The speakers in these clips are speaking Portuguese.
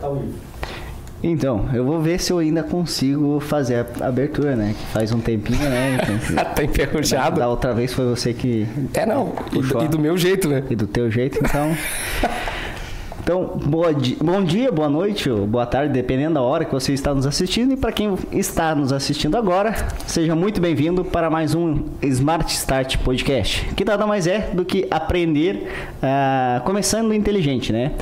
Tá ao vivo. Então, eu vou ver se eu ainda consigo fazer a abertura, né? Que faz um tempinho, né? Então, tá enferrujado. Da outra vez foi você que. É, não. E do, e do meu jeito, né? E do teu jeito, então. Então, boa di bom dia, boa noite ou boa tarde, dependendo da hora que você está nos assistindo. E para quem está nos assistindo agora, seja muito bem-vindo para mais um Smart Start Podcast, que nada mais é do que aprender uh, começando inteligente, né?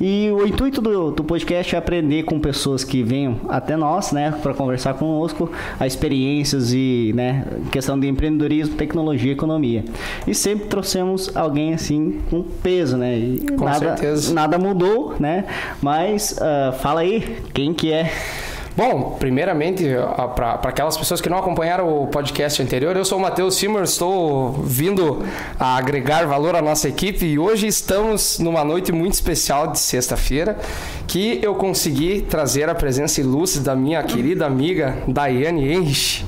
E o intuito do, do, podcast é aprender com pessoas que venham até nós, né, para conversar conosco, as experiências e, né, questão de empreendedorismo, tecnologia, economia. E sempre trouxemos alguém assim com peso, né? E com nada, certeza. Nada mudou, né? Mas uh, fala aí, quem que é? Bom, primeiramente, para aquelas pessoas que não acompanharam o podcast anterior, eu sou o Matheus Simmer, estou vindo a agregar valor à nossa equipe e hoje estamos numa noite muito especial de sexta-feira que eu consegui trazer a presença ilustre da minha querida amiga Daiane Henrich.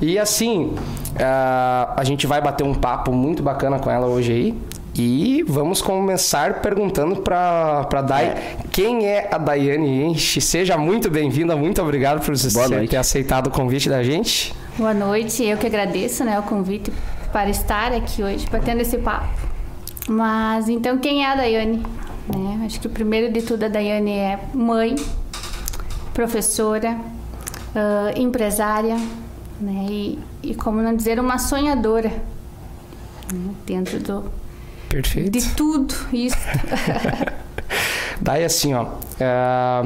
E assim, uh, a gente vai bater um papo muito bacana com ela hoje aí. E vamos começar perguntando para a Dai é. quem é a Daiane Enche. Seja muito bem-vinda, muito obrigado por você ter aceitado o convite da gente. Boa noite, eu que agradeço né, o convite para estar aqui hoje, batendo esse papo. Mas então, quem é a Daiane? Né? Acho que o primeiro de tudo, a Daiane é mãe, professora, uh, empresária né? e, e, como não dizer, uma sonhadora né? dentro do Perfeito. De tudo isso. Daí assim, ó, é,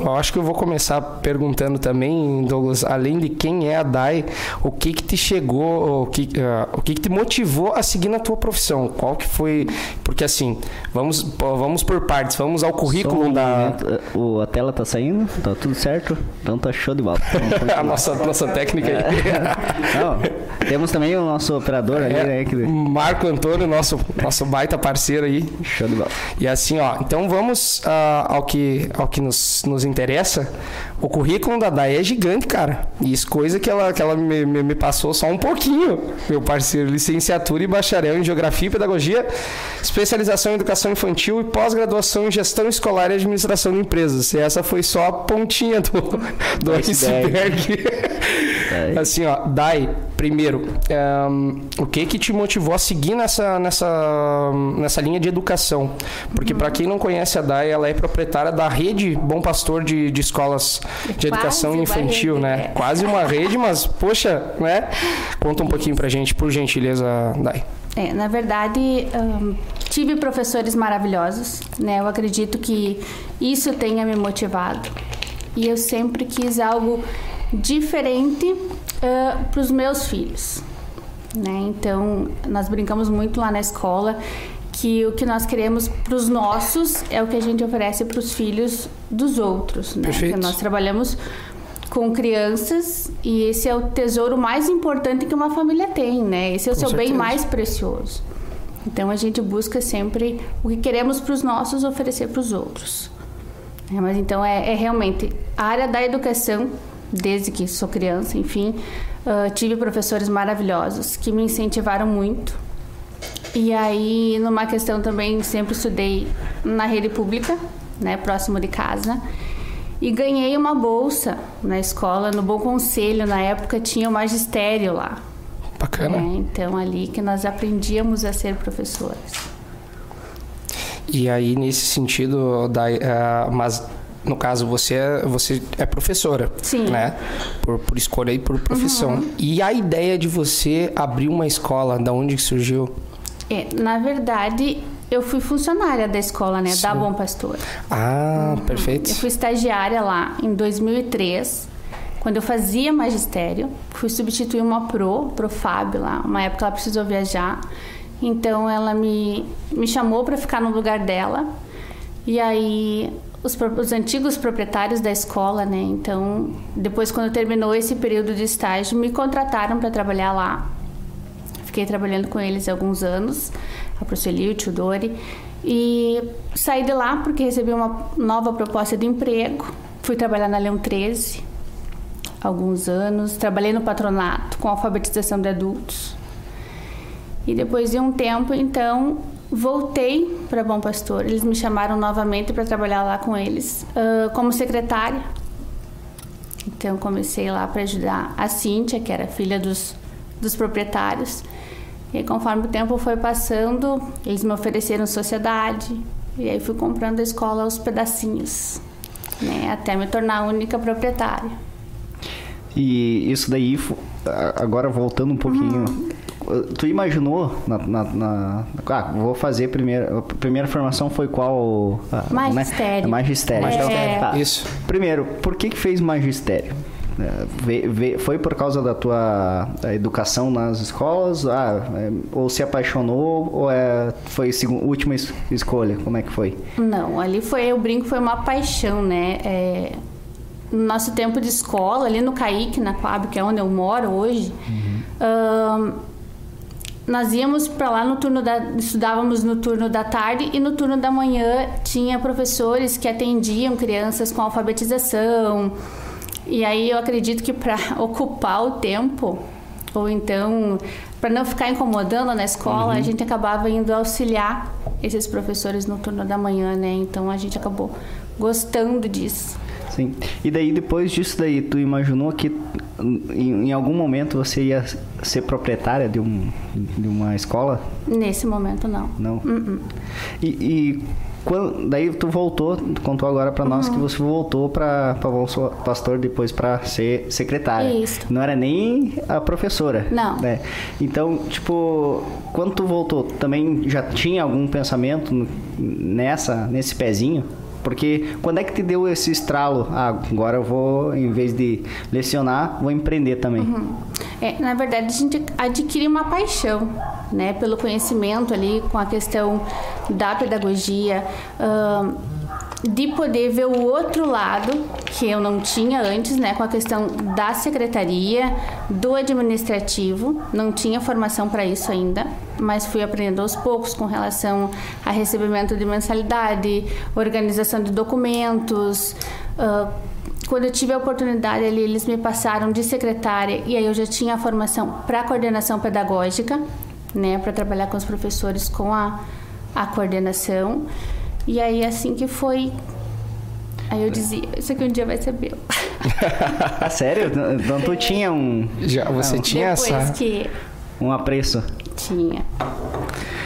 eu acho que eu vou começar perguntando também, Douglas, além de quem é a Dai, o que que te chegou, o que, uh, o que que te motivou a seguir na tua profissão? Qual que foi? Porque assim, vamos, vamos por partes, vamos ao currículo da. O, a tela tá saindo, tá tudo certo, então tá show de bola. a nossa, nossa técnica aí. Não, temos também o nosso operador ali, é, né? Que... Marco Antônio, nosso, nosso baita parceiro aí. Show de bola. E assim, ó, então vamos vamos uh, ao que, ao que nos, nos interessa, o currículo da Dai é gigante, cara. E isso coisa que ela, que ela me, me, me, passou só um pouquinho, meu parceiro. Licenciatura e bacharel em Geografia e Pedagogia, especialização em Educação Infantil e pós-graduação em Gestão Escolar e Administração de Empresas. E essa foi só a pontinha do, do iceberg. É. assim, ó, Dai, primeiro, um, o que que te motivou a seguir nessa, nessa, nessa linha de educação? Porque uhum. para quem não conhece a Dai, ela é proprietária da rede Bom Pastor de, de escolas de educação infantil, rede, né? É. Quase uma rede, mas, poxa, né? Conta um pouquinho pra gente, por gentileza, Dai. É, na verdade, um, tive professores maravilhosos, né? Eu acredito que isso tenha me motivado. E eu sempre quis algo diferente uh, para os meus filhos. Né? Então, nós brincamos muito lá na escola que o que nós queremos para os nossos é o que a gente oferece para os filhos dos outros. Né? Perfeito. nós trabalhamos com crianças e esse é o tesouro mais importante que uma família tem, né? Esse é o com seu certeza. bem mais precioso. Então a gente busca sempre o que queremos para os nossos oferecer para os outros. É, mas então é, é, realmente a área da educação, desde que sou criança, enfim, uh, tive professores maravilhosos que me incentivaram muito e aí, numa questão também, sempre estudei na rede pública, né, próximo de casa. E ganhei uma bolsa na escola, no Bom Conselho. Na época tinha o magistério lá. Bacana. É, então, ali que nós aprendíamos a ser professores. E aí, nesse sentido, da, uh, mas no caso você é, você é professora, Sim. né? Por, por escolha e por profissão. Uhum. E a ideia de você abrir uma escola, da onde surgiu? É, na verdade, eu fui funcionária da escola, né? Sim. Da Bom Pastor. Ah, uhum. perfeito. Eu fui estagiária lá em 2003, quando eu fazia magistério. Fui substituir uma pro, pro Fábio lá. Uma época ela precisou viajar. Então ela me, me chamou para ficar no lugar dela. E aí os, os, antigos proprietários da escola, né? Então, depois quando terminou esse período de estágio, me contrataram para trabalhar lá. Fiquei trabalhando com eles alguns anos, a Proceli, o Tio Dori. E saí de lá porque recebi uma nova proposta de emprego. Fui trabalhar na Leão 13 alguns anos. Trabalhei no patronato com alfabetização de adultos. E depois de um tempo, então, voltei para Bom Pastor. Eles me chamaram novamente para trabalhar lá com eles uh, como secretária. Então comecei lá para ajudar a Cíntia, que era filha dos, dos proprietários. E conforme o tempo foi passando, eles me ofereceram sociedade. E aí fui comprando a escola aos pedacinhos, né, até me tornar a única proprietária. E isso daí, agora voltando um pouquinho, uhum tu imaginou na, na, na, ah, vou fazer primeiro a primeira formação foi qual magistério né? magistério, é. Tá. isso primeiro por que que fez magistério foi por causa da tua educação nas escolas? Ah, é, ou se apaixonou ou é, foi a última escolha? Como é que foi? Não ali foi o brinco foi uma paixão né? É, no nosso tempo de escola ali no Caique na Coab que é onde eu moro hoje uhum. nós íamos para lá no turno da estudávamos no turno da tarde e no turno da manhã tinha professores que atendiam crianças com alfabetização. E aí eu acredito que para ocupar o tempo ou então para não ficar incomodando na escola, uhum. a gente acabava indo auxiliar esses professores no turno da manhã, né? Então a gente acabou gostando disso. Sim. E daí, depois disso daí, tu imaginou que em, em algum momento você ia ser proprietária de, um, de uma escola? Nesse momento, não. Não? Uh -uh. E, e quando, daí tu voltou, tu contou agora para nós uhum. que você voltou para pastor depois para ser secretária. Isso. Não era nem a professora. Não. Né? Então, tipo, quando tu voltou, também já tinha algum pensamento nessa nesse pezinho? Porque quando é que te deu esse estralo? Ah, agora eu vou, em vez de lecionar, vou empreender também. Uhum. É, na verdade, a gente adquire uma paixão, né, pelo conhecimento ali, com a questão da pedagogia. Uh, de poder ver o outro lado que eu não tinha antes, né, com a questão da secretaria, do administrativo, não tinha formação para isso ainda, mas fui aprendendo aos poucos com relação a recebimento de mensalidade, organização de documentos. Uh, quando eu tive a oportunidade ali, eles me passaram de secretária e aí eu já tinha a formação para coordenação pedagógica, né, para trabalhar com os professores com a, a coordenação. E aí, assim que foi. Aí eu dizia: Isso aqui um dia vai ser meu. Sério? Então tu tinha um. Já, você Não. tinha Depois essa. que. Um apreço? Tinha.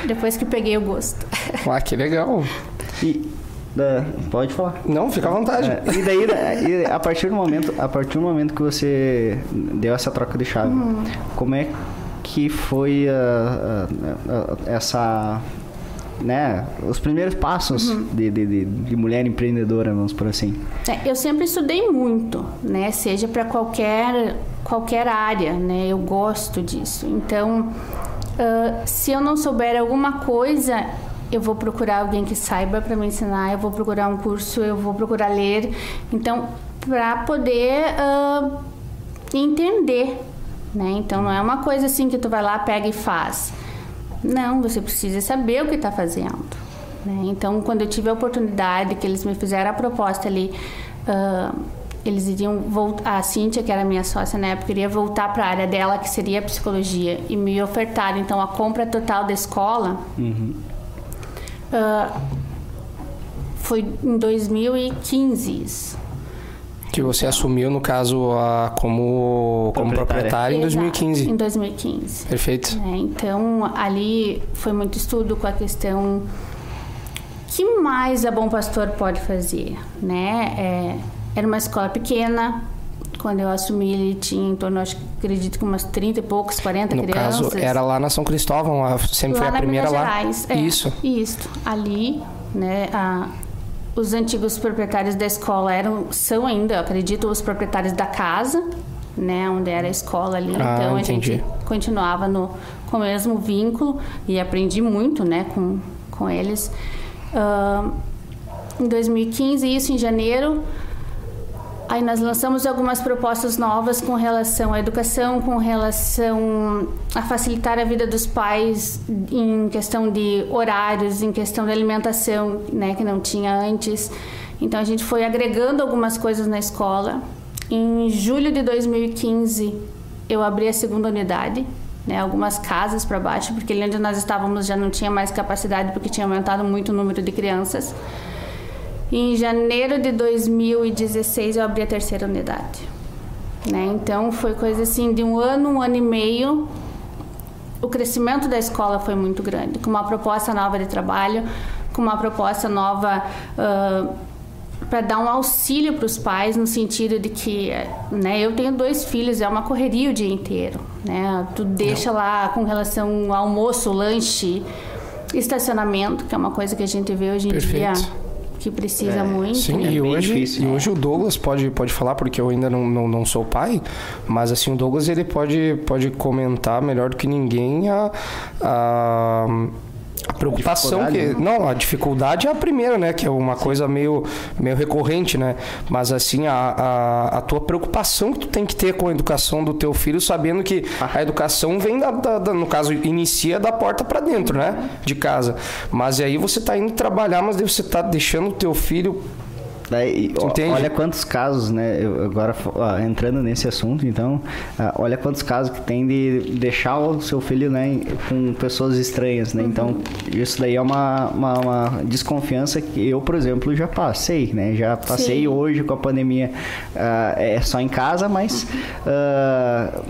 Depois que peguei o gosto. Ah, que legal. E. pode falar. Não, fica à vontade. É, e daí, e a partir do momento, a partir do momento que você deu essa troca de chave, uhum. como é que foi a, a, a, essa né, os primeiros passos uhum. de, de, de, de, mulher empreendedora, vamos por assim. É, eu sempre estudei muito, né, seja para qualquer qualquer área, né, eu gosto disso. Então, uh, se eu não souber alguma coisa, eu vou procurar alguém que saiba para me ensinar, eu vou procurar um curso, eu vou procurar ler. Então, para poder uh, entender, né? Então, não é uma coisa assim que tu vai lá, pega e faz. Não, você precisa saber o que está fazendo. Né? Então, quando eu tive a oportunidade, que eles me fizeram a proposta ali, uh, eles iriam voltar. A Cíntia, que era minha sócia na época, iria voltar para a área dela, que seria a psicologia, e me ofertaram então a compra total da escola. Uhum. Uh, foi em 2015 isso. Que você assumiu, no caso, a, como, como proprietária em 2015. Em 2015. Perfeito. É, então, ali foi muito estudo com a questão que mais a Bom Pastor pode fazer, né? É, era uma escola pequena, quando eu assumi, ele tinha em torno, acho, acredito que umas 30 e poucos, 40 no crianças. No caso, era lá na São Cristóvão, sempre lá foi a primeira Minas lá. Gerais. É, isso. Isso. Ali, né, a, os antigos proprietários da escola eram, são ainda, acredito, os proprietários da casa, né, onde era a escola ali. Ah, então entendi. a gente continuava no, com o mesmo vínculo e aprendi muito, né, com, com eles. Uh, em 2015, isso em janeiro, Aí nós lançamos algumas propostas novas com relação à educação, com relação a facilitar a vida dos pais em questão de horários, em questão de alimentação, né, que não tinha antes. Então a gente foi agregando algumas coisas na escola. Em julho de 2015 eu abri a segunda unidade, né, algumas casas para baixo, porque ali onde nós estávamos já não tinha mais capacidade, porque tinha aumentado muito o número de crianças. E em janeiro de 2016 eu abri a terceira unidade. Né? Então foi coisa assim de um ano, um ano e meio. O crescimento da escola foi muito grande, com uma proposta nova de trabalho, com uma proposta nova uh, para dar um auxílio para os pais no sentido de que, né, eu tenho dois filhos, é uma correria o dia inteiro, né? Tu deixa Não. lá com relação ao almoço, lanche, estacionamento, que é uma coisa que a gente vê hoje em Perfeito. dia que precisa é, muito. Sim, é e, hoje, difícil, e né? hoje o Douglas pode, pode falar, porque eu ainda não, não, não, sou pai, mas assim, o Douglas ele pode, pode comentar melhor do que ninguém a, a a preocupação que né? não a dificuldade é a primeira né que é uma Sim. coisa meio meio recorrente né mas assim a, a, a, tua preocupação que tu tem que ter com a educação do teu filho sabendo que ah. a educação vem da, da, da, no caso inicia da porta para dentro né de casa mas aí você está indo trabalhar mas você está deixando o teu filho Daí, olha quantos casos, né? Eu, agora ó, entrando nesse assunto, então, uh, olha quantos casos que tem de deixar o seu filho, né, com pessoas estranhas, né? Então, uhum. Então, isso daí é uma, uma, uma, desconfiança que eu, por exemplo, já passei, né? Já passei Sim. hoje com a pandemia, uh, é só em casa, mas uh,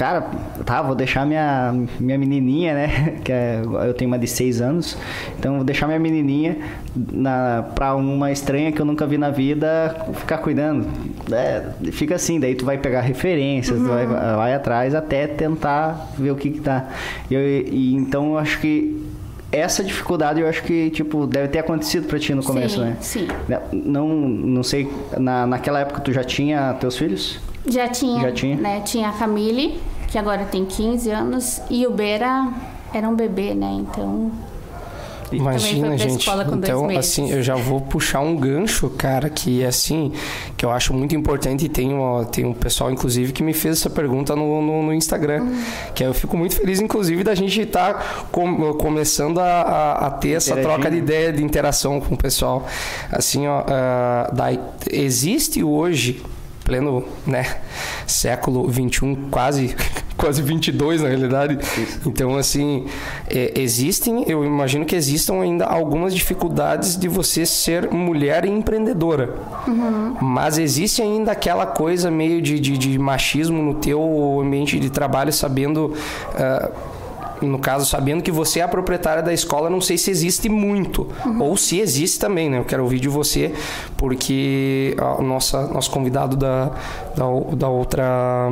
cara, tá, vou deixar minha, minha menininha, né? Que é, eu tenho uma de seis anos, então vou deixar minha menininha na, pra uma estranha que eu nunca vi na vida ficar cuidando. É, fica assim, daí tu vai pegar referências, uhum. tu vai, vai atrás até tentar ver o que que tá. E, eu, e então eu acho que essa dificuldade eu acho que tipo deve ter acontecido para ti no começo, sim, né? Sim. Não, não sei. Na, naquela época tu já tinha teus filhos? Já tinha. Já tinha. Né? Tinha a Camille, que agora tem 15 anos, e o Beira era um bebê, né? Então. Imagina, gente. Então, assim, eu já vou puxar um gancho, cara, que assim, que eu acho muito importante e tem, um, tem um pessoal, inclusive, que me fez essa pergunta no, no, no Instagram. Hum. Que eu fico muito feliz, inclusive, da gente estar tá com, começando a, a, a ter essa troca de ideia, de interação com o pessoal. Assim, ó, uh, da, existe hoje pleno né, século 21, quase quase 22 na realidade. Isso. Então, assim, é, existem, eu imagino que existam ainda algumas dificuldades de você ser mulher empreendedora. Uhum. Mas existe ainda aquela coisa meio de, de, de, machismo no teu ambiente de trabalho, sabendo. Uh, no caso, sabendo que você é a proprietária da escola, não sei se existe muito. Uhum. Ou se existe também, né? Eu quero ouvir de você, porque o nossa, nosso convidado da, da, da outra.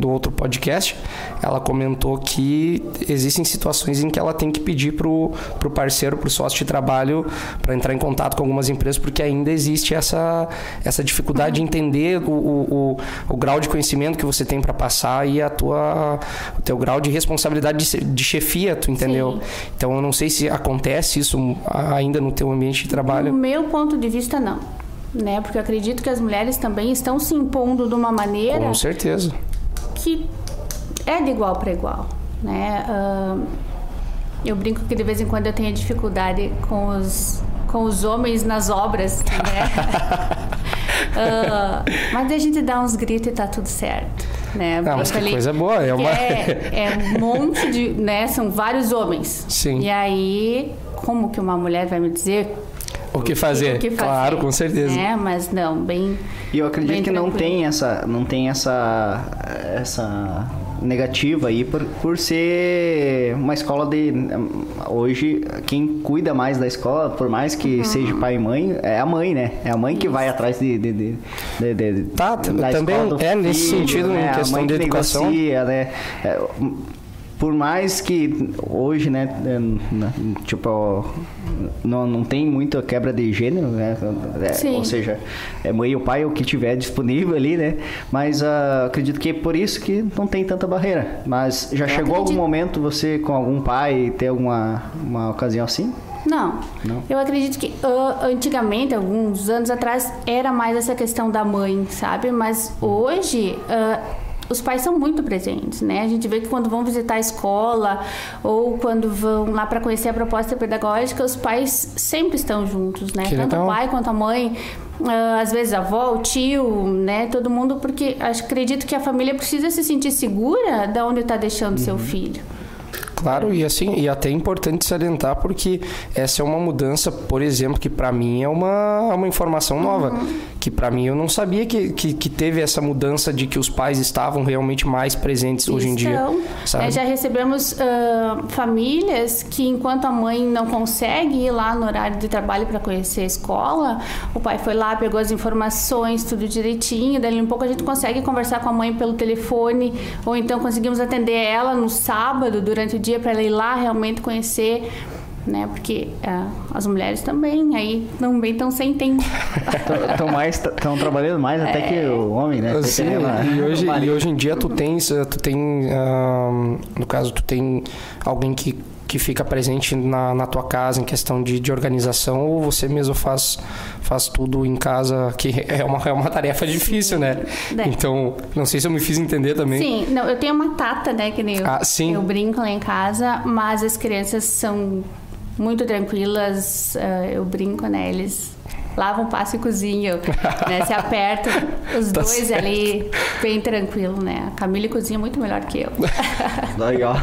Do outro podcast, ela comentou que existem situações em que ela tem que pedir pro, pro parceiro, pro sócio de trabalho, para entrar em contato com algumas empresas, porque ainda existe essa, essa dificuldade de entender o, o, o, o grau de conhecimento que você tem para passar e a tua, o teu grau de responsabilidade de, de chefia, tu entendeu? Sim. Então eu não sei se acontece isso ainda no teu ambiente de trabalho. No meu ponto de vista, não. Né? Porque eu acredito que as mulheres também estão se impondo de uma maneira. Com certeza que é de igual para igual, né? Uh, eu brinco que de vez em quando eu tenho dificuldade com os com os homens nas obras, né? uh, mas a gente dá uns gritos e tá tudo certo, né? Ah, mas que ali, coisa boa, é uma... É, é um monte de, né? São vários homens. Sim. E aí, como que uma mulher vai me dizer o que fazer. O que fazer. Claro, com certeza. É, mas não, bem. E eu acredito que não tem essa, não tem essa, essa negativa aí por, por ser uma escola de hoje quem cuida mais da escola por mais que uhum. seja pai e mãe é a mãe né é a mãe que vai atrás de, de, de, de, de tá também é nesse sentido né? em questão de educação negocia, né é, por mais que hoje, né, é, tipo, não, não tem muita quebra de gênero, né? É, ou seja, é mãe ou pai o que tiver disponível ali, né? Mas uh, acredito que é por isso que não tem tanta barreira. Mas já Eu chegou acredito... algum momento você com algum pai ter alguma uma ocasião assim? Não. Não. Eu acredito que uh, antigamente, alguns anos atrás, era mais essa questão da mãe, sabe? Mas hoje. Uh, os pais são muito presentes, né? A gente vê que quando vão visitar a escola ou quando vão lá para conhecer a proposta pedagógica, os pais sempre estão juntos, né? Que Tanto legal. o pai quanto a mãe, ah, às vezes a avó, o tio, né? Todo mundo, porque acredito que a família precisa se sentir segura de onde está deixando seu filho. Claro, e assim, e até é importante salientar porque essa é uma mudança, por exemplo, que para mim é uma, uma informação nova. Que para mim eu não sabia que, que, que teve essa mudança de que os pais estavam realmente mais presentes hoje em dia. Sabe? é, já recebemos ah, famílias que, enquanto a mãe não consegue ir lá no horário de trabalho para conhecer a escola, o pai foi lá, pegou as informações, tudo direitinho. Daí um pouco a gente consegue conversar com a mãe pelo telefone, ou então conseguimos atender ela no sábado, durante o dia, para ela ir lá realmente conhecer. Né? Porque ah, as mulheres também aí também estão sem tempo. Estão mais, estão trabalhando mais até que o homem, né? Sim, e hoje, e hoje em dia tu tens, tu tem, ah, no caso, tu tem alguém que, que fica presente na, na tua casa em questão de, de organização ou você mesmo faz, faz tudo em casa, que é uma, é uma tarefa difícil, né? É. Então, não sei se eu me fiz entender também. Sim, não, eu tenho uma tata, né, que nem eu, Ah, sim. eu brinco lá em casa, mas as crianças são muito tranquilas, ah, eu brinco, né, eles lavam, passam e cozinham, né, se apertam, os Tá dois certo. ali, bem tranquilo, né, a Camila cozinha muito melhor que eu. Aí, ó.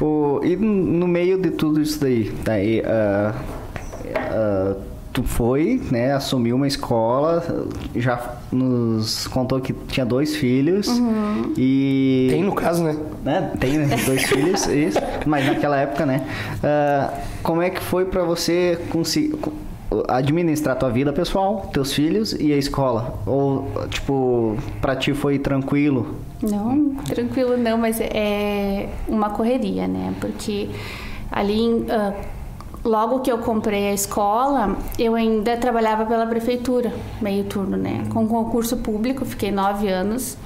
o, o- e no meio de tudo isso daí, daí ah, ah, tu foi, né, assumiu uma escola, já nos contou que tinha dois filhos e Tem no caso, né? né? Tem né? dois filhos, isso. Mas naquela época, né? Ah, como é que foi pra você conseguir administrar tua vida pessoal, teus filhos e a escola? Ou tipo, pra ti foi tranquilo? Não, tranquilo não, mas é uma correria, né? Porque ali, em, ah, logo que eu comprei a escola, eu ainda trabalhava pela prefeitura, meio turno, né? Com concurso público, fiquei nove anos.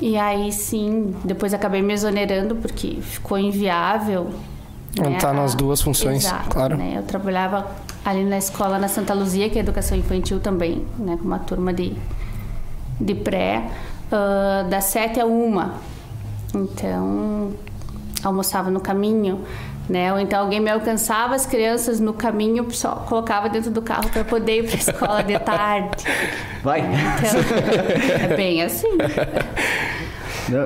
E aí sim, depois acabei me exonerando porque ficou inviável. Não tá nas duas funções, Exato, claro. né? Eu trabalhava ali na escola na Santa Luzia, que é educação infantil também, né? Com uma turma de, de pré, ah, das sete a uma. Então, almoçava no caminho, né? Ou então alguém me alcançava as crianças no caminho, só colocava dentro do carro para poder ir para a escola de tarde. Vai! Então, é bem assim.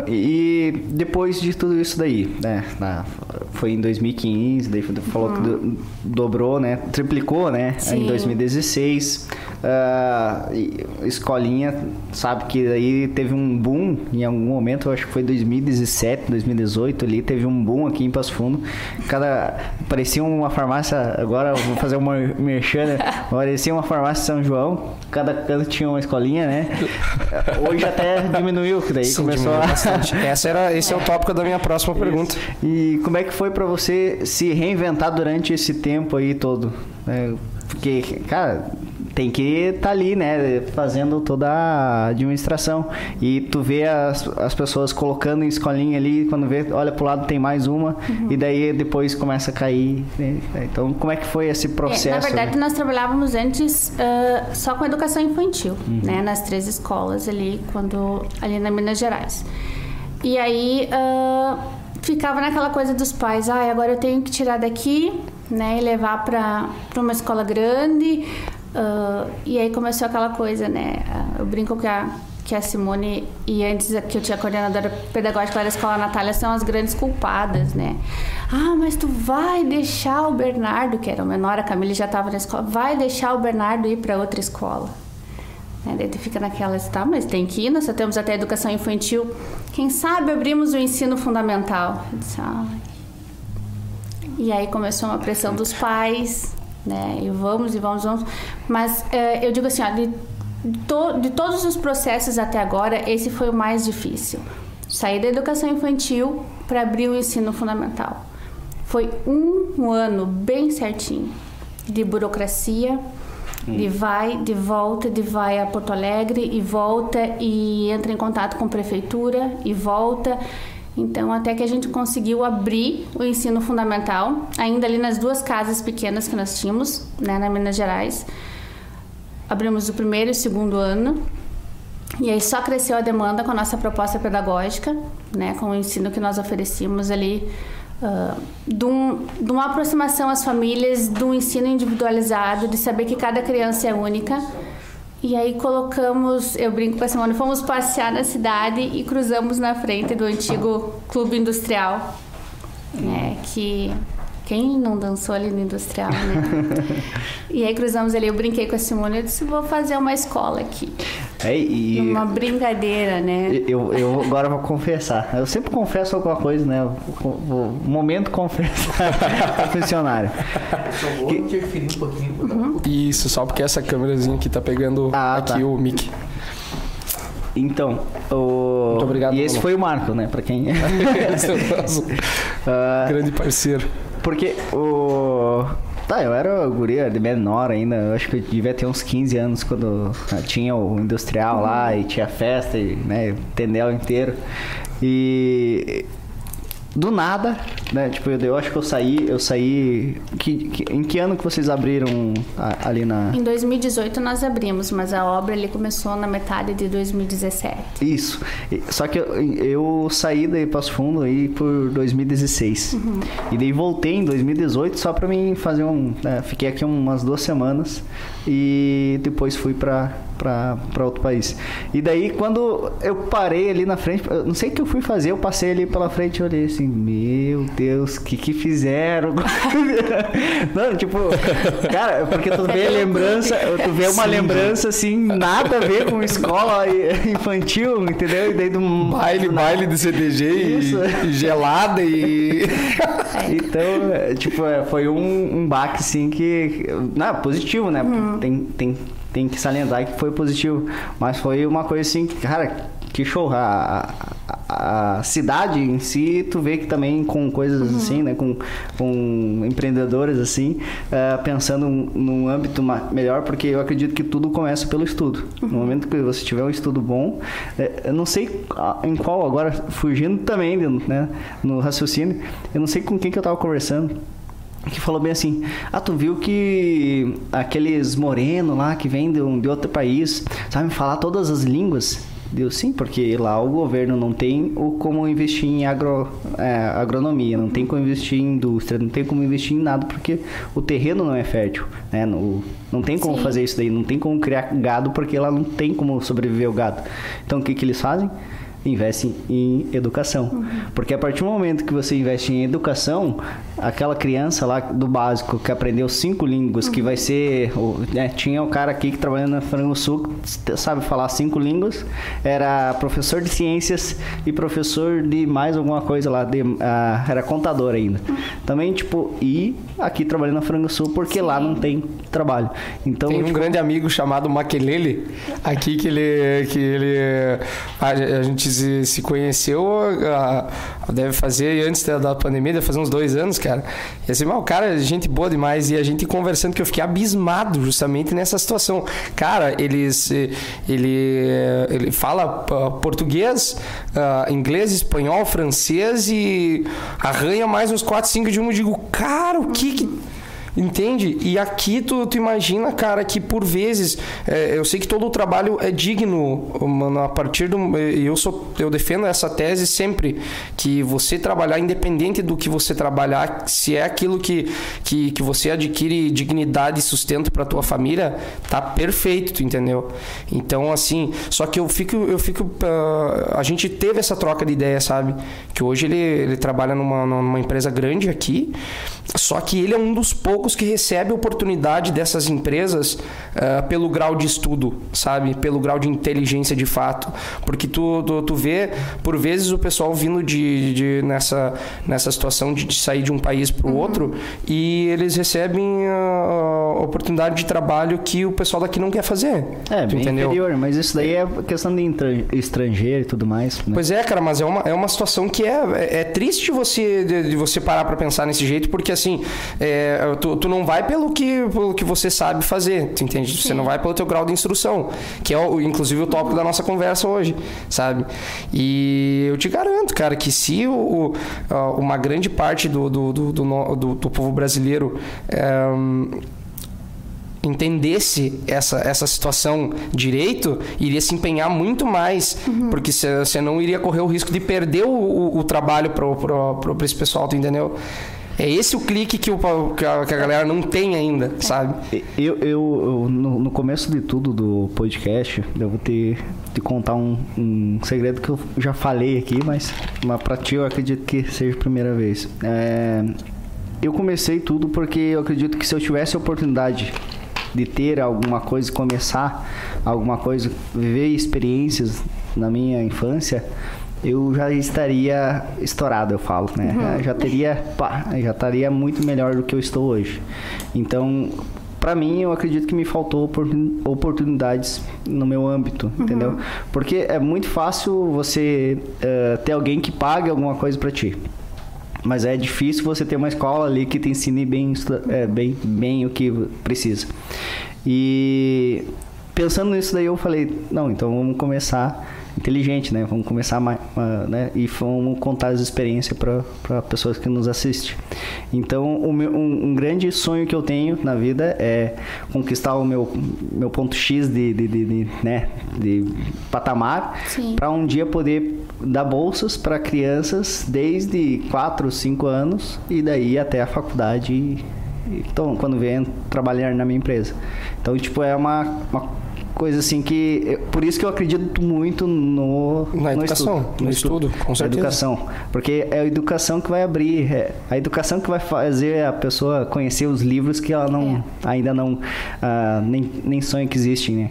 E depois de tudo isso daí, né? na- foi em 2015, daí falou que do- dobrou, né? Triplicou, né? Em Sim. 2016. E escolinha, sabe que aí teve um boom em algum momento, acho que foi 2017, 2018 ali, teve um boom aqui em Passo Fundo. Cada. Parecia uma farmácia, agora vou fazer uma merchan, né? parecia uma farmácia São João, cada canto tinha uma escolinha, né? Hoje até diminuiu, que daí Sim, começou a. bastante. Essa era, esse é o tópico da minha próxima pergunta. E como é que foi pra você se reinventar durante esse tempo aí todo? É, porque, cara, tem que estar ali, né? Fazendo toda a administração. E tu vê as, as pessoas colocando em escolinha ali, quando vê, olha pro lado tem mais uma, e daí depois começa a cair. né? Então, como é que foi esse processo? É, na verdade, né? nós trabalhávamos antes ah, só com educação infantil, né? Nas três escolas ali, quando ali na Minas Gerais. E aí ah, ficava naquela coisa dos pais, ah, agora eu tenho que tirar daqui, né? E levar para uma escola grande. Ah, e aí começou aquela coisa, né? ah, Eu brinco que a que a Simone e antes que eu tinha coordenadora pedagógica da escola Natália são as grandes culpadas, né? Ah, mas tu vai deixar o Bernardo, que era o menor, a Camila já estava na escola, vai deixar o Bernardo ir para outra escola. Né? Daí tu fica naquela, tá, mas tem que ir, nós só temos até educação infantil. Quem sabe abrimos o ensino fundamental. Disse, "Ai." E aí começou uma pressão dos pais, né? E vamos, e vamos, vamos. Mas eh, eu digo assim, ó, de, to- de todos os processos até agora, esse foi o mais difícil. Sair da educação infantil para abrir o ensino fundamental. Foi um ano bem certinho de burocracia, de vai, de volta, de vai a Porto Alegre e volta e entra em contato com a prefeitura e volta. Então, até que a gente conseguiu abrir o ensino fundamental, ainda ali nas duas casas pequenas que nós tínhamos, né, na Minas Gerais. Abrimos o primeiro e o segundo ano. E aí só cresceu a demanda com a nossa proposta pedagógica, né, com o ensino que nós oferecíamos ali, uh, de, um, de uma aproximação às famílias, um ensino individualizado, de saber que cada criança é única. E aí colocamos, eu brinco com a Simone, fomos passear na cidade e cruzamos na frente do antigo clube industrial, né, que quem não dançou ali no industrial, né? e aí cruzamos ali, eu brinquei com a Simone, eu disse, vou fazer uma escola aqui. É, e... Uma brincadeira, né? Eu, eu agora vou confessar. Eu sempre confesso alguma coisa, né? O momento confessar funcionário. Só vou interferir um pouquinho. Uhum. Isso, só porque essa câmerazinha aqui tá pegando ah, aqui tá. o mic. Então, o... Muito obrigado. E esse foi o Marco, né? Pra quem. esse é o nosso uh... grande parceiro. Porque o. Tá, eu era guria de menor ainda, eu acho que eu devia ter uns 15 anos quando tinha o industrial lá e tinha festa, e, né, tendel inteiro. E do nada, né? Tipo, eu, eu acho que eu saí, eu saí. Que, que, em que ano que vocês abriram a, ali na. Em 2018 nós abrimos, mas a obra ali começou na metade de 2017. Isso. Só que eu, eu saí daí Passo Fundo aí por 2016. Uhum. E daí voltei em 2018 só pra mim fazer um. Né? Fiquei aqui umas duas semanas e depois fui pra para outro país. E daí, quando eu parei ali na frente, eu não sei o que eu fui fazer, eu passei ali pela frente e olhei assim, meu Deus, o que que fizeram? não, tipo, cara, porque tu vê lembrança, tu vê uma Sim, lembrança assim, nada a ver com escola infantil, entendeu? E daí do baile, do baile do CDG e, e, gelada e então, é, tipo, é, foi um, um baque assim que, não, positivo, né? Uhum. Tem, tem tem que salientar que foi positivo. Mas foi uma coisa assim, cara, que show. A, a, a cidade em si, tu vê que também com coisas uhum. assim, né? Com, com empreendedores assim, uh, pensando num âmbito melhor, porque eu acredito que tudo começa pelo estudo. Uhum. No momento que você tiver um estudo bom, é, eu não sei em qual, agora fugindo também né, no raciocínio, eu não sei com quem que eu tava conversando que falou bem assim: Ah, tu viu que aqueles morenos lá que vêm de, um, de outro país sabem falar todas as línguas? Deu sim, porque lá o governo não tem o como investir em agro, é, agronomia, não tem como investir em indústria, não tem como investir em nada, porque o terreno não é fértil, né? No, não tem como sim. fazer isso daí, não tem como criar gado, porque lá não tem como sobreviver o gado. Então o que, que eles fazem? Investe em educação. Uhum. Porque a partir do momento que você investe em educação, aquela criança lá do básico que aprendeu cinco línguas, uhum. que vai ser. Né, tinha o um cara aqui que trabalha na Frango Sul, que sabe falar cinco línguas, era professor de ciências e professor de mais alguma coisa lá, de, uh, era contador ainda. Uhum. Também, tipo, e aqui trabalhando na Frango Sul, porque Sim. lá não tem trabalho. Então, tem um tipo... grande amigo chamado Maquelele, aqui que ele. Que ele a, a gente se, se conheceu, a, a deve fazer antes da, da, pandemia, deve fazer uns dois anos, cara. E assim, mal, cara, gente boa demais. E a gente conversando, que eu fiquei abismado justamente nessa situação. Cara, eles, ele, ele fala português, uh, inglês, espanhol, francês e arranha mais uns 4, 5 de um. Eu digo, cara, o que que Entende? E aqui tu, tu imagina, cara, que por vezes é, eu sei que todo o trabalho é digno, mano, a partir do. Eu, sou, eu defendo essa tese sempre, que você trabalhar, independente do que você trabalhar, se é aquilo que, que, que você adquire dignidade e sustento para tua família, tá perfeito, tu entendeu? Então, assim, só que eu fico. Eu fico uh, a gente teve essa troca de ideia, sabe? Que hoje ele, ele trabalha numa, numa empresa grande aqui, só que ele é um dos poucos que recebem oportunidade dessas empresas uh, pelo grau de estudo, sabe? Pelo grau de inteligência de fato. Porque tu, tu, tu vê, por vezes, o pessoal vindo de, de nessa, nessa situação de, de sair de um país para o uhum. outro e eles recebem a oportunidade de trabalho que o pessoal daqui não quer fazer. É, bem entendeu? inferior, mas isso daí é questão de estrangeiro e tudo mais. Né? Pois é, cara, mas é uma, é uma situação que é, é, é triste você, de, de você parar para pensar nesse jeito, porque assim, é, tu, tu, não vai pelo que, pelo que você sabe fazer, tu entende? Sim. Você não vai pelo teu grau de instrução, que é o, inclusive o tópico da nossa conversa hoje, sabe? E eu te garanto, cara, que se o, uma grande parte do, do, do, do, do povo brasileiro é, entendesse essa, essa situação direito, iria se empenhar muito mais, porque você não iria correr o risco de perder o, o, o trabalho para esse pessoal, tu entendeu? É esse o clique que, o, que, a, que a galera não tem ainda, sabe? Eu, eu, eu no, no, começo de tudo do podcast, eu vou ter te contar um, um, segredo que eu já falei aqui, mas, mas pra ti eu acredito que seja a primeira vez. É, eu comecei tudo porque eu acredito que se eu tivesse a oportunidade de ter alguma coisa, começar alguma coisa, viver experiências na minha infância, eu já estaria estourado, eu falo, né? Uhum. Já teria, pá, já estaria muito melhor do que eu estou hoje. Então, para mim, eu acredito que me faltou oportunidades no meu âmbito, uhum. entendeu? Porque é muito fácil você uh, ter alguém que pague alguma coisa para ti. Mas é difícil você ter uma escola ali que te ensine bem, é, bem, bem o que precisa. E pensando nisso daí, eu falei, não, então vamos começar inteligente, né? Vamos começar mais, né? E vamos contar as experiências para pessoas que nos assistem. Então, meu, um, um, grande sonho que eu tenho na vida é conquistar o meu, meu ponto X de, de, de, de né? de patamar para um dia poder dar bolsas para crianças desde 4, 5 anos e daí até a faculdade então, quando vem trabalhar na minha empresa. Então, tipo, é uma, uma coisa assim que. Por isso que eu acredito muito no. Na educação, no estudo, no estudo, com certeza. educação. Porque é a educação que vai abrir, é a educação que vai fazer a pessoa conhecer os livros que ela não é. ainda não. Uh, nem, nem sonha que existem, né?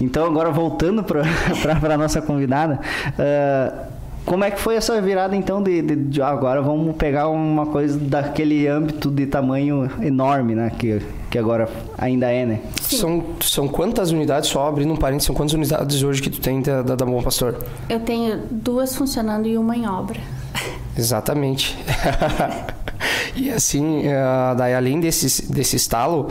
Então, agora voltando para a nossa convidada. Uh, como é que foi essa virada então de, de, de, agora vamos pegar uma coisa daquele âmbito de tamanho enorme, né? Que, que agora ainda é, né? São, são quantas unidades, só abrindo um parênteses, são quantas unidades hoje que tu tem da, da, da Bom Pastor? Eu tenho duas funcionando e uma em obra. Exatamente. e assim, eh, daí além desse, desse estalo,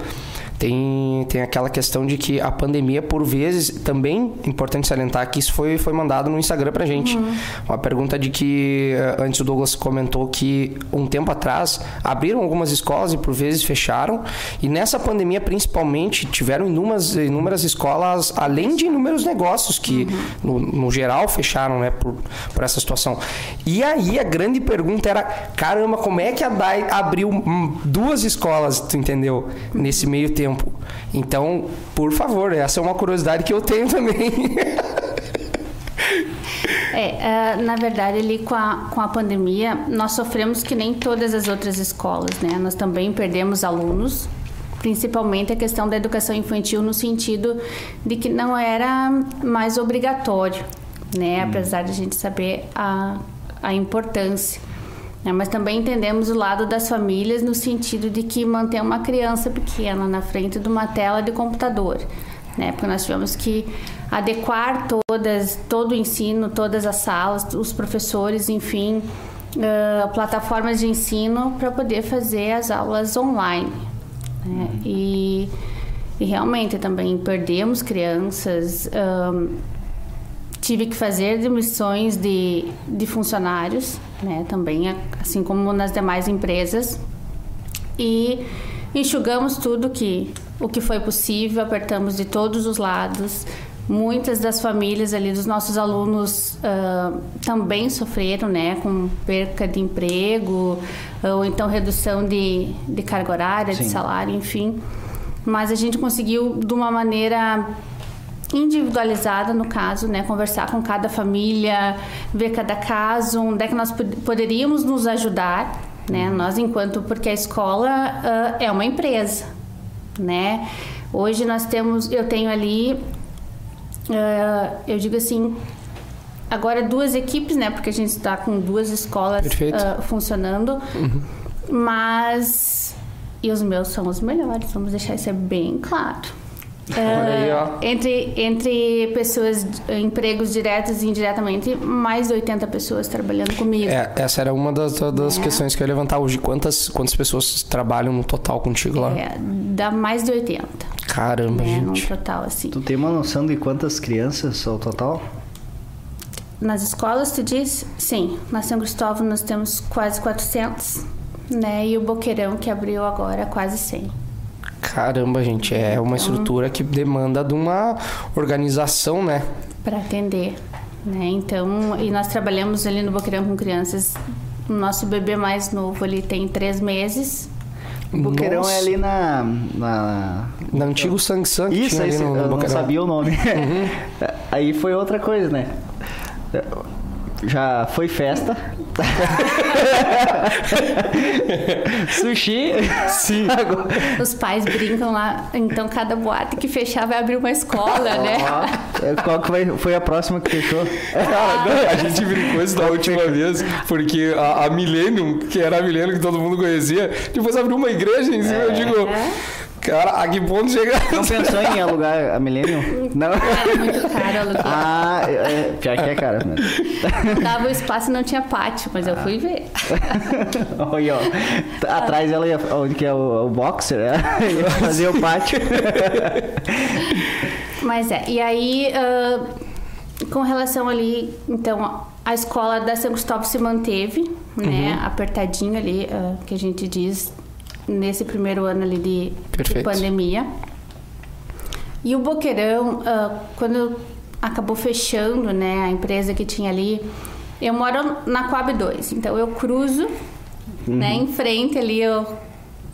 tem, tem aquela questão de que a pandemia, por vezes, também importante salientar que isso foi, foi mandado no Instagram pra gente. Uhum. Uma pergunta de que eh, antes o Douglas comentou que um tempo atrás abriram algumas escolas e por vezes fecharam. E nessa pandemia, principalmente, tiveram inúmeras, inúmeras escolas, além de inúmeros negócios que, uhum. no, no, geral, fecharam né, por, por essa situação. E aí a grande pergunta era: caramba, como é que a DAI abriu duas escolas, tu entendeu? Nesse meio tempo tempo. Então, por favor, essa é uma curiosidade que eu tenho também. É, uh, na verdade, ali com a, com a pandemia, nós sofremos que nem todas as outras escolas, né? Nós também perdemos alunos, principalmente a questão da educação infantil, no sentido de que não era mais obrigatório, né? Hum. Apesar de a gente saber a, a importância. Né? Mas também entendemos o lado das famílias no sentido de que manter uma criança pequena na frente de uma tela de computador, né? Porque nós tivemos que adequar todas, todo o ensino, todas as salas, os professores, enfim, uh, plataformas de ensino para poder fazer as aulas online. Né? E, e, realmente também perdemos crianças. Um, tive que fazer demissões de, de funcionários, né, também, assim como nas demais empresas. E enxugamos tudo que o que foi possível, apertamos de todos os lados. Muitas das famílias ali dos nossos alunos uh, também sofreram, né, com perca de emprego ou então redução de, de carga horária, Sim. de salário, enfim. Mas a gente conseguiu de uma maneira individualizada no caso, né, conversar com cada família, ver cada caso, onde é que nós poderíamos nos ajudar, né, nós enquanto porque a escola uh, é uma empresa, né, hoje nós temos, eu tenho ali, uh, eu digo assim, agora duas equipes, né, porque a gente está com duas escolas uh, funcionando, uhum. mas e os meus são os melhores, vamos deixar isso bem claro. Aí, entre, entre pessoas, empregos diretos e indiretamente, mais de 80 pessoas trabalhando comigo. É, essa era uma das, das é. questões que eu ia levantar hoje. Quantas, quantas pessoas trabalham no total contigo lá? É, dá mais de 80. Caramba, né, gente. No total, assim. Tu tem uma noção de quantas crianças ao total? Nas escolas, tu diz? Sim. Na São Cristóvão nós temos quase 400, né? E o Boqueirão, que abriu agora, quase 100. Caramba, gente, é uma estrutura que demanda de uma organização, né? para atender, né? Então, e nós trabalhamos ali no Boqueirão com crianças. O nosso bebê mais novo, ele tem três meses. O Boqueirão Nossa. é ali na. na... Na antigo que Isso, esse, no, no eu não sabia o nome. Aí foi outra coisa, né? Já foi festa. Sushi. Sim. Os pais brincam lá, então cada boate que fechar vai abrir uma escola, né? Ó, Qual que vai- foi a próxima que fechou? Não, a gente brincou isso da última vez, porque a, a Millennium, que era a Millennium que todo mundo conhecia, depois abriu uma igreja em cima. Eu digo, cara, a que ponto chega? Não pensou em alugar a Millennium? Não. Era muito caro aluguel. Ah, é, pior que é cara mesmo. Dava o espaço e não tinha pátio, mas eu fui ver. Olha, ó. Atrás ela ia. Onde que é o, o boxer? né? Ia fazer o pátio. Mas é, e aí, ah, com relação ali, então, a escola da São Cristóvão se manteve, né, apertadinho ali, ah, que a gente diz, nesse primeiro ano ali de, de pandemia. E o Boqueirão, ah, quando acabou fechando, né, a empresa que tinha ali, eu moro na Coab 2, então eu cruzo, né, em frente ali o,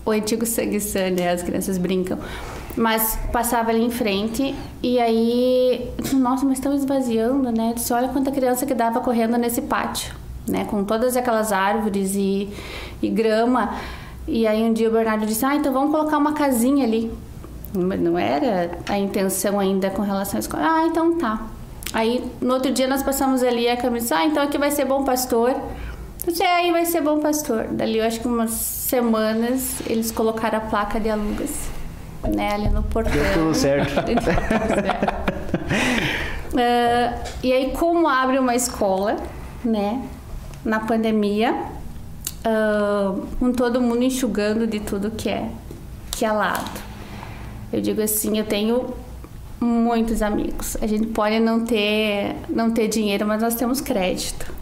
o antigo Sangue San, né, as crianças brincam. Mas passava ali em frente e aí, nossa, mas estão esvaziando, né? Eu disse, olha quanta criança que dava correndo nesse pátio, né? Com todas aquelas árvores e, e grama. E aí um dia o Bernardo disse, ah, então vamos colocar uma casinha ali. Não era a intenção ainda com relação à escola. Ah, então tá. Aí no outro dia nós passamos ali a Camila disse, ah, então aqui vai ser Bom Pastor. Eu disse, é, aí vai ser Bom Pastor. Dali eu acho que umas semanas eles colocaram a placa de alugas, né, ali no portão. Deu tudo certo. Deu tudo certo. Ah, e aí como abre uma escola, né, na pandemia, com todo mundo enxugando de tudo que é, que é lado. Eu digo assim, eu tenho muitos amigos. A gente pode não ter, não ter dinheiro, mas nós temos crédito.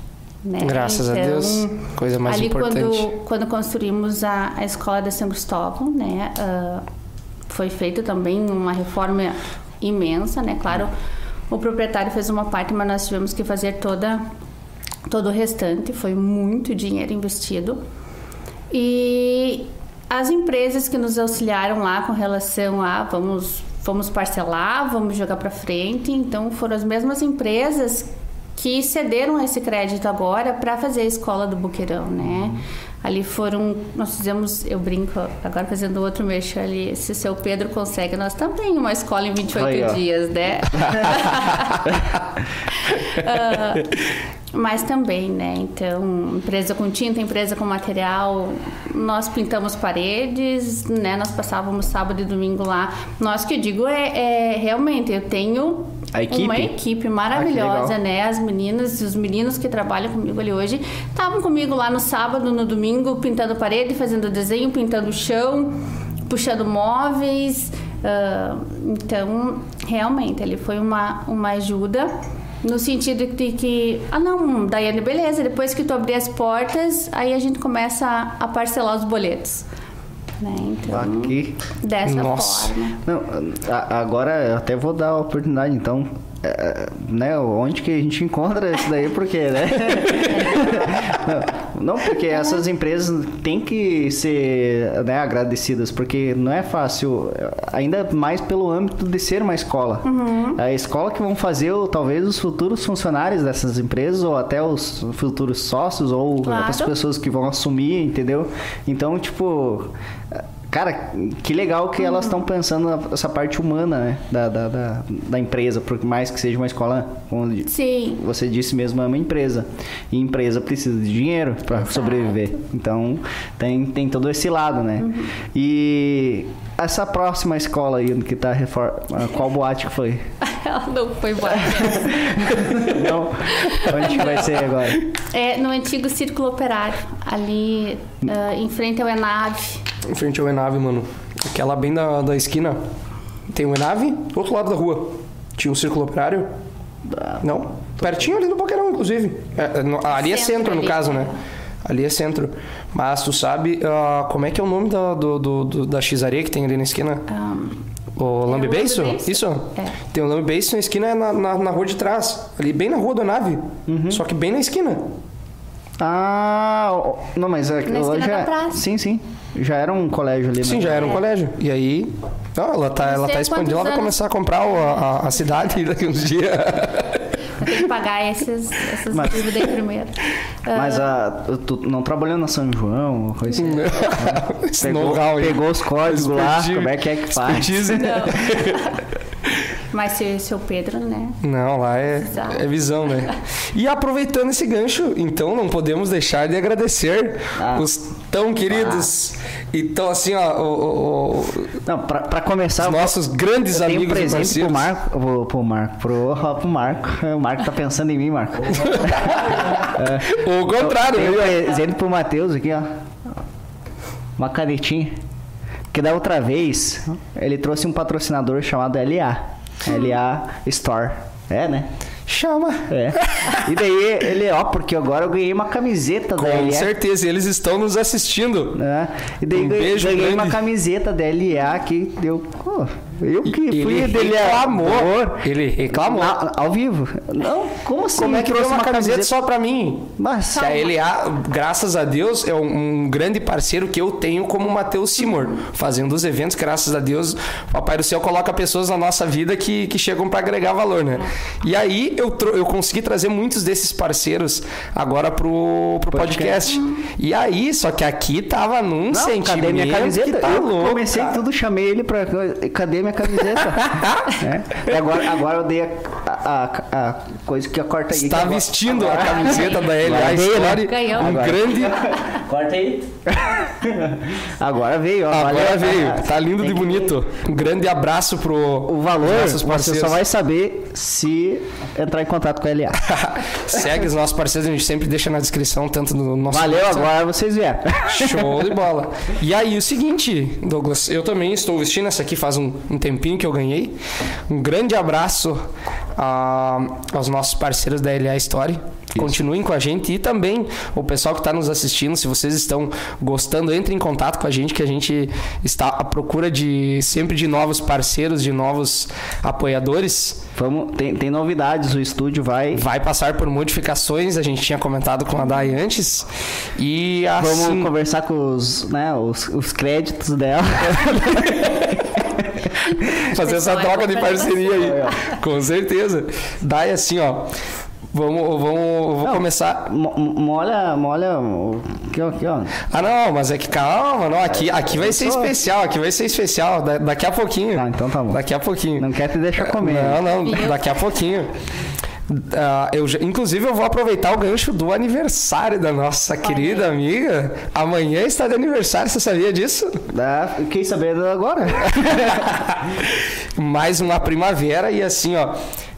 Né? Graças a Deus, coisa mais ali importante. Quando, quando construímos a, a escola da São Cristóvão, né? ah, foi feita também uma reforma imensa, né? Claro, o proprietário fez uma parte, mas nós tivemos que fazer toda todo o restante. Foi muito dinheiro investido. E as empresas que nos auxiliaram lá com relação a vamos vamos parcelar, vamos jogar para frente, então foram as mesmas empresas que cederam esse crédito agora para fazer a escola do Boqueirão, né? Ali foram, nós fizemos, eu brinco, agora fazendo outro mexer ali, se o seu Pedro consegue, nós também uma escola em 28 Aí, dias, né? Ah, mas também, né? Então, empresa com tinta, empresa com material, nós pintamos paredes, né? Nós passávamos sábado e domingo lá. Nós que eu digo é, é realmente, eu tenho A equipe? uma equipe Ah, maravilhosa, legal. né? As meninas e os meninos que trabalham comigo ali hoje estavam comigo lá no sábado, no domingo, pintando parede, fazendo desenho, pintando o chão, puxando móveis. ah, então, realmente, ele foi uma, uma ajuda no sentido de que, ah não, Daiane, beleza, depois que tu abrir as portas, aí a gente começa a parcelar os boletos. Né? Então, Aqui. dessa Nossa. forma. Não, agora eu até vou dar a oportunidade, então. É, né, onde que a gente encontra isso daí, porque, né? não, não, porque essas empresas têm que ser né, agradecidas, porque não é fácil, ainda mais pelo âmbito de ser uma escola. A escola que vão fazer, talvez, os futuros funcionários dessas empresas, ou até os futuros sócios, ou Claro. as pessoas que vão assumir, entendeu? Então, tipo. Cara, que legal que elas estão pensando nessa parte humana, né? Da, da, da, da empresa, por mais que seja uma escola onde Sim, você disse mesmo é uma empresa. E empresa precisa de dinheiro para sobreviver. Então tem, tem todo esse lado, né? Uhum. E essa próxima escola aí que tá reforma. Qual boate que foi? ela não foi embora. Não? Onde que vai ser agora? É no antigo Círculo Operário, ali ah, em frente ao Enave. Em frente ao Enave, mano. Aquela bem da, da esquina. Tem o Enave, do outro lado da rua. Tinha um círculo operário. Não? Pertinho ali do Boqueirão, inclusive. É, é, no- ali é Centro no caso, né? Ali é centro. Mas tu sabe ah, como é que é o nome da, do, do- do- da x-areia que tem ali na esquina? O Lambe Lambe Beiço? Beiço? Isso? É. Tem o Lambe Beiço na esquina é na, na, na rua de trás. Ali bem na rua da nave. Uhum. Só que bem na esquina. Ah, não, mas é, Na ela já. da praça. Sim, sim. Já era um colégio ali. Sim, né? já era um É. colégio. E aí. Não, ela tá, Não ela tá expandindo, ela vai começar a comprar o- a, a- a cidade daqui uns dias. Vou ter que pagar esses, essas Mas- dívidas aí primeiro. Mas a, tu não trabalhou na São João, coisa assim. Esse Pegou, pegou os códigos lá, como é que é que faz. Expertise. Mas se seu Pedro, né? Não, lá é, é visão, né? E aproveitando esse gancho, então não podemos deixar de agradecer Ah. os tão queridos. Então, assim, ó, o- o- o- Não, pra, pra começar, os nossos grandes eu tenho um amigos e presente pro Marco. Vou pro Marco, pro, pro Marco. O Marco tá pensando em mim, Marco. O contrário, Tem um viu? presente pro Matheus aqui, ó. Uma canetinha. Que da outra vez, ele trouxe um patrocinador chamado LA. LA Store. É, né? Chama. É. E daí ele, ó, porque agora eu ganhei uma camiseta da Com LA. certeza, eles estão nos assistindo. né? E daí Um ganhei, beijo ganhei grande. uma camiseta da LA que deu. eu que fui Ele dele reclamou. Ele reclamou. Na- ao vivo. Não, como assim? Como é que trouxe trouxe uma, camiseta, só pra mim? Mas, a LA, graças a Deus, é um, um grande parceiro que eu tenho como Matheus Simor. Fazendo os eventos, graças a Deus, o Papai do Céu coloca pessoas na nossa vida que, que chegam pra agregar valor, né? E aí eu, eu consegui trazer muitos desses parceiros agora pro, pro podcast. E aí, só que aqui tava num não, sentimento cadê minha camiseta? que tá eu louco. comecei cara. tudo, chamei ele pra. Cadê minha camiseta? É. E agora, agora eu dei a, a- a- a coisa que a corta aí. Está que agora- vestindo a camiseta da LA né? Story. Ganhou. Um Agora. grande. Corta aí. Agora veio, ó. Agora valeu. veio. Tá lindo Tem que- bonito. Um grande abraço pro. O valor você só vai saber se entrar em contato com a LA. Segue os nossos parceiros, a gente sempre deixa na descrição, tanto no nosso. Valeu, agora vocês vieram. Show de bola. E aí, o seguinte, Douglas, eu também estou vestindo essa aqui faz um, um tempinho que eu ganhei. Um grande abraço a- aos nossos parceiros da LA Story. Continuem com a gente e também o pessoal que está nos assistindo, se vocês estão gostando, entre em contato com a gente, que a gente está à procura de sempre de novos parceiros, de novos apoiadores. Vamos, tem, tem novidades, o estúdio vai. Vai passar por modificações, a gente tinha comentado com a Dai antes. E assim. Vamos conversar com os, né, os, os créditos dela. fazer essa é troca de parceria aí. Com certeza. Daí assim, ó. Vamos, vamos, vou Não. começar. Mo- Molha, molha. Aqui, ó, aqui, ó. Ah, não, mas é que calma, não. Aqui, aqui vai ser especial, aqui vai ser especial. Da- daqui a pouquinho. Tá, então tá bom. Daqui a pouquinho. Não quer te deixar comer. Não, não, daqui a pouquinho. Ah, eu, inclusive, eu vou aproveitar o gancho do aniversário da nossa querida amiga. Amanhã está de aniversário, você sabia disso? Dá, fiquei sabendo agora. mais uma primavera e assim, ó,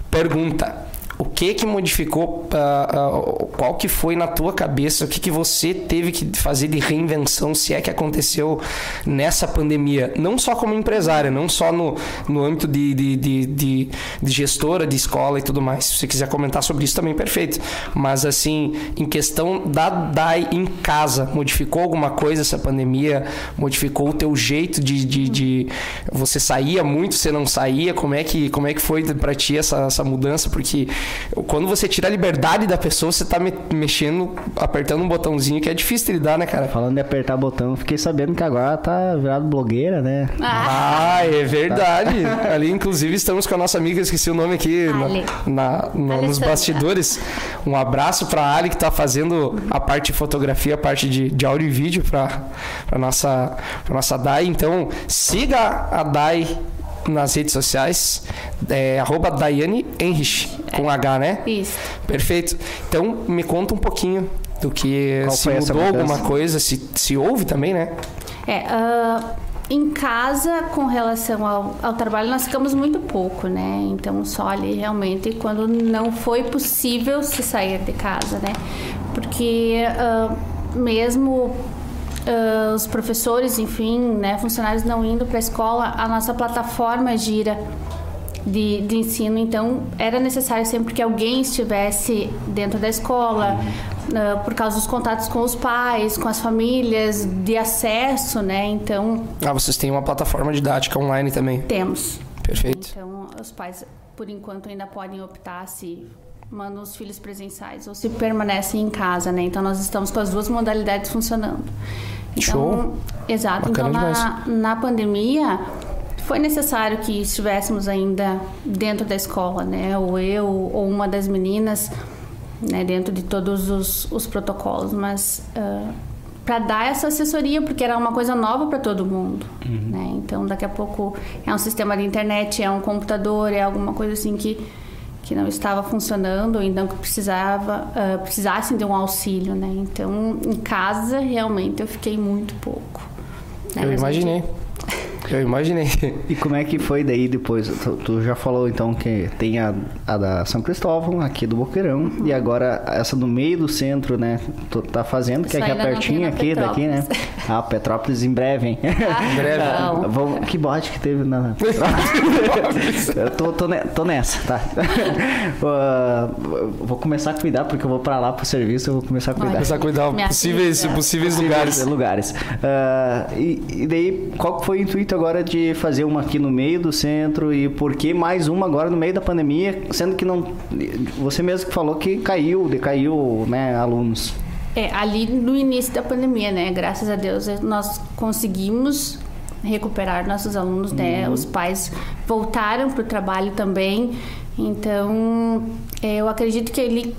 pergunta. O que que modificou, ah, ah, qual que foi na tua cabeça, o que que você teve que fazer de reinvenção, se é que aconteceu nessa pandemia? Não só como empresária, não só no, no âmbito de, de, de, de, de gestora de escola e tudo mais. Se você quiser comentar sobre isso também, perfeito. Mas assim, em questão da DAI em casa, modificou alguma coisa essa pandemia? Modificou o teu jeito de, de, de- você saía muito, você não saía? Como é que, como é que foi pra ti essa, essa mudança? Porque quando você tira a liberdade da pessoa, você tá me- mexendo, apertando um botãozinho que é difícil de lidar, né, cara? Falando de apertar botão, fiquei sabendo que agora tá virado blogueira, né? Ah, Ah, é verdade. Ali, inclusive, estamos com a nossa amiga, esqueci o nome aqui na- na- na- nos bastidores. Um abraço pra Ali, que tá fazendo a parte de fotografia, a parte de, de áudio e vídeo pra, pra, nossa, pra nossa Dai. Então, siga a Dai nas redes sociais, é, arroba Daiane Henrich, com H, né? isso. Perfeito. Então, me conta um pouquinho do que Qual se mudou alguma coisa, se, se houve também, né? É, ah, em casa, com relação ao, ao trabalho, nós ficamos muito pouco, né? Então, só ali realmente quando não foi possível se sair de casa, né? Porque ah, mesmo ah, os professores, enfim, né, funcionários não indo para a escola, a nossa plataforma gira de, de ensino, então era necessário sempre que alguém estivesse dentro da escola, uh, por causa dos contatos com os pais, com as famílias, de acesso, né? Então. Ah, vocês têm uma plataforma didática online também? Temos. Perfeito. Então, os pais, por enquanto, ainda podem optar se mandam os filhos presenciais ou se permanecem em casa, né? Então, nós estamos com as duas modalidades funcionando. Então, Show. Exato. Bacana então, na, na pandemia, foi necessário que estivéssemos ainda dentro da escola, né? Ou eu, ou uma das meninas, né? Dentro de todos os, os protocolos. Mas para dar essa assessoria, porque era uma coisa nova para todo mundo, né? Então, daqui a pouco é um sistema de internet, é um computador, é alguma coisa assim que que não estava funcionando, ou então que precisava uh, precisassem de um auxílio, né? Então, em casa, realmente, eu fiquei muito pouco. Né? Eu Mas imaginei. Eu imaginei. E como é que foi daí depois? Tu, tu já falou então que tem a, a da São Cristóvão, aqui do Boqueirão, e agora essa no meio do centro, né? Tu tá fazendo, que é Isso aqui ainda não pertinho aqui daqui, né? Ah, Petrópolis em breve, hein? Em breve. Não. Vamos, que bote que teve na Petrópolis? eu tô, tô, ne- tô nessa, tá? Ah, vou começar a cuidar, porque eu vou pra lá pro serviço, eu vou começar a cuidar. Começar a cuidar possíveis, avisa. possíveis lugares. lugares. Ah, e, e daí, qual foi o intuito agora de fazer uma aqui no meio do centro e por que mais uma agora no meio da pandemia, sendo que não. Você mesmo que falou que caiu, decaiu, né, alunos. É, ali no início da pandemia, né? Graças a Deus eh, nós conseguimos recuperar nossos alunos, né? Os pais voltaram para o trabalho também. Então, eh, eu acredito que ele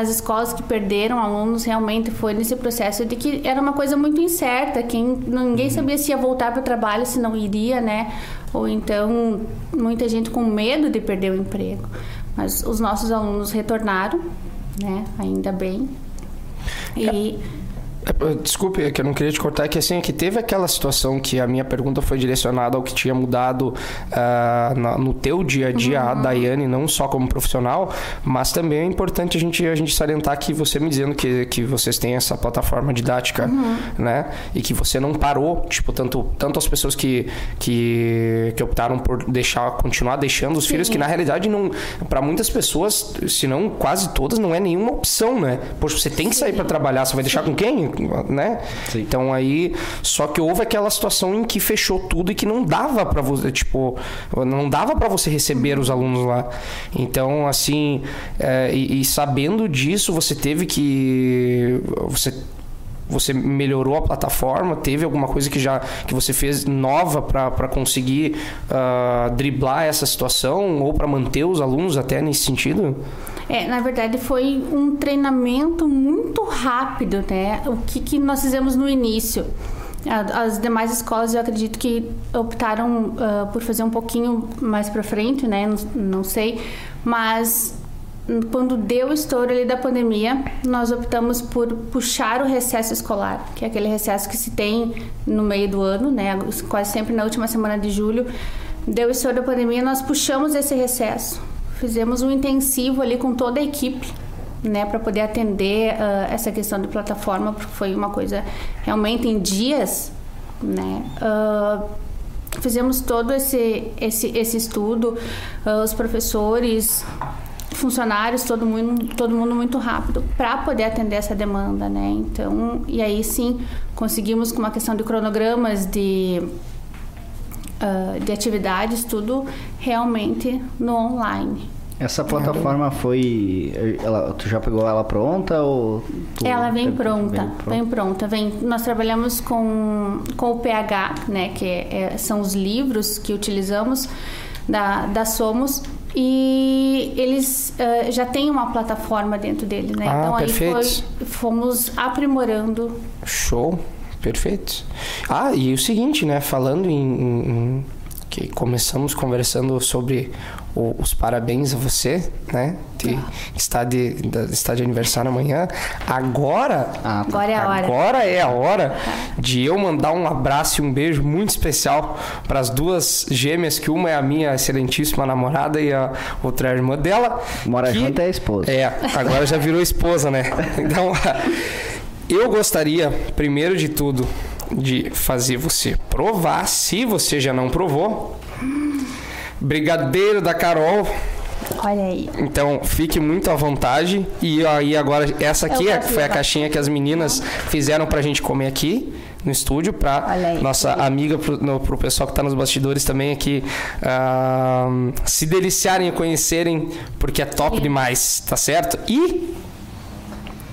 as escolas que perderam alunos realmente foi nesse processo de que era uma coisa muito incerta, quem ninguém sabia se ia voltar para o trabalho, se não iria, né? Ou então muita gente com medo de perder o emprego. Mas os nossos alunos retornaram, né? Ainda bem. E Desculpe, é que eu não queria te cortar, é que assim, é que teve aquela situação que a minha pergunta foi direcionada ao que tinha mudado ah, na- no teu dia a dia, a Daiane, não só como profissional, mas também é importante a gente, a gente salientar que você me dizendo que, que vocês têm essa plataforma didática, né? E que você não parou, tipo, tanto, tanto as pessoas que, que, que optaram por deixar, continuar deixando os filhos, que na realidade não, para muitas pessoas, se não quase todas, não é nenhuma opção, né? Poxa, você tem que sair para trabalhar, você vai deixar com quem? Né? Sim. Então aí, só que houve aquela situação em que fechou tudo e que não dava para você, tipo, não dava para você receber os alunos lá. Então, assim, é, e, e sabendo disso, você teve que você você melhorou a plataforma? Teve alguma coisa que já que você fez nova para conseguir ah, driblar essa situação ou para manter os alunos até nesse sentido? É, na verdade foi um treinamento muito rápido, né? O que, que nós fizemos no início? As demais escolas eu acredito que optaram ah, por fazer um pouquinho mais para frente, né? Não, não sei, mas hum, quando deu o estouro ali da pandemia, nós optamos por puxar o recesso escolar, que é aquele recesso que se tem no meio do ano, né? Quase sempre na última semana de julho. Deu o estouro da pandemia, nós puxamos esse recesso. Fizemos um intensivo ali com toda a equipe, né, para poder atender ah, essa questão de plataforma, porque foi uma coisa realmente em dias, né? Ah, fizemos todo esse esse, esse estudo, ah, os professores, funcionários, todo mundo, todo mundo muito rápido para poder atender essa demanda, né? Então, e aí sim conseguimos com uma questão de cronogramas de ah, de atividades, tudo realmente no online. Essa plataforma foi. Ela, tu já pegou ela pronta ou. tu- Ela vem teve- pronta, vem vem pronta. Vem, nós trabalhamos com, com o PH, né, que é- são os livros que utilizamos da, da Somos. E eles eh, já têm uma plataforma dentro dele, né? Ah, então aí perfeito. foi, fomos aprimorando. Show, perfeito. Ah, e o seguinte, né? Falando em, em- em- que começamos conversando sobre o- os parabéns a você, né? De, está de da- está de aniversário amanhã. Agora, Ah. Agora é a hora. agora é a hora de eu mandar um abraço e um beijo muito especial para as duas gêmeas, que uma é a minha excelentíssima namorada e a outra é a irmã dela. Mora que- junto é a esposa. é, agora já virou esposa, né? Então, eu gostaria, primeiro de tudo, de fazer você provar, se você já não provou, Brigadeiro da Carol. Olha aí. Então, fique muito à vontade. E aí, agora, essa aqui é- foi a caixinha que as meninas fizeram pra gente comer aqui no estúdio, pra aí, nossa amiga, pro, no, pro pessoal que tá nos bastidores também aqui ah, se deliciarem e conhecerem, porque é top Sim. demais, tá certo? E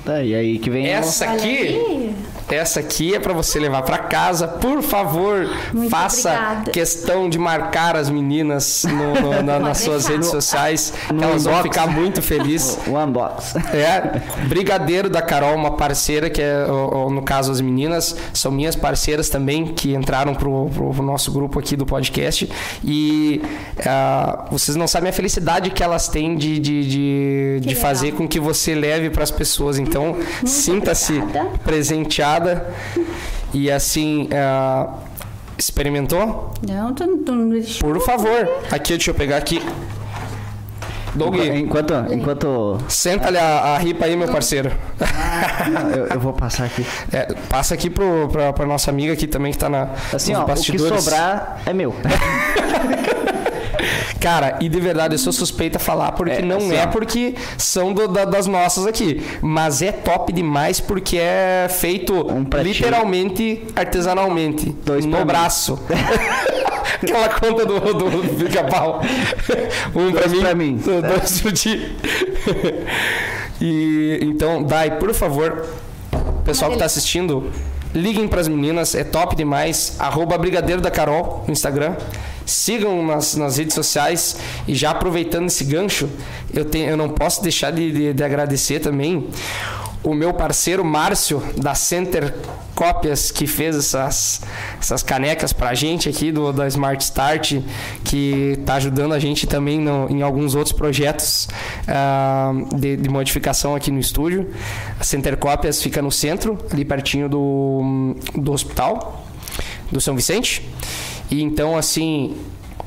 Tá, e aí que vem. o- essa aqui. Essa aqui é pra você levar pra casa. Por favor, Muito faça obrigada. questão de marcar as meninas no- no- na- nas suas deixar. redes sociais. no elas vão inbox. ficar muito felizes. O unbox. É, Brigadeiro da Carol, uma parceira que é, o- o- no caso, as meninas, são minhas parceiras também, que entraram pro, pro- pro nosso grupo aqui do podcast. E ah, vocês não sabem a felicidade que elas têm de, de, de, de fazer com que você leve para as pessoas. Então, sinta-se presenteada. E assim, ah, experimentou? Não, tu, tu não. Por favor. Aqui, deixa eu pegar aqui. Doug, Enquanto. enquanto senta ali a, a ripa aí, meu parceiro. eu, eu vou passar aqui. É, passa aqui pro, pra, pra nossa amiga aqui também que tá na, Assim, ó, o que bastidores. sobrar é meu. Cara, e de verdade, eu sou suspeita a falar porque É, não assim, é porque são do- da- das nossas aqui. Mas é top demais porque é feito Um pra literalmente artesanalmente. Dois pra no braço. Aquela conta do, do pica-pau. Um pra Dois mim, pra mim. dois pra ti. E então, Dai, por favor, pessoal que tá assistindo, liguem pras meninas, é top demais. Arroba Brigadeiro da Carol no Instagram. Sigam nas, nas redes sociais e já aproveitando esse gancho, eu, tenho, eu não posso deixar de, de- de agradecer também o meu parceiro Márcio da Center Cópias que fez essas, essas canecas pra gente aqui do, da Smart Start, que tá ajudando a gente também no- em alguns outros projetos ah, de, de modificação aqui no estúdio. A Center Cópias fica no centro, ali pertinho do, do hospital do São Vicente. E então, assim,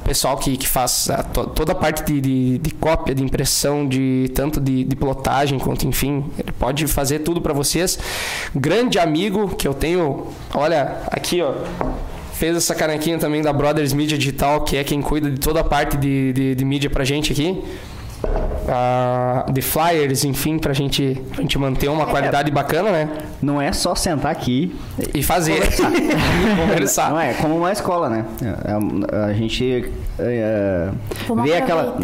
pessoal que, que faz a to- toda a parte de, de, de cópia, de impressão, de tanto de, de plotagem quanto, enfim, ele pode fazer tudo para vocês. Grande amigo que eu tenho, olha, aqui, ó. Fez essa canequinha também da Brothers Media Digital, que é quem cuida de toda a parte de, de, de mídia pra gente aqui. Ah, de flyers, enfim, pra gente, pra gente manter uma qualidade bacana, né? Não é só sentar aqui E fazer. Conversar. Não é como uma escola, né? É, a, gente é, vê aquela.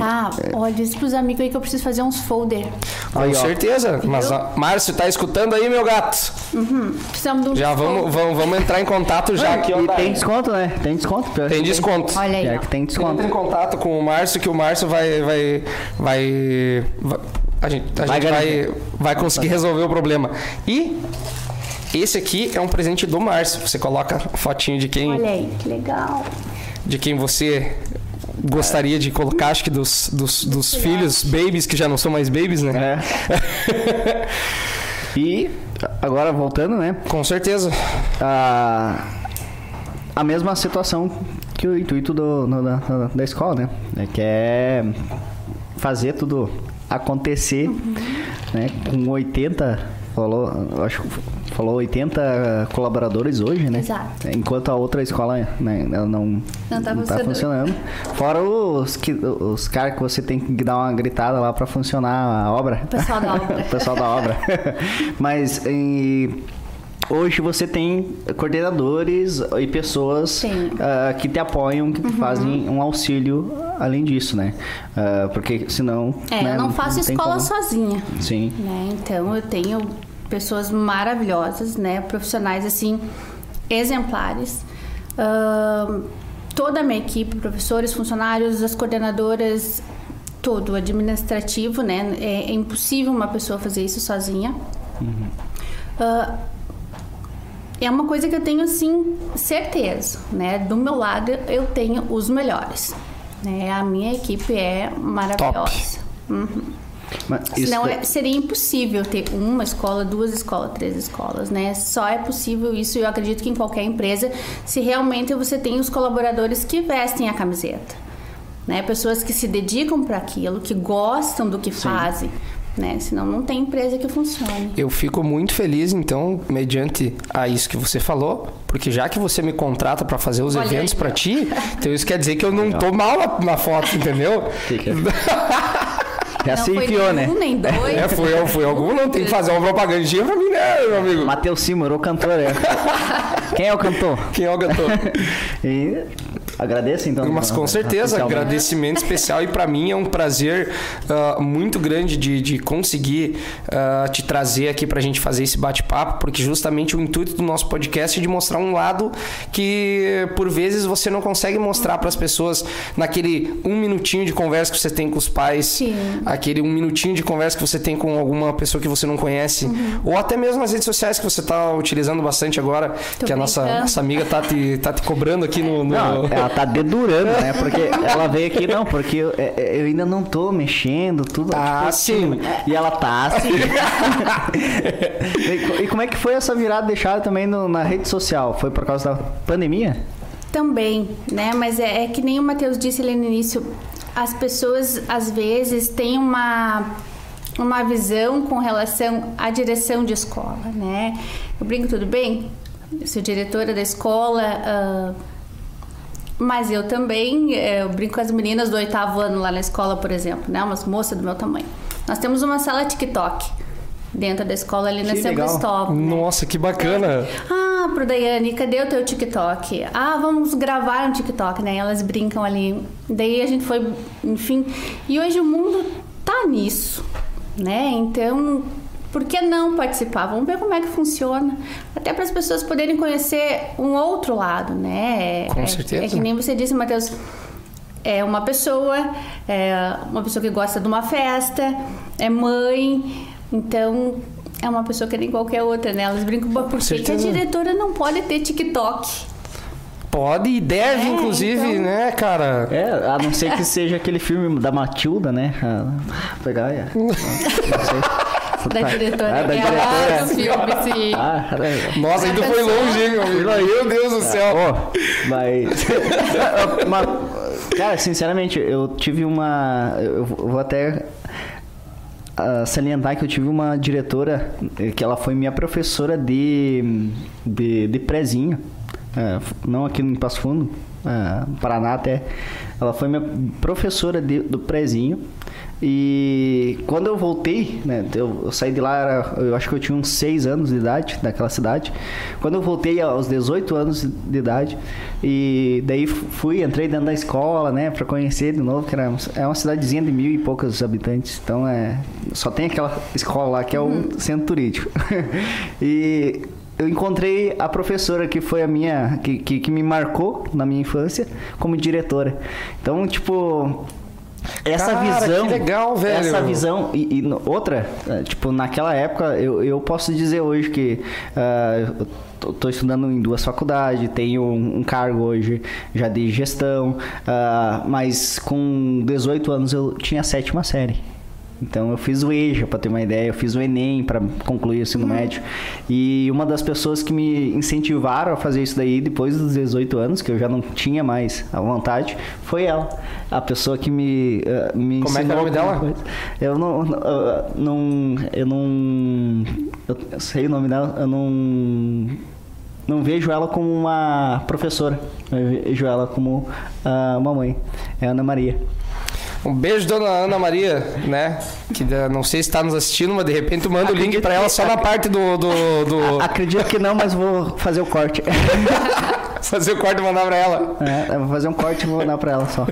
Olha, diz pros amigos aí que eu preciso fazer uns folder. Com Aí, ó. certeza. Mas, Márcio, tá escutando aí, meu gato? Precisamos de um Já vamos, vamos, vamos entrar em contato já aqui, ó. E tem desconto, né? Tem desconto. Tem desconto. Olha aí. Tem Entra desconto. em contato com o Márcio, que o Márcio vai. vai, vai, vai- a gente, a Vai gente vai, vai conseguir resolver o problema. E esse aqui é um presente do Márcio. Você coloca a fotinho de quem, Olha aí, que legal. de quem você gostaria de colocar, acho que dos, dos, dos filhos, babies, que já não são mais babies, né? É. e agora voltando, né? Com certeza. A, a mesma situação que o intuito do, no- da, da- da escola, né? É que é fazer tudo acontecer, né? Com 80, falou, acho que falou 80 colaboradores hoje, né? Exato. Enquanto a outra escola né, ela não, Não tá funcionando. funcionando. Fora os, que, os caras que você tem que dar uma gritada lá para funcionar a obra. O pessoal da obra. o pessoal da obra. Mas em- hoje você tem coordenadores e pessoas ah, que te apoiam, que te fazem um auxílio além disso, né? Ah, porque senão. É, né, eu não faço tem escola como. sozinha. Sim. né? Então eu tenho pessoas maravilhosas, né? Profissionais assim exemplares. Ahn, toda a minha equipe, professores, funcionários, as coordenadoras, todo administrativo, né? É, é impossível uma pessoa fazer isso sozinha. Ah, é uma coisa que eu tenho assim certeza, né? Do meu lado eu tenho os melhores, né? A minha equipe é maravilhosa. Mas isso Senão da- é- seria impossível ter uma escola, duas escolas, três escolas, né? Só é possível isso, eu acredito que em qualquer empresa, se realmente você tem os colaboradores que vestem a camiseta. Né? Pessoas que se dedicam para aquilo, que gostam do que fazem. Né? Senão não tem empresa que funcione. Eu fico muito feliz, então, mediante a isso que você falou, porque já que você me contrata para fazer os Olha eventos para ti, então isso quer dizer que eu não tô mal na, na foto, entendeu? Fica. Não se foi enfiou, nem né? nem dois. É, foi, foi algum, não tem que fazer uma propagandinha pra mim, né, meu amigo? Matheus Simor, o cantor, é. Quem é o cantor? Quem é o cantor? E agradeço, então. Mas com certeza, oficialmente. agradecimento especial e para mim é um prazer ah, muito grande de, de conseguir ah, te trazer aqui pra gente fazer esse bate-papo, porque justamente o intuito do nosso podcast é de mostrar um lado que por vezes você não consegue mostrar para as pessoas naquele um minutinho de conversa que você tem com os pais, Sim. aquele um minutinho de conversa que você tem com alguma pessoa que você não conhece, Uhum. ou até mesmo nas redes sociais que você tá utilizando bastante agora, Tô que a nossa, nossa amiga tá te, tá te cobrando aqui no- no... Não, ela tá dedurando, né? Porque ela veio aqui, não, porque eu, é- é- eu ainda não tô mexendo, tudo. Ah, tipo, sim. assim, E ela tá assim. e, e como é que foi essa virada deixada também no- na rede social? Foi por causa da pandemia? Também, né? Mas é, é que nem o Matheus disse ali no início, as pessoas às vezes têm uma uma visão com relação à direção de escola, né? Eu brinco tudo bem, sou diretora da escola, ah, mas eu também eh, eu brinco com as meninas do oitavo ano lá na escola, por exemplo, né? Umas moças do meu tamanho. Nós temos uma sala TikTok dentro da escola ali na São. Cristóvão. né? Nossa, que bacana. Ah, pro Daiane, cadê o teu TikTok? Ah, vamos gravar um TikTok, né? Elas brincam ali. Daí a gente foi, enfim. E hoje o mundo tá nisso, né? Então, por que não participar? Vamos ver como é que funciona. Até para as pessoas poderem conhecer um outro lado, né? Com é, certeza. É que nem você disse, Matheus. É uma pessoa, é uma pessoa que gosta de uma festa, é mãe, então é uma pessoa que nem qualquer outra, né? Elas brincam, "Pô, por que, a diretora não pode ter TikTok? Pode e deve, É, inclusive, então. né, cara? É, a não ser que seja aquele filme da Matilda, né? Ah, pegar, é. Não sei. Da diretora. Ah, da é diretora. a do filme, sim. Ah, é. Nossa, ainda foi longe, hein, meu amigo? Meu Deus do céu. Ó, mas. Cara, sinceramente, eu tive uma. Eu vou até ah, salientar que eu tive uma diretora eh, que ela foi minha professora de, de, de prezinho. eh, não aqui no Passo Fundo, ah, Paraná até. Ela foi minha professora de- do prezinho. E quando eu voltei, né, eu, eu saí de lá, era- eu acho que eu tinha uns 6 anos de idade, daquela cidade. Quando eu voltei aos 18 anos de idade, e daí fu- fui, entrei dentro da escola, né, pra conhecer de novo, que era, é uma cidadezinha de mil e poucos habitantes, então é, só tem aquela escola lá que é o centro turístico. e eu encontrei a professora que foi a minha, que, que, que me marcou na minha infância como diretora. Então, tipo, essa Cara, visão. que legal, velho. Essa visão. E, e outra, é, tipo, naquela época, eu, eu posso dizer hoje que. ah, eu tô- tô estudando em duas faculdades, tenho um, cargo hoje já de gestão, ah, mas com 18 anos eu tinha a sétima série. Então eu fiz o EJA, para ter uma ideia, eu fiz o ENEM para concluir o ensino médio. E uma das pessoas que me incentivaram a fazer isso daí depois dos 18 anos, que eu já não tinha mais a vontade, foi ela. A pessoa que me, eh, me Como é que é o nome dela? coisa. Eu não, ah, não. Eu não. Eu sei o nome dela, eu não. Não vejo ela como uma professora. Eu vejo ela como ah, uma mãe. É Ana Maria. Um beijo, dona Ana Maria, né? Que eh, não sei se está nos assistindo, mas de repente tu manda o link pra ela só na parte do. do, do- Acredito que não, mas vou fazer o corte. fazer o corte e mandar pra ela. É, vou fazer um corte e vou dar pra ela só.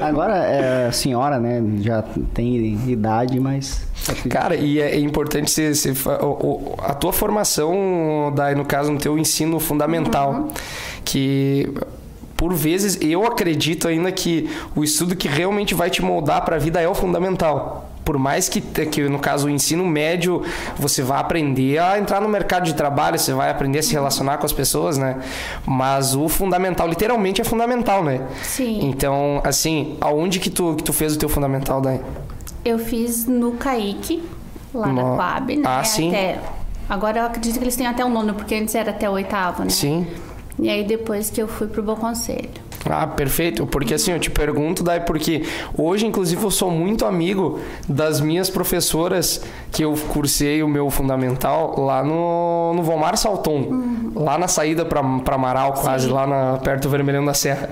Agora é senhora, né? Já tem idade, mas. Cara, e é, importante o- o- a tua formação, daí no caso, no teu ensino fundamental, que por vezes eu acredito ainda que o estudo que realmente vai te moldar para a vida é o fundamental. Por mais que, que, no caso, o ensino médio, você vai aprender a entrar no mercado de trabalho, você vai aprender a se relacionar com as pessoas, né? Mas o fundamental, literalmente, é fundamental, né? Sim. Então, assim, aonde que tu, que tu fez o teu fundamental, daí? Eu fiz no Caique, lá na No- Coab, né? Ah, sim. Até... Agora eu acredito que eles têm até o nono, porque antes era até o oitavo, né? Sim. E aí depois que eu fui pro Bom Conselho. Ah, perfeito. Porque assim, eu te pergunto, daí porque hoje, inclusive, eu sou muito amigo das minhas professoras que eu cursei o meu fundamental lá no, no Vomar Salton, uhum. lá na saída para Amaral, quase, Sim. lá na, perto do Vermelhão da Serra.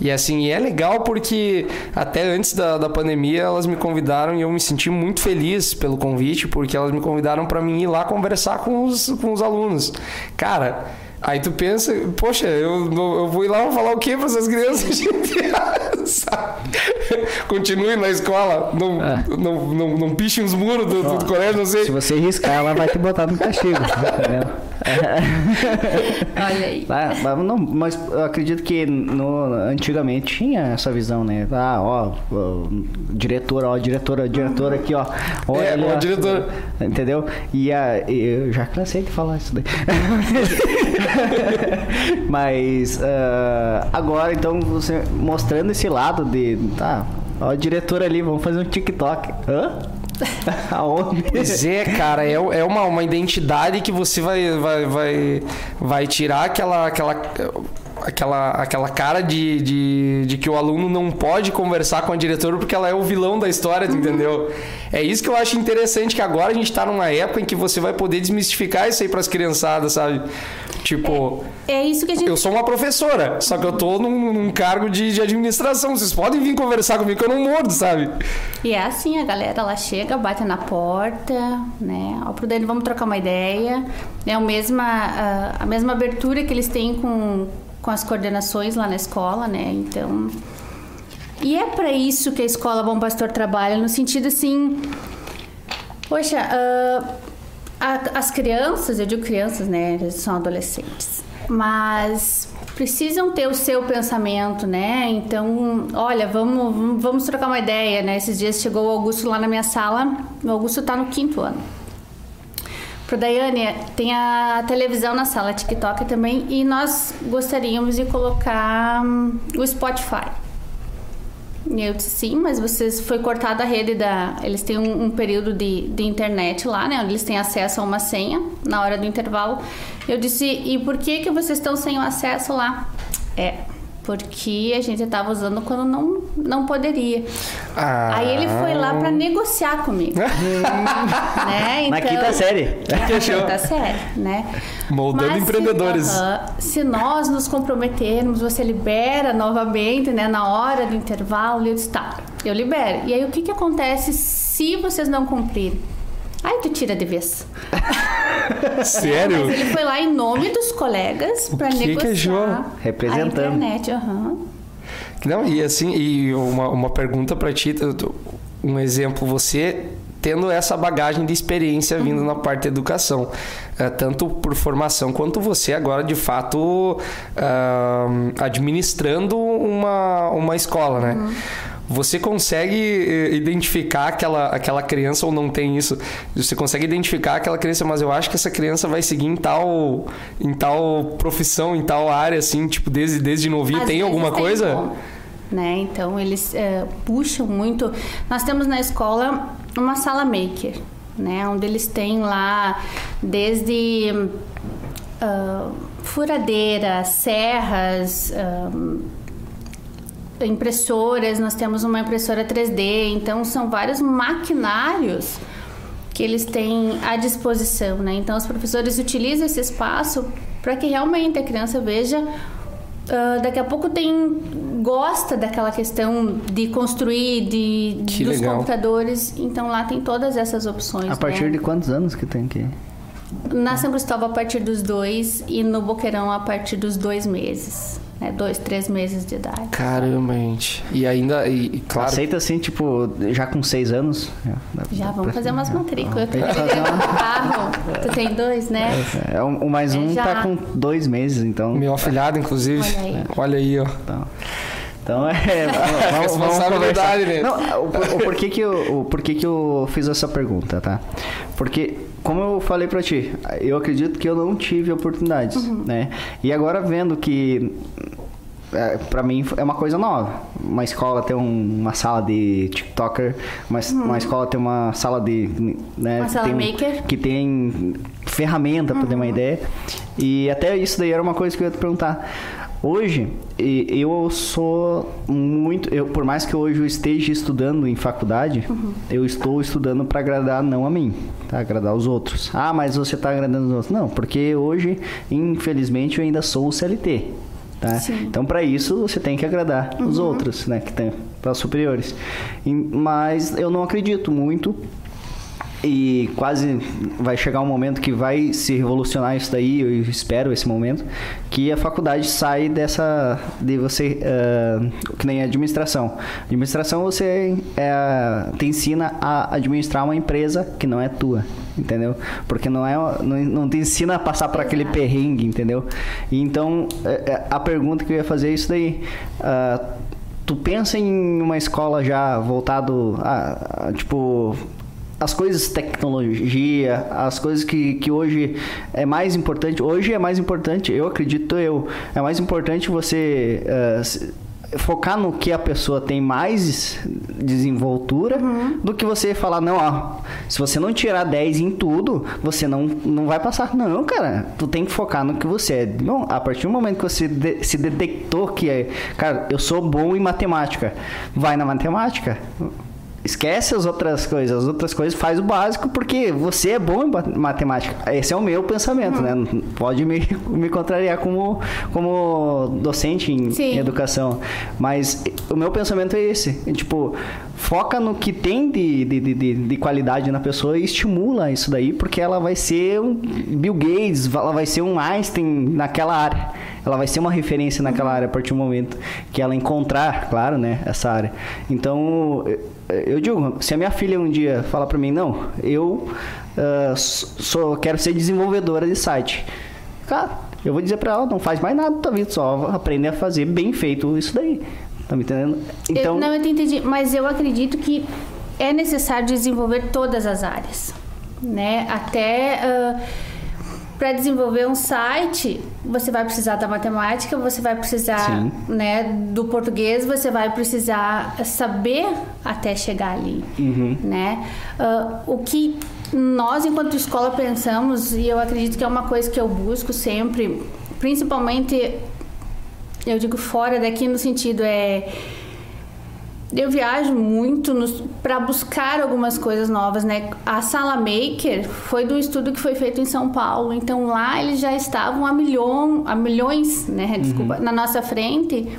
E assim, e é legal porque até antes da, da pandemia elas me convidaram e eu me senti muito feliz pelo convite, porque elas me convidaram para mim ir lá conversar com os, com os alunos. Cara Aí tu pensa, poxa, eu, eu vou ir lá falar o quê para essas crianças? Continue na escola, não, é. não, não, não piche os muros do, do, colégio, não sei. Se você riscar, ela vai te botar no castigo. Olha aí. Mas, não, mas eu acredito que no, antigamente tinha essa visão, né? Ah, ó, ó diretora, ó, diretora, diretora aqui, ó. Olha, é, ó, diretora. Entendeu? E a, eu já cansei de falar isso daí. Mas uh, agora, então, você mostrando esse lado de. Tá, ó, a diretora ali, vamos fazer um TikTok. Hã? Aonde? Pois é, cara, é, é uma, uma identidade que você vai, vai, vai, vai tirar aquela, aquela aquela, aquela cara de, de, de, que o aluno não pode conversar com a diretora porque ela é o vilão da história, uhum. entendeu? É isso que eu acho interessante, que agora a gente está numa época em que você vai poder desmistificar isso aí para as criançadas, sabe? Tipo. É, é, isso que a gente. Eu sou uma professora, só que eu tô num, num cargo de, de, administração. Vocês podem vir conversar comigo que eu não mordo, sabe? E é assim, a galera ela chega, bate na porta, né? Ó, pro Dani, vamos trocar uma ideia. É a mesma, a, a mesma abertura que eles têm com com as coordenações lá na escola, né? Então. E é para isso que a escola Bom Pastor trabalha, no sentido assim. Poxa, uh, a, as crianças, eu digo crianças, né? Eles são adolescentes. Mas precisam ter o seu pensamento, né? Então, olha, vamos, vamos trocar uma ideia, né? Esses dias chegou o Augusto lá na minha sala. O Augusto está no quinto ano. Pro Daiane, tem a televisão na sala, TikTok também, e nós gostaríamos de colocar hum, o Spotify. E eu disse, sim, mas vocês foi cortada a rede da. Eles têm um, um, período de, de internet lá, né? Onde eles têm acesso a uma senha na hora do intervalo. Eu disse, e por que que vocês estão sem o acesso lá? É, porque a gente estava usando quando não, não poderia. Ah. Aí ele foi lá para negociar comigo. né? Então, Na quinta série. Na quinta série, né? Moldando Mas empreendedores. Se, uh, se, nós nos comprometermos, você libera novamente, né? Na hora do intervalo, eu disse, tá, eu libero. E aí o que, que acontece se vocês não cumprirem? Aí tu tira de vez. Sério? Mas ele foi lá em nome dos colegas para negociar. Que é Representando. A internet, uhum. Não, e assim, e uma, uma pergunta para ti, um exemplo, você tendo essa bagagem de experiência vindo na parte da educação, é, tanto por formação quanto você agora de fato uh, administrando uma, uma escola, né? Uhum. Você consegue eh, identificar aquela, aquela criança ou não tem isso? Você consegue identificar aquela criança, mas eu acho que essa criança vai seguir em tal, em tal profissão, em tal área, assim, tipo, desde, desde novinho. Às tem alguma tem coisa? Bom, né? Então, eles é, puxam muito. Nós temos na escola uma sala maker, né? Onde eles têm lá desde uh, furadeira, serras... Uh, impressoras, nós temos uma impressora 3D, então são vários maquinários que eles têm à disposição, né? Então os professores utilizam esse espaço para que realmente a criança veja uh, daqui a pouco tem gosta daquela questão de construir de que dos legal. computadores, então lá tem todas essas opções. A partir né? de quantos anos que tem que na São Cristóvão a partir dos dois e no Boqueirão a partir dos dois meses né, dois, três meses de idade. Caramba, gente. E ainda, e, claro. Aceita assim, tipo, já com seis anos? Já, vamos fazer umas matrículas. Eu fazer uma... carro. Tu tem dois, né? É, o mais um é, já... tá com dois meses, então. Meu afilhado, inclusive. Olha aí, Olha aí ó. Então. Então é. Vamos, Responsabilidade, né? Não, o, o, porquê que eu, o porquê que eu fiz essa pergunta, tá? Porque, como eu falei pra ti, eu acredito que eu não tive oportunidades, uhum. né? E agora vendo que é, para mim é uma coisa nova. Uma escola tem um, uma sala de TikToker, uma, uhum. uma escola tem uma sala de. Né, uma sala tem, maker. Que tem ferramenta, para uhum. ter uma uhum. ideia. E até isso daí era uma coisa que eu ia te perguntar. Hoje, eu sou muito. Eu, por mais que hoje eu esteja estudando em faculdade, eu estou estudando para agradar não a mim, tá? Agradar os outros. Ah, mas você está agradando os outros. Não, porque hoje, infelizmente, eu ainda sou o CLT. Tá? Então, para isso, você tem que agradar os outros, né? Que tem para os superiores. E- mas eu não acredito muito e quase vai chegar um momento que vai se revolucionar isso daí, eu espero esse momento, que a faculdade sai dessa de você ah, que nem administração. Administração você é, te ensina a administrar uma empresa que não é tua, entendeu? Porque não é não, não te ensina a passar por aquele perrengue, entendeu? E então é, é, a pergunta que eu ia fazer é isso daí. ah, tu pensa em uma escola já voltado a, a, tipo as coisas tecnologia, as coisas que, que hoje é mais importante, hoje é mais importante, eu acredito eu, é mais importante você eh, se- focar no que a pessoa tem mais desenvoltura do que você falar, não, ó, se você não tirar 10 em tudo, você não, não vai passar. Não, cara, tu tem que focar no que você é. Não, a partir do momento que você de- se detectou que é, cara, eu sou bom em matemática, vai na matemática. Esquece as outras coisas. As outras coisas faz o básico porque você é bom em ma- matemática. Esse é o meu pensamento, né? Pode me, me contrariar como, como docente em, em educação. Mas o meu pensamento é esse. É, tipo, foca no que tem de, de, de, de- de qualidade na pessoa e estimula isso daí, porque ela vai ser um Bill Gates, ela vai ser um Einstein naquela área. Ela vai ser uma referência naquela área a partir do momento que ela encontrar, claro, né, essa área. Então, eu- eu digo, se a minha filha um dia falar pra mim, não, eu ah, sou, quero ser desenvolvedora de site. Cara, eu vou dizer pra ela, não faz mais nada da tua vida, só aprender a fazer bem feito isso daí. Tá me entendendo? Então, Eu, não, eu te entendi, mas eu acredito que é necessário desenvolver todas as áreas, né? Até para desenvolver um site, você vai precisar da matemática, você vai precisar, Sim. né, do português, você vai precisar saber até chegar ali, Uhum. né? Ah, o que nós, enquanto escola, pensamos e eu acredito que é uma coisa que eu busco sempre, principalmente eu digo fora daqui no sentido é eu viajo muito para buscar algumas coisas novas, né? A Sala Maker foi do estudo que foi feito em São Paulo, então lá eles já estavam a milhão, a milhões, né? Desculpa, na nossa frente,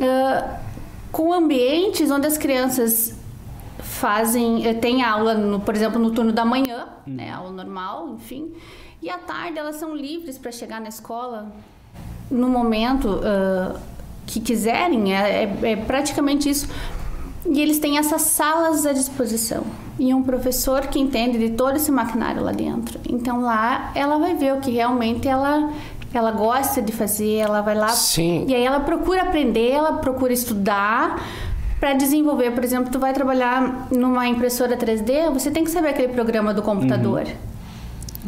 ah, com ambientes onde as crianças fazem, eh, tem aula, no, por exemplo, no turno da manhã, né? Aula normal, enfim, e à tarde elas são livres para chegar na escola no momento ah, que quiserem, é, é- é praticamente isso. E eles têm essas salas à disposição. E um professor que entende de todo esse maquinário lá dentro. Então lá ela vai ver o que realmente ela, ela gosta de fazer, ela vai lá. Sim. E aí ela procura aprender, ela procura estudar para desenvolver. Por exemplo, tu vai trabalhar numa impressora 3D, você tem que saber aquele programa do computador.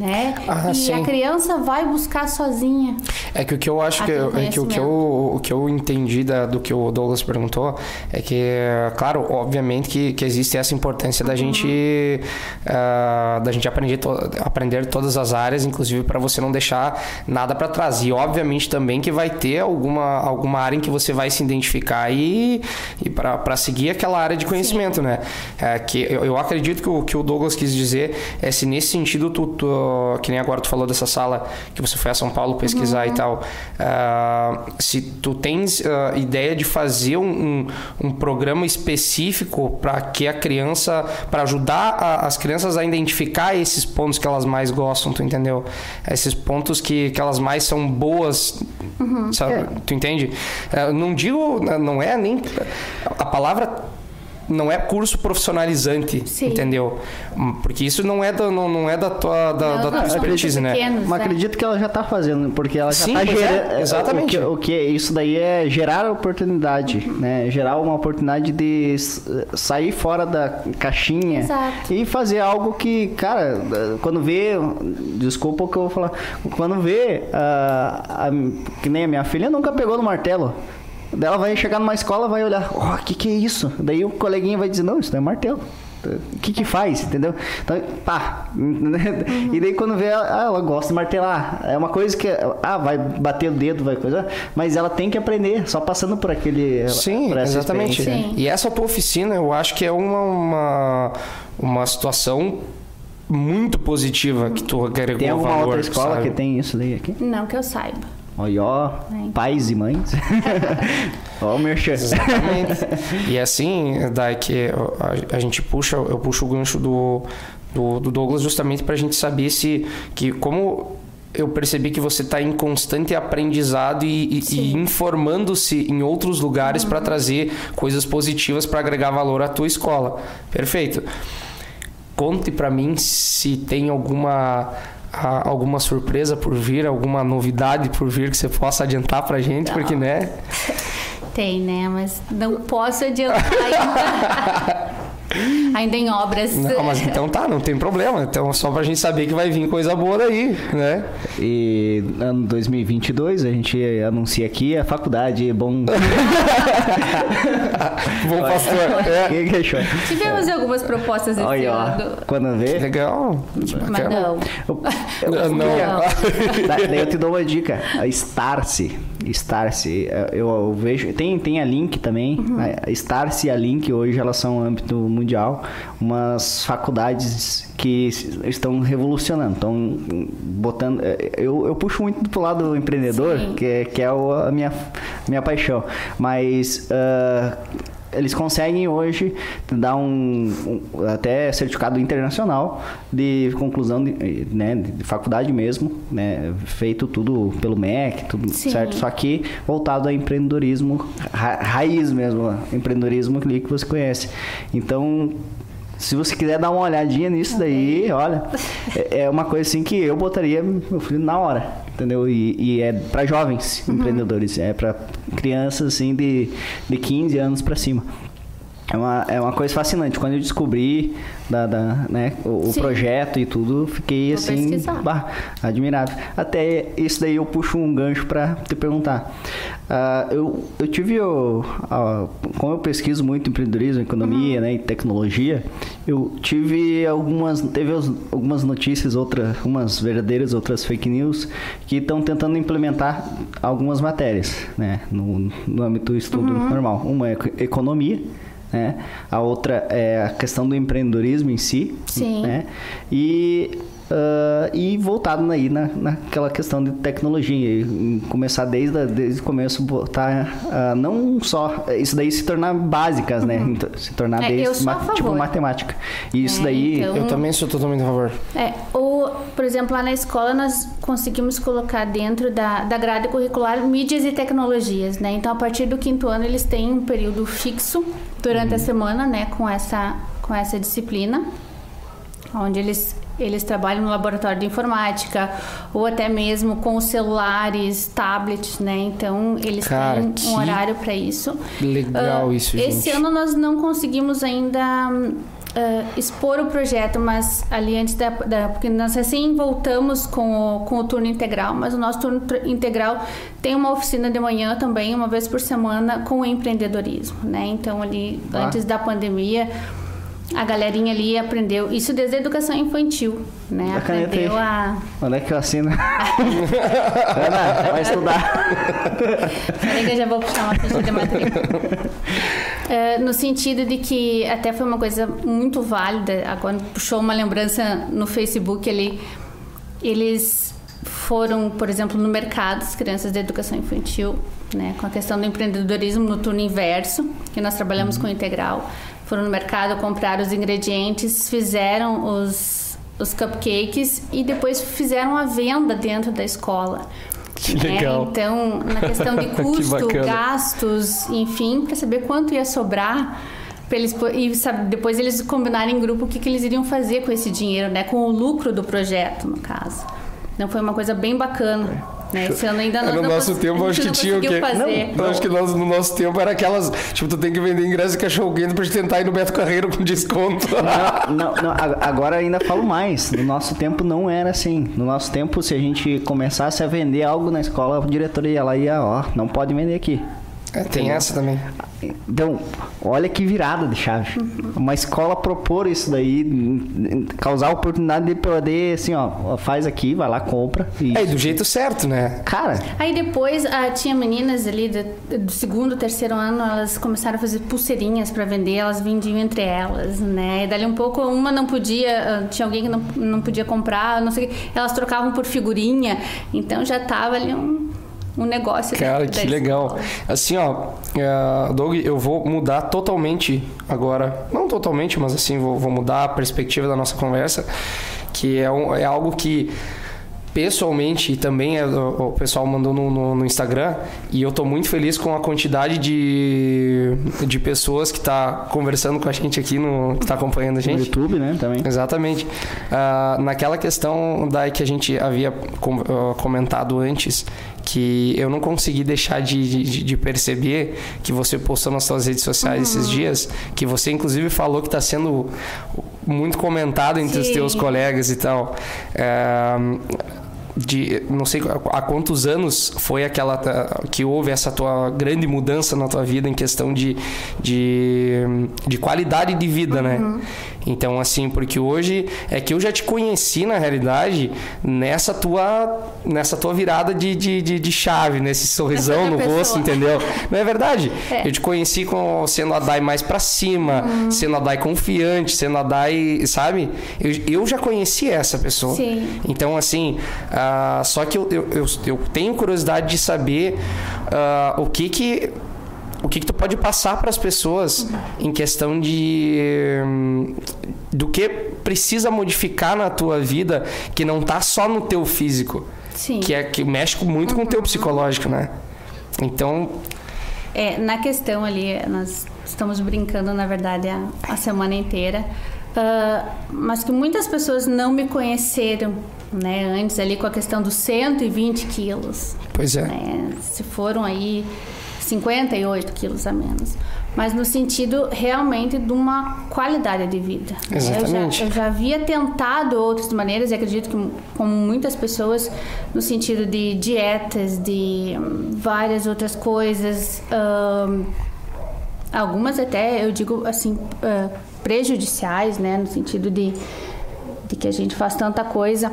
Né? Ah, e sim. a criança vai buscar sozinha. É que o que eu acho que, é que o que eu, o que eu entendi da, do que o Douglas perguntou é que, claro, obviamente que, que existe essa importância da gente ah, da gente aprender, to, aprender todas as áreas, inclusive para você não deixar nada para trás. E obviamente também que vai ter alguma, alguma área em que você vai se identificar e, e para seguir aquela área de conhecimento, né? É, que eu, eu acredito que o que o Douglas quis dizer é se nesse sentido tu, tu- que nem agora tu falou dessa sala que você foi a São Paulo pesquisar e tal, ah, se tu tens ah, ideia de fazer um, um, um programa específico para que a criança, para ajudar a- as crianças a identificar esses pontos que elas mais gostam, tu entendeu? Esses pontos que, que elas mais são boas, sabe? Tu entende? Ah, não digo, não é nem a palavra não é curso profissionalizante, Sim. entendeu? Porque isso não é da, não, não é da tua, da, Não, da tua não, expertise, né? pequenos, Mas né? acredito que ela já está fazendo, porque ela já está pois é, gerando. exatamente. O que, o que isso daí é gerar oportunidade, né? Gerar uma oportunidade de sair fora da caixinha Exato. e fazer algo que, cara, quando vê. Desculpa o que eu vou falar. Quando vê. ah, a- que nem a minha filha nunca pegou no martelo. Ela vai chegar numa escola vai olhar, ó, o que que é isso? Daí o coleguinha vai dizer, não, isso não é martelo. O que que faz, entendeu? Então, pá. E daí quando vê, ah, ela gosta de martelar. É uma coisa que, ah, vai bater o dedo, vai coisa, mas ela tem que aprender, só passando por aquele. Sim, por essa exatamente. experiência. Sim. E essa tua oficina, eu acho que é uma, uma, uma situação muito positiva que tu agregou Tem alguma valor, outra escola sabe? que tem isso daí aqui? Não que eu saiba. Olha, ó, pais e mães. ó o merchan. Exatamente. e assim, Dai, que a, a gente puxa, eu puxo o gancho do, do, do Douglas justamente para a gente saber se que como eu percebi que você está em constante aprendizado e, e- e informando-se em outros lugares para trazer coisas positivas para agregar valor à tua escola. Perfeito. Conte para mim se tem alguma alguma surpresa por vir, alguma novidade por vir que você possa adiantar pra gente, porque né? Tem, né? Mas não posso adiantar ainda. ainda em obras. Não, mas então tá, não tem problema. Então só pra gente saber que vai vir coisa boa daí, né? E ano 2022 a gente anuncia aqui a faculdade Bom. Bom pastor. É. Que? Tivemos algumas propostas esse Olha, ano. ó, quando vê. Legal. Mas não. Eu, Ah, Não. Da- Daí eu te dou uma dica. A Starse. Starse. Eu, eu vejo. Tem, tem a Link também. A Starse e a Link hoje elas são âmbito mundial. Umas faculdades que estão revolucionando. Estão botando. eh, Eu, eu puxo muito pro lado do empreendedor, Sim. que é, que é o- a minha, minha paixão. Mas. ah, eles conseguem hoje dar um, um- até certificado internacional de conclusão de, né, de faculdade mesmo, né, feito tudo pelo MEC, tudo Sim. certo, só que voltado ao empreendedorismo ra- raiz mesmo, empreendedorismo ali que você conhece. Então, se você quiser dar uma olhadinha nisso daí, olha, é, é uma coisa assim que eu botaria meu filho na hora, entendeu? E, e é para jovens empreendedores, é para crianças assim de, de 15 anos para cima. É uma, é uma coisa fascinante. Quando eu descobri da, da, né, o, o projeto e tudo, fiquei Vou assim, bah, admirável. Até isso daí eu puxo um gancho para te perguntar. Ah, eu, eu tive, o, ah, como eu pesquiso muito empreendedorismo, economia Uhum. né, e tecnologia, eu tive algumas, teve algumas notícias, outras, umas verdadeiras, outras fake news, que estão tentando implementar algumas matérias né, no, no âmbito do estudo Uhum. normal. Uma é eco- economia, né? A outra é a questão do empreendedorismo em si, Sim. né? E ah, e voltado aí na, naquela questão de tecnologia, e começar desde, a- desde o começo, botar ah, não só isso daí se tornar básicas, né? Então, Se tornar É, desde eu sou a tipo favor. matemática. E isso É, daí então- Eu também sou totalmente a favor. É, ou, por exemplo, lá na escola nós conseguimos colocar dentro da, da grade curricular mídias e tecnologias, né? Então, a partir do quinto ano, eles têm um período fixo durante a semana, né? Com essa, com essa disciplina, onde eles, eles trabalham no laboratório de informática, ou até mesmo com celulares, tablets, né? Então, eles Cara, têm um horário para isso. Legal Ah, isso, Esse gente. ano nós não conseguimos ainda ah, expor o projeto, mas ali antes da, da- Porque nós recém voltamos com o, com o turno integral, mas o nosso turno integral tem uma oficina de manhã também, uma vez por semana, com empreendedorismo, né? Então ali, Ah. antes da pandemia. A galerinha ali aprendeu, isso desde a educação infantil, né? A. Aprendeu a. Onde é que eu assino? Ana, vai estudar. Peraí que eu já vou puxar uma ficha de matrícula. É, no sentido de que até foi uma coisa muito válida, agora puxou uma lembrança no Facebook ali. Eles foram, por exemplo, no mercado, as crianças da educação infantil, né, com a questão do empreendedorismo no turno inverso, que nós trabalhamos com integral. Foram no mercado, compraram os ingredientes, fizeram os, os cupcakes e depois fizeram a venda dentro da escola. Que né? legal. Então, na questão de custo, gastos, enfim, para saber quanto ia sobrar. Eles, e sabe, depois eles combinarem em grupo o que, que eles iriam fazer com esse dinheiro, né? Com o lucro do projeto, no caso. Então foi uma coisa bem bacana. Né? Esse ano ainda não, no não nosso cons- tempo, acho que não tinha o quê? Fazer. Eu acho que nós, no nosso tempo era aquelas. Tipo, tu tem que vender ingresso de cachorro quente pra gente tentar ir no Beto Carreiro com desconto. Não, não, ag- agora ainda falo mais. No nosso tempo não era assim. No nosso tempo, se a gente começasse a vender algo na escola, a diretoria ia lá e ia, ó, não pode vender aqui. É, tem essa também. Então, olha que virada de chave. Uma escola propor isso daí, causar a oportunidade de poder, assim, ó, faz aqui, vai lá, compra. E, É, e do jeito certo, né? Cara, Aí depois ah, tinha meninas ali do, do segundo, terceiro ano, elas começaram a fazer pulseirinhas para vender, elas vendiam entre elas, né? E dali um pouco uma não podia, ah, tinha alguém que não, não podia comprar, não sei, o quê, elas trocavam por figurinha, então já tava ali um, um negócio. Cara, que legal. Assim, ó, é, Doug, eu vou mudar totalmente agora. Não totalmente, mas assim, vou, vou mudar a perspectiva da nossa conversa, que é, um- é algo que pessoalmente e também é, o, pessoal mandou no, no- no Instagram e eu tô muito feliz com a quantidade de, de pessoas que tá conversando com a gente aqui no que tá acompanhando a no gente. YouTube, né, também. Exatamente. Ah, naquela questão da que a gente havia com- ah, comentado antes, que eu não consegui deixar de, de- de perceber que você postou nas suas redes sociais esses dias, que você inclusive falou que está sendo muito comentado entre os Sim. teus colegas e tal. Ah, de não sei há quantos anos foi aquela que houve essa tua grande mudança na tua vida em questão de, de, de qualidade de vida, né? Então, assim, porque hoje é que eu já te conheci, na realidade, nessa tua, nessa tua virada de, de, de, de chave, nesse sorrisão no pessoa. rosto, entendeu? Não é verdade? É. Eu te conheci com, sendo a Dai mais pra cima, sendo a Dai confiante, sendo a Dai, sabe? Eu, eu já conheci essa pessoa. Sim. Então, assim, ah, só que eu, eu, eu, eu tenho curiosidade de saber ah, o que que o que, que tu pode passar para as pessoas em questão de do que precisa modificar na tua vida que não tá só no teu físico, Sim. que é que mexe muito com o teu psicológico, né? Então, É, na questão ali, nós estamos brincando, na verdade, a, a semana inteira, ah, mas que muitas pessoas não me conheceram, né, antes ali com a questão dos 120 quilos, pois é. né, se foram aí 58 quilos a menos. Mas no sentido realmente de uma qualidade de vida. né? Exatamente. Eu já, eu já havia tentado outras maneiras, e acredito que, como muitas pessoas, no sentido de dietas, de hum, várias outras coisas. hum, algumas até, eu digo assim, prejudiciais, né? No sentido de, de que a gente faz tanta coisa.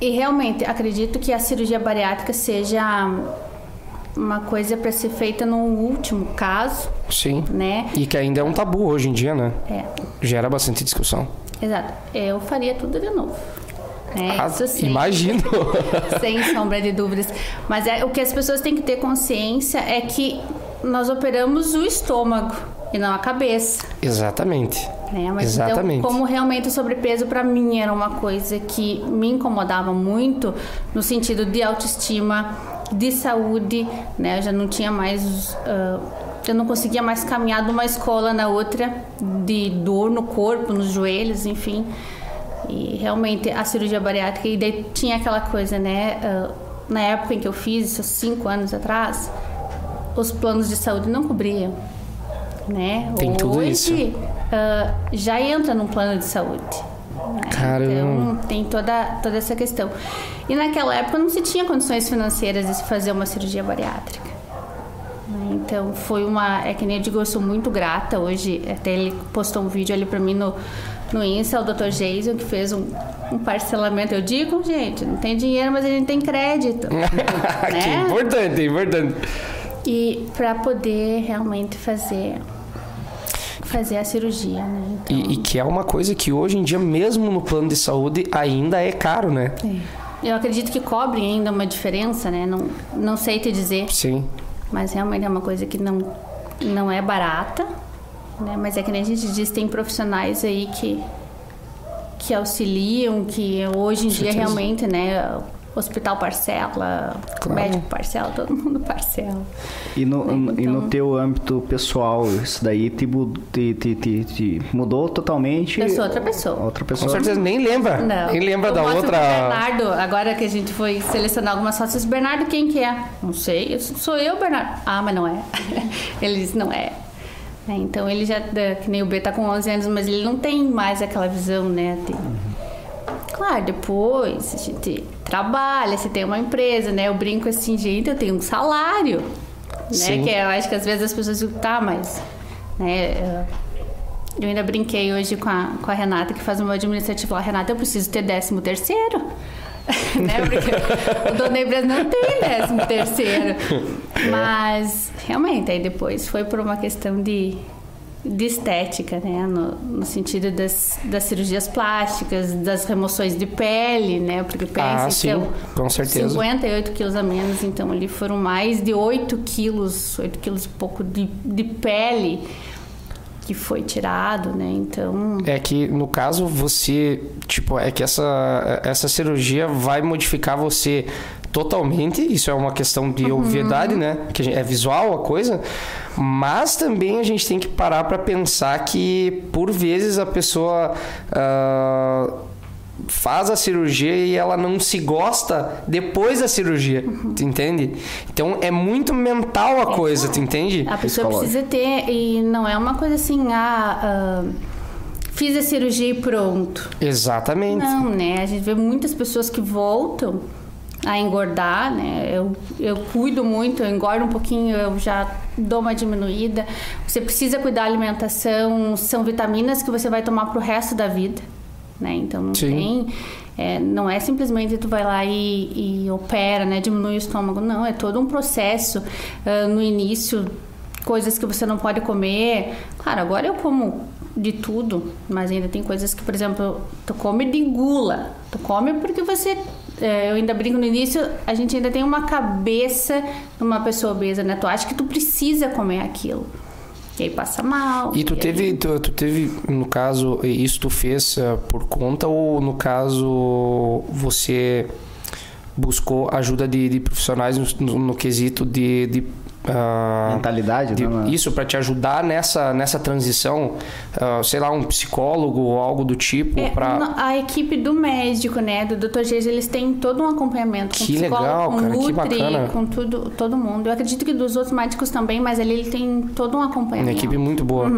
E realmente, acredito que a cirurgia bariátrica seja uma coisa para ser feita no último caso, Sim. né? E que ainda é um tabu hoje em dia, né? É, Gera bastante discussão. exato. Eu faria tudo de novo. né? Ah, Isso sim. imagino. Sem sombra de dúvidas. Mas é, o que as pessoas têm que ter consciência é que nós operamos o estômago e não a cabeça. Exatamente. Né? Mas Exatamente. então, como realmente o sobrepeso para mim era uma coisa que me incomodava muito no sentido de autoestima, de saúde, né? Eu já não tinha mais ah, eu não conseguia mais caminhar de uma escola na outra de dor no corpo, nos joelhos, enfim. E realmente a cirurgia bariátrica e daí tinha aquela coisa, né? ah, na época em que eu fiz isso, cinco anos atrás, os planos de saúde não cobriam né? Tem tudo Hoje, isso. Ah, já entra num plano de saúde. né? Caramba. Então, tem toda, toda essa questão. E naquela época não se tinha condições financeiras de se fazer uma cirurgia bariátrica. né? Então, foi uma... É que nem eu digo, eu sou muito grata. Hoje, até ele postou um vídeo ali pra mim no, no Insta, o Dr. Jason, que fez um, um parcelamento. Eu digo, gente, não tem dinheiro, mas a gente tem crédito. que né? importante, importante. E para poder realmente fazer fazer a cirurgia, né? Então, E, e que é uma coisa que hoje em dia, mesmo no plano de saúde, ainda é caro, né? eu acredito que cobre ainda uma diferença, né? Não, não sei te dizer, Sim. mas realmente é uma coisa que não, não é barata, né? Mas é que nem a gente diz, tem profissionais aí que que auxiliam, que hoje em dia certeza. realmente, né? Hospital parcela, Claro. médico parcela, todo mundo parcela. E no, Né, e no então- teu âmbito pessoal, isso daí te, te, te, te- te mudou totalmente? Eu sou outra pessoa. Outra Com pessoa. certeza nem lembra. Não. Nem lembra eu da outra. Bernardo, agora que a gente foi selecionar algumas fotos, Bernardo, quem que é? Não sei, eu sou eu, Bernardo. Ah, mas não é. ele disse, não é. É, Então ele já, que nem o B tá com 11 anos, mas ele não tem mais aquela visão, né? de- Claro, depois a gente trabalha, você tem uma empresa, né? Eu brinco assim, gente, eu tenho um salário. Sim. Que eu acho que às vezes as pessoas dizem, tá, mas. Né, eu ainda brinquei hoje com a, com a Renata, que faz o meu administrativo lá. Renata, eu preciso ter décimo terceiro. né? Porque o dono da empresa não tem décimo terceiro. Mas, realmente, aí depois foi por uma questão de, de estética, né? No, no sentido das, das cirurgias plásticas, das remoções de pele, né? Porque pensa, Ah, sim, então, com certeza. 58 quilos a menos, então ali foram mais de 8 quilos, 8 quilos e pouco de, de pele que foi tirado, né? Então, É que no caso você, tipo, é que essa, essa cirurgia vai modificar você totalmente. Isso é uma questão de obviedade, né? Que é visual a coisa. Mas também a gente tem que parar para pensar que por vezes a pessoa ah, faz a cirurgia e ela não se gosta depois da cirurgia, tu entende? Então é muito mental a coisa, tu entende? a pessoa precisa ter, e não é uma coisa assim, ah, ah, fiz a cirurgia e pronto. Exatamente. Não, né? A gente vê muitas pessoas que voltam a engordar, né? Eu, eu cuido muito, eu engordo um pouquinho, eu já dou uma diminuída. Você precisa cuidar da alimentação, são vitaminas que você vai tomar pro resto da vida, né? Então não Sim. tem... é, não é simplesmente tu vai lá e, e opera, né? Diminui o estômago. Não, é todo um processo. Ah, no início, coisas que você não pode comer. Claro, agora eu como de tudo, mas ainda tem coisas que, por exemplo, tu come de gula. Tu come porque você. É, eu ainda brinco no início, a gente ainda tem uma cabeça de uma pessoa obesa, né? Tu acha que tu precisa comer aquilo. E aí passa mal. E tu aí- teve, tu, tu teve, no caso, isso tu fez eh, por conta ou no caso você buscou ajuda de, de profissionais no, no- no quesito de, de, ah, Mentalidade, de- né? isso para te ajudar nessa nessa transição, ah, sei lá, um psicólogo ou algo do tipo É, para a equipe do médico, né, do Dr. Geis, eles têm todo um acompanhamento com Que psicólogo, legal, com cara, que Nutri, bacana. com tudo, todo mundo. Eu acredito que dos outros médicos também, mas ali ele tem todo um Uma acompanhamento. equipe muito boa.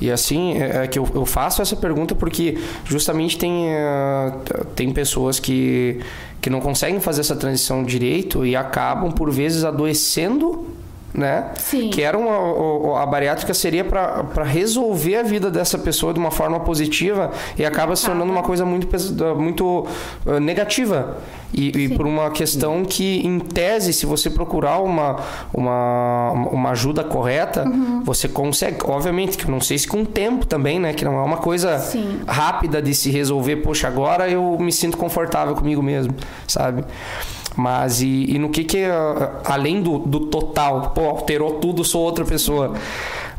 E assim, é é que eu, eu faço essa pergunta porque justamente tem, eh, tem pessoas que, que não conseguem fazer essa transição direito e acabam, por vezes, adoecendo, né? Sim. Que era uma, a bariátrica seria para resolver a vida dessa pessoa de uma forma positiva e acaba se tornando uma coisa muito, muito eh, negativa. E, e por uma questão que, em tese, se você procurar uma, uma, uma ajuda correta, você consegue. Obviamente, que eu não sei se com o tempo também, né? Que não é uma coisa Sim. rápida de se resolver. Poxa, agora eu me sinto confortável comigo mesmo, sabe? Mas e, e no que que, ah, além do, do total, pô, alterou tudo, sou outra pessoa.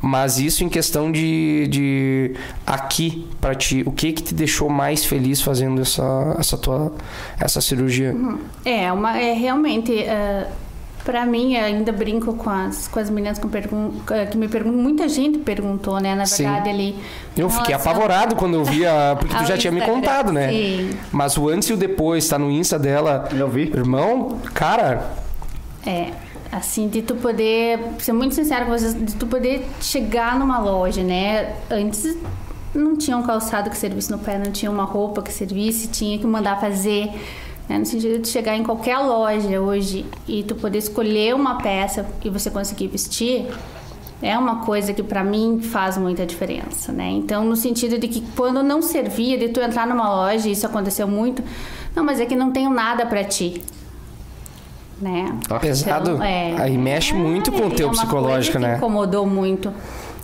Mas isso em questão de, de aqui pra ti, o que que te deixou mais feliz fazendo essa, essa tua essa cirurgia? É, uma, é realmente. Uh, para mim, eu ainda brinco com as, com as meninas que, pergun eh, que me perguntam. Muita gente perguntou, né? Na Sim. verdade, ali. Eu fiquei Nossa, apavorado quando eu vi a. Porque tu já tinha me Instagram, contado, né? sim. Mas o antes e o depois, tá no Insta dela. Eu vi. Irmão, cara, É, assim, de tu poder, ser muito sincero com vocês, de tu poder chegar numa loja, né? Antes não tinha um calçado que servisse no pé, não tinha uma roupa que servisse, tinha que mandar fazer. Né? No sentido de chegar em qualquer loja hoje e tu poder escolher uma peça que você conseguir vestir, é uma coisa que pra mim faz muita diferença, né? Então, no sentido de que quando não servia, de tu entrar numa loja, e isso aconteceu muito, não, mas é que não tenho nada pra ti. Né? pesado. Então, é. Aí mexe muito com o É teu uma psicológico, né? incomodou muito.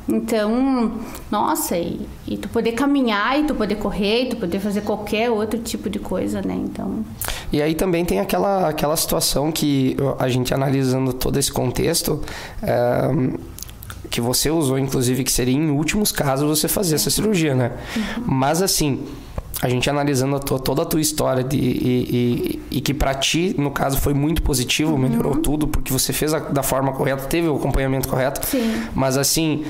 Então, nossa, e, e tu poder caminhar, e tu poder correr, e tu poder fazer qualquer outro tipo de coisa, né? Então, E aí também tem aquela, aquela situação que a gente analisando todo esse contexto, é, que você usou, inclusive, que seria em últimos casos você fazer essa cirurgia, né? Mas assim, a gente analisando a tua- toda a tua história de, e, e- e que pra ti, no caso, foi muito positivo, melhorou tudo, porque você fez a- da forma correta, teve o acompanhamento correto. Sim. Mas assim.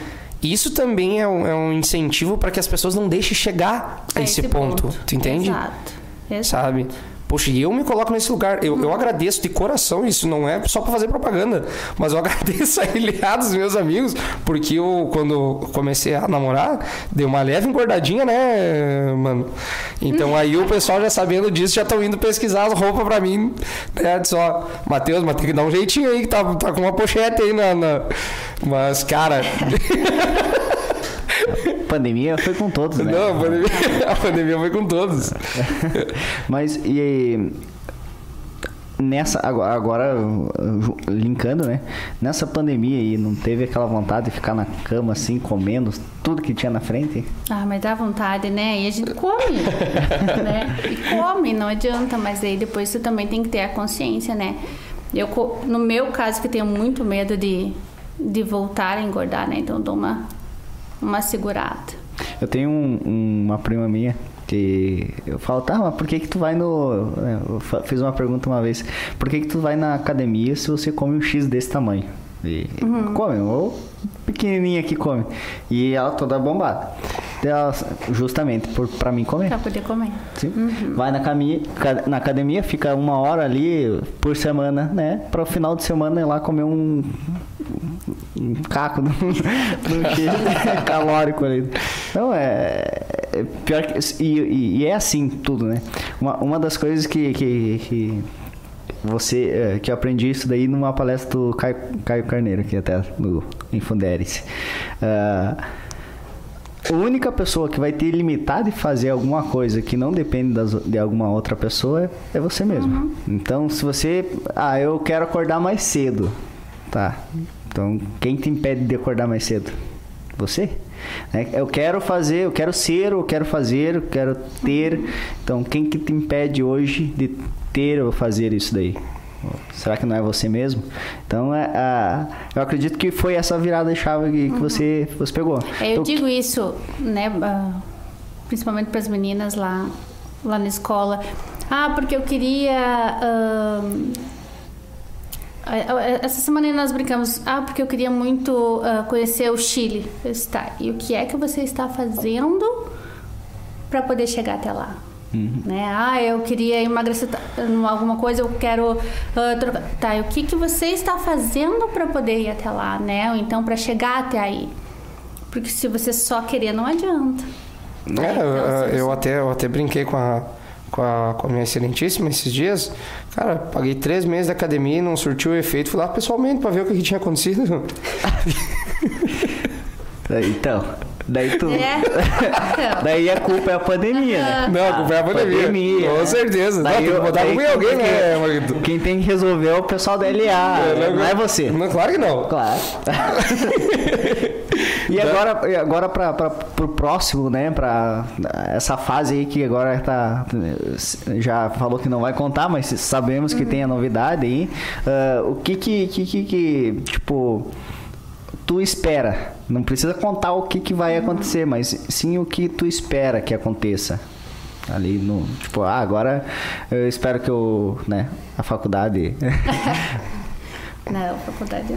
Isso também é um, é um incentivo para que as pessoas não deixem chegar a, a esse, ponto, tu entende? Exato. Exato. sabe? Poxa, e eu me coloco nesse lugar. Eu, eu agradeço de coração, isso não é só para fazer propaganda, mas eu agradeço a aliados dos meus amigos, porque eu, quando comecei a namorar, dei uma leve engordadinha, né, mano? Então aí o pessoal já sabendo disso, já estão indo pesquisar as roupas pra mim. Né? Só, Matheus, mas tem que dar um jeitinho aí, que tá, tá com uma pochete aí na. na... Mas, cara. pandemia foi com todos, né? Não, a pandemia, a pandemia foi com todos. Mas e nessa agora, agora linkando, né? Nessa pandemia aí, não teve aquela vontade de ficar na cama assim, comendo tudo que tinha na frente? Ah, mas dá vontade, né? E a gente come, né? E come, não adianta, mas aí depois você também tem que ter a consciência, né? Eu, no meu caso, que tenho muito medo de, de voltar a engordar, né? Então eu dou uma uma segurada. Eu tenho um, uma prima minha que eu falo, tá, mas por que que tu vai no... Né, eu fiz uma pergunta uma vez, por que que tu vai na academia se você come um X desse tamanho? E uhum. come, ou pequenininha que come. E ela toda bombada. Ela, justamente por, pra mim comer. Pra poder comer. Sim. Uhum. Vai na, caminha, na academia, fica uma hora ali por semana, né? Para o final de semana ir lá comer um, um caco no, no calórico ali. Então é, pior que. E, e, é assim tudo, né? Uma, uma das coisas que, que, que você é, que eu aprendi isso daí numa palestra do Caio, Caio Carneiro, que até no Infunderes. Uh, a única pessoa que vai ter limitado de fazer alguma coisa que não depende das, de alguma outra pessoa é, é você mesmo. Uhum. Então, se você. Ah, eu quero acordar mais cedo. Tá. Então, quem te impede de acordar mais cedo? Você? É, eu quero fazer, eu quero ser, eu quero fazer, eu quero ter. Então, quem que te impede hoje de ter ou fazer isso daí? Será que não é você mesmo? Então, é, a, eu acredito que foi essa virada de chave que, que uhum. você, você pegou. É, eu então, digo isso, né, principalmente para as meninas lá, lá na escola. Ah, porque eu queria. Uh, essa semana nós brincamos, ah, porque eu queria muito uh, conhecer o Chile. Está. E o que é que você está fazendo para poder chegar até lá? Uhum. Né? Ah, eu queria emagrecer alguma coisa, eu quero uh, trocar. Tá, e o que, que você está fazendo para poder ir até lá, né? Ou então para chegar até aí? Porque se você só querer, não adianta. É, então, eu, eu, até, eu até brinquei com a com a, com a minha excelentíssima esses dias. Cara, paguei três meses da academia e não surtiu o efeito. Fui lá pessoalmente para ver o que, que tinha acontecido. então, daí tu. É. daí a culpa é a pandemia, né? Não, a culpa é a pandemia. pandemia com né? certeza. Daí, não, tem que botar alguém, né, Marquito? Quem tem que resolver é o pessoal da LA. É, não, não é você. Não, claro que não. Claro. E agora, agora para o próximo, né? Para essa fase aí que agora tá. Já falou que não vai contar, mas sabemos que uhum. tem a novidade aí. Uh, o que que, que, que, que, tipo, tu espera? Não precisa contar o que, que vai acontecer, mas sim o que tu espera que aconteça ali no tipo ah, agora eu espero que eu né a faculdade Não, faculdade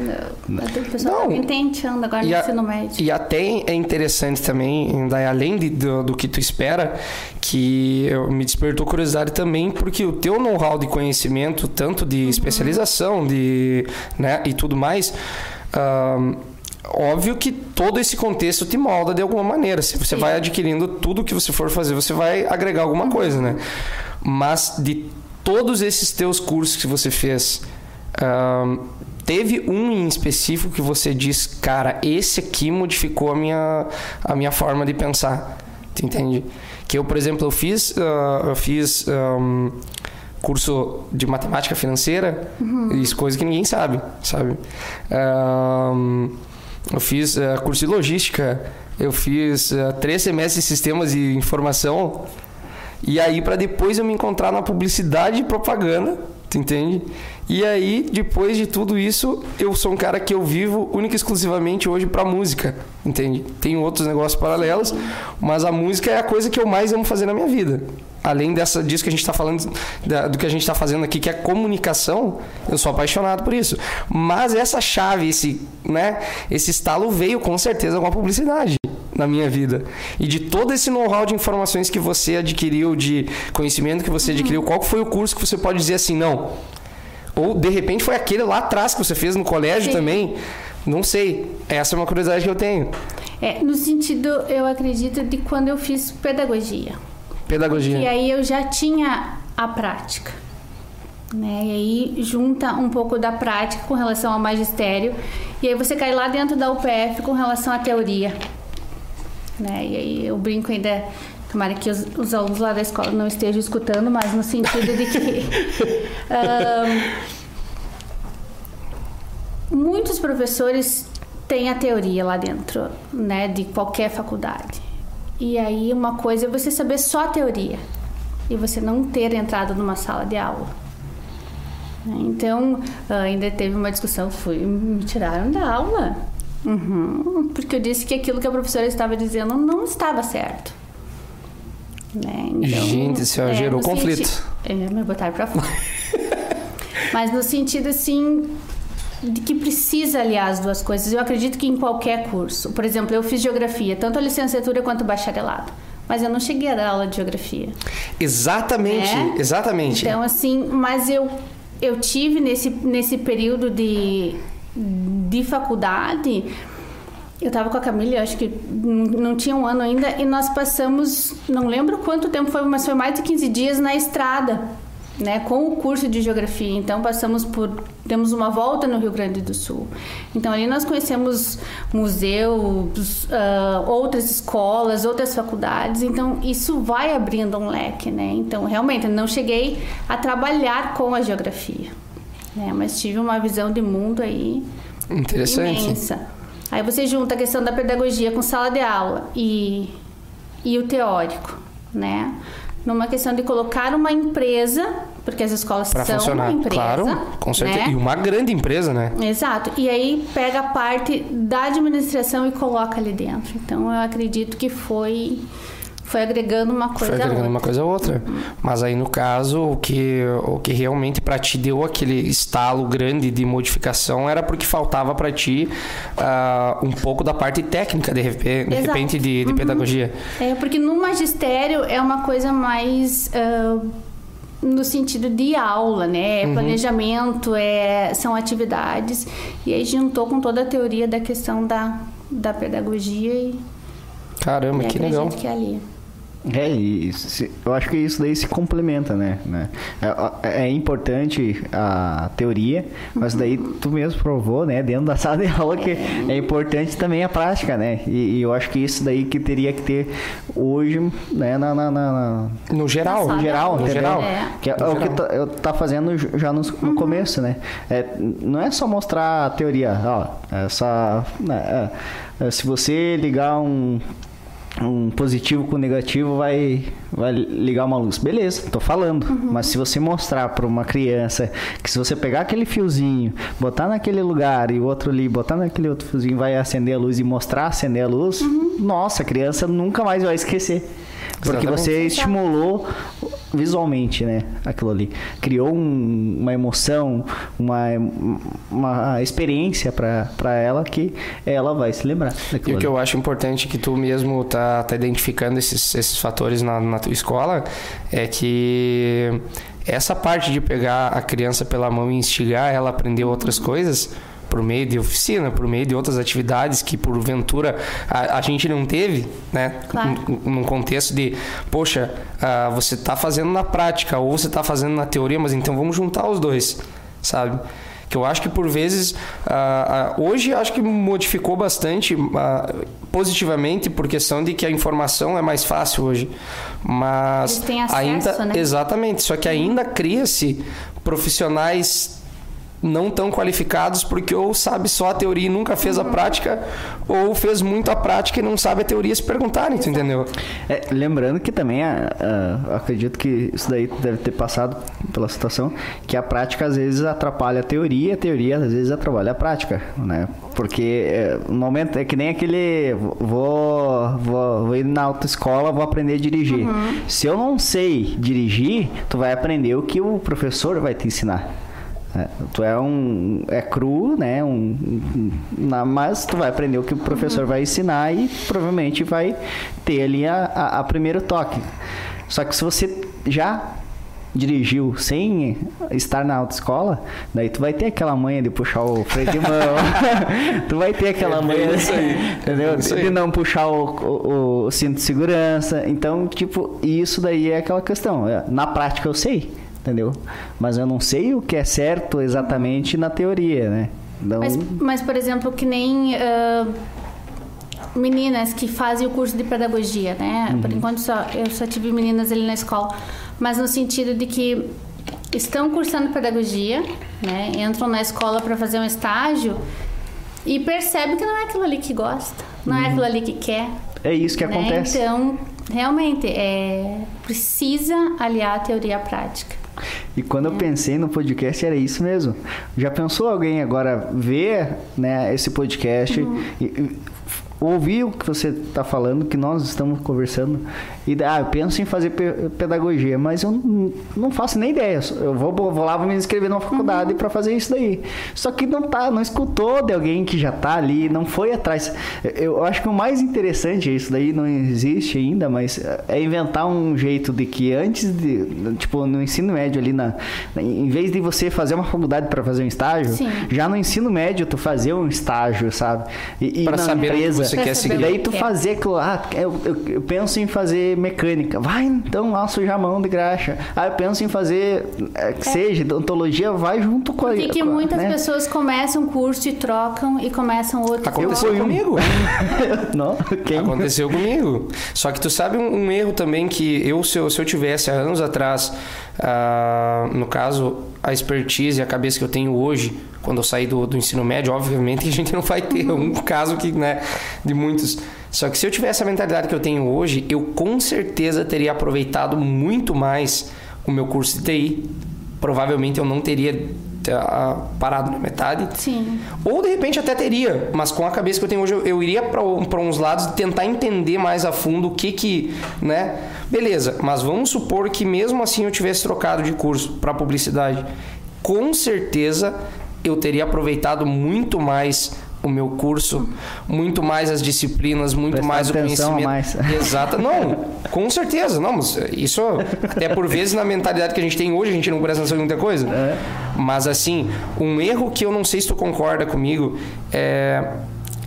não. O pessoal não. tá tentando agora no a, ensino médio. E até é interessante também, daí, além de, do, do, que tu espera, que eu, me despertou curiosidade também, porque o teu know-how de conhecimento, tanto de uhum. especialização de, né, e tudo mais, óbvio que todo esse contexto te molda de alguma maneira. Se você Sim. vai adquirindo tudo que você for fazer, você vai agregar alguma coisa, né? Mas de todos esses teus cursos que você fez, teve um em específico que você diz, cara, esse aqui modificou a minha, a minha forma de pensar. Tu entende? Que eu, por exemplo, eu fiz, uh, eu fiz um, curso de matemática financeira, uhum. isso coisa que ninguém sabe, sabe? Um, eu fiz uh, curso de logística, eu fiz uh, três semestres de sistemas de informação, e aí para depois eu me encontrar na publicidade e propaganda, tu entende? E aí, depois de tudo isso, eu sou um cara que eu vivo única e exclusivamente hoje pra música, entende? Tenho outros negócios paralelos, mas a música é a coisa que eu mais amo fazer na minha vida. Além dessa, disso que a gente está falando, da, do que a gente está fazendo aqui, que é comunicação, eu sou apaixonado por isso. Mas essa chave, esse, né, esse estalo veio com certeza com a publicidade. na minha vida. E de todo esse know-how de informações que você adquiriu, de conhecimento que você adquiriu, qual foi o curso que você pode dizer assim, não? Ou de repente foi aquele lá atrás que você fez no colégio Sim. também? Não sei. Essa é uma curiosidade que eu tenho. É, no sentido, eu acredito, de quando eu fiz pedagogia. Pedagogia. E aí eu já tinha a prática. Né? E aí junta um pouco da prática com relação ao magistério. E aí você cai lá dentro da UPF com relação à teoria. Né? E aí eu brinco ainda. Tomara que os, os alunos lá da escola não estejam escutando, mas no sentido de que. ahn, muitos professores têm a teoria lá dentro, né? De qualquer faculdade. E aí uma coisa é você saber só a teoria e você não ter entrado numa sala de aula. Então, ainda teve uma discussão, fui, me tiraram da aula. Uhum, porque eu disse que aquilo que a professora estava dizendo não estava certo. Né? Gente, isso já gerou no conflito. senti- É, me botaram pra fora. Mas no sentido, assim, de que precisa aliar as duas coisas. Eu acredito que em qualquer curso. Por exemplo, eu fiz geografia, tanto a licenciatura quanto o bacharelado. Mas eu não cheguei a dar aula de geografia. Exatamente, É? exatamente. Então, assim, mas eu, eu tive nesse, nesse período de, de faculdade, eu tava com a Camila, acho que não não tinha um ano ainda, e nós passamos, não lembro quanto tempo foi, mas foi mais de 15 dias na estrada, né, com o curso de geografia. Então, passamos por, temos uma volta no Rio Grande do Sul. Então, ali nós conhecemos museus, ah, outras escolas, outras faculdades. Então, isso vai abrindo um leque, né? Então, realmente, não cheguei a trabalhar com a geografia, né? Mas tive uma visão de mundo aí Interessante. imensa. Aí você junta a questão da pedagogia com sala de aula e, e o teórico, né? Numa questão de colocar uma empresa, porque as escolas Para são funcionar, uma empresa, claro, com certeza. né? E uma grande empresa, né? Exato. E aí pega a parte da administração e coloca ali dentro. Então eu acredito que foi foi agregando uma coisa Foi a agregando outra. uma coisa a outra. Mas aí, no caso, o que, o que realmente para ti deu aquele estalo grande de modificação era porque faltava para ti ah, um pouco da parte técnica, de, repe- de repente, de, de pedagogia. É, porque no magistério é uma coisa mais ah, no sentido de aula, né? É planejamento, é, são atividades. E aí juntou com toda a teoria da questão da, da pedagogia e, Caramba, e que legal. que é ali. É, e se- eu acho que isso daí se complementa, né? né? É, é importante a teoria, mas daí tu mesmo provou, né? Dentro da sala de aula que é importante também a prática, né? E, e eu acho que isso daí que teria que ter hoje, né? Na, na- na- na- No geral. No geral, No geral. É. Que é No o que tá, eu tá fazendo já no, no começo, né? É, não é só mostrar a teoria, ó, essa, né, é, é, se você ligar um um positivo com negativo vai vai ligar uma luz. Beleza, tô falando. Mas se você mostrar para uma criança que se você pegar aquele fiozinho, botar naquele lugar e o outro ali, botar naquele outro fiozinho vai acender a luz e mostrar acender a luz, nossa, a criança nunca mais vai esquecer. Porque Exatamente. você estimulou visualmente, né? Aquilo ali. Criou um- uma emoção, uma, uma experiência para ela que ela vai se lembrar E o que ali. eu acho importante que tu mesmo tá, tá identificando esses, esses fatores na, na tua escola é que essa parte de pegar a criança pela mão e instigar ela a aprender outras coisas por meio de oficina, por meio de outras atividades que porventura a, a gente não teve, né? Claro. Num- Num contexto de, poxa, ah, você está fazendo na prática ou você está fazendo na teoria, mas então vamos juntar os dois, sabe? Que eu acho que por vezes, ah, ah, hoje acho que modificou bastante ah, positivamente por questão de que a informação é mais fácil hoje. Mas Eles têm acesso, ainda. né? Exatamente, só que ainda cria-se profissionais não tão qualificados porque ou sabe só a teoria e nunca fez a prática ou fez muito a prática e não sabe a teoria se perguntarem, tu entendeu? É, lembrando que também, a- a- acredito que isso daí deve ter passado pela situação, que a prática às vezes atrapalha a teoria, a teoria às vezes atrapalha a prática, né? Porque é, no momento é que nem aquele vou, vou, vou ir na autoescola, vou aprender a dirigir. Se eu não sei dirigir, tu vai aprender o que o professor vai te ensinar. É, tu é um. É cru, né? Um, um- mas tu vai aprender o que o professor vai ensinar e provavelmente vai ter ali a, a, a primeiro toque. Só que se você já dirigiu sem estar na autoescola, daí tu vai ter aquela manha de puxar o freio de mão. tu vai ter aquela É manha aí. de não puxar o, o- o cinto de segurança. Então, tipo, isso daí é aquela questão. É, Na prática eu sei, entendeu? Mas eu não sei o que é certo exatamente na teoria, né? Então, Mas, mas, por exemplo, que nem ah, meninas que fazem o curso de pedagogia, né? Uhum. Por enquanto só, eu só tive meninas ali na escola, mas no sentido de que estão cursando pedagogia, né? Entram na escola para fazer um estágio e percebem que não é aquilo ali que gosta, não é aquilo ali que quer. é isso que né? acontece. Então, realmente, é, precisa aliar a teoria à prática. E quando eu pensei no podcast, era isso mesmo. Já pensou alguém agora ver né, esse podcast e, e ouvir o que você está falando, que nós estamos conversando, e ah, eu penso em fazer pe- pedagogia, mas eu não, não faço nem ideia. Eu vou, vou lá vou me inscrever numa faculdade para fazer isso daí. Só que não tá, não escutou de alguém que já tá ali, não foi atrás. Eu, eu acho que o mais interessante, isso daí não existe ainda, mas é inventar um jeito de que antes de, tipo, no ensino médio ali, na, em vez de você fazer uma faculdade para fazer um estágio, Sim. já no ensino médio tu fazer um estágio, sabe? E, e Pra na saber empresa, você quer e seguir. daí tu é. fazer aquilo, ah, eu, eu, eu penso em fazer mecânica. Vai então lá sujar a mão de graxa. Ah, eu penso em fazer, é, que seja, odontologia, vai junto com a. Porque que muitas né? pessoas começam um curso e trocam e começam outro. e Aconteceu trocam. comigo. Não, quem? Aconteceu comigo. Só que tu sabe um, um erro também que eu, se eu, se eu tivesse há anos atrás, ah, no caso, a expertise e a cabeça que eu tenho hoje, quando eu saí do, do ensino médio, obviamente que a gente não vai ter um caso que, né, de muitos. Só que se eu tivesse a mentalidade que eu tenho hoje, eu com certeza teria aproveitado muito mais o meu curso de TI. Provavelmente eu não teria parado na metade. Sim. Ou de repente até teria, mas com a cabeça que eu tenho hoje, eu, eu iria para uns lados tentar entender mais a fundo o que que, né? Beleza, mas vamos supor que mesmo assim eu tivesse trocado de curso para publicidade. Com certeza eu teria aproveitado muito mais o meu curso, muito mais as disciplinas, muito Prestar mais o conhecimento. mais. Exato. Não, com certeza. Não, mas isso até por vezes na mentalidade que a gente tem hoje, a gente não presta atenção em muita coisa. É. Mas assim, um erro que eu não sei se tu concorda comigo é.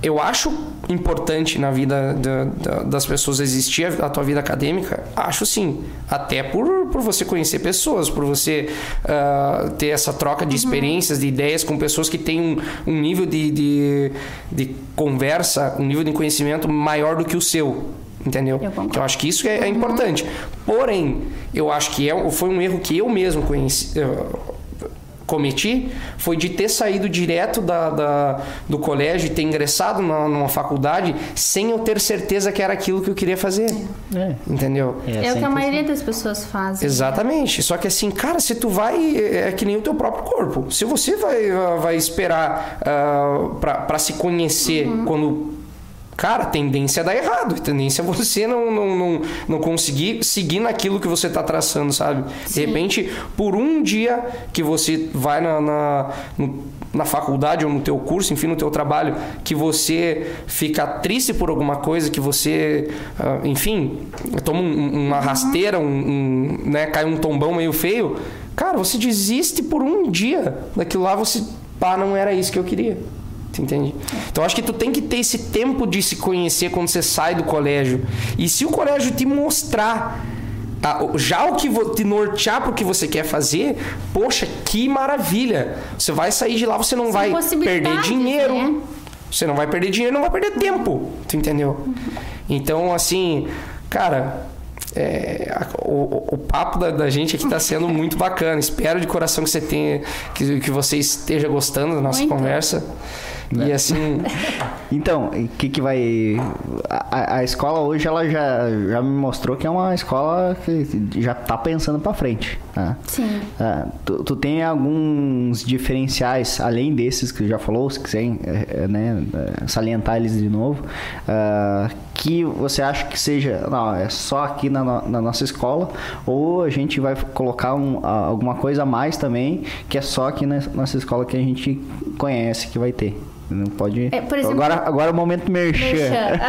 Eu acho importante na vida da- da- das pessoas existir a, a tua vida acadêmica, acho sim. Até por, por você conhecer pessoas, por você ah, ter essa troca de experiências, de ideias com pessoas que têm um, um nível de, de, de conversa, um nível de conhecimento maior do que o seu. Entendeu? Eu. Então, eu acho que isso é, é importante. Porém, eu acho que é, foi um erro que eu mesmo conheci, cometi foi de ter saído direto da, da- do colégio e ter ingressado na, numa faculdade sem eu ter certeza que era aquilo que eu queria fazer. É. Entendeu? É, o que a maioria das pessoas fazem. Exatamente. Só que assim, cara, se tu vai. É que nem o teu próprio corpo. Se você vai, vai esperar ah, pra para se conhecer quando. Cara, a tendência é dar errado. A tendência é você não, não, não, não conseguir seguir naquilo que você tá traçando, sabe? De Sim. repente, por um dia que você vai na, na, na faculdade ou no teu curso, enfim, no teu trabalho, que você fica triste por alguma coisa, que você, ah, enfim, toma um- uma rasteira, um, um, né, cai um tombão meio feio, cara, você desiste por um dia daquilo lá, você, pá, não era isso que eu queria. Entende? Então acho que tu tem que ter esse tempo de se conhecer quando você sai do colégio. E se o colégio te mostrar tá, o- já o que vo- te nortear pro que você quer fazer, poxa, que maravilha. Você vai sair de lá, você não São vai perder possibilidades, dinheiro. né? Você não vai perder dinheiro, não vai perder tempo. Tu entendeu? Então, assim, cara, é, o, o- o papo da, da gente aqui tá sendo muito bacana. Espero de coração que você tenha, que, que você esteja gostando da nossa Muito. conversa. E assim, Então, o que que vai... A, a escola hoje, ela já, já me mostrou que é uma escola que já tá pensando pra frente, tá? Sim. Ah, tu, tu tem alguns diferenciais, além desses que já falou, se quiser eh, né, salientar eles de novo, ah, que você acha que seja, não, é só aqui na, na nossa escola, ou a gente vai colocar um- alguma coisa a mais também, que é só aqui na nossa escola que a gente conhece que vai ter. Não pode. É, por exemplo- agora, agora é o momento merchan. Merchan.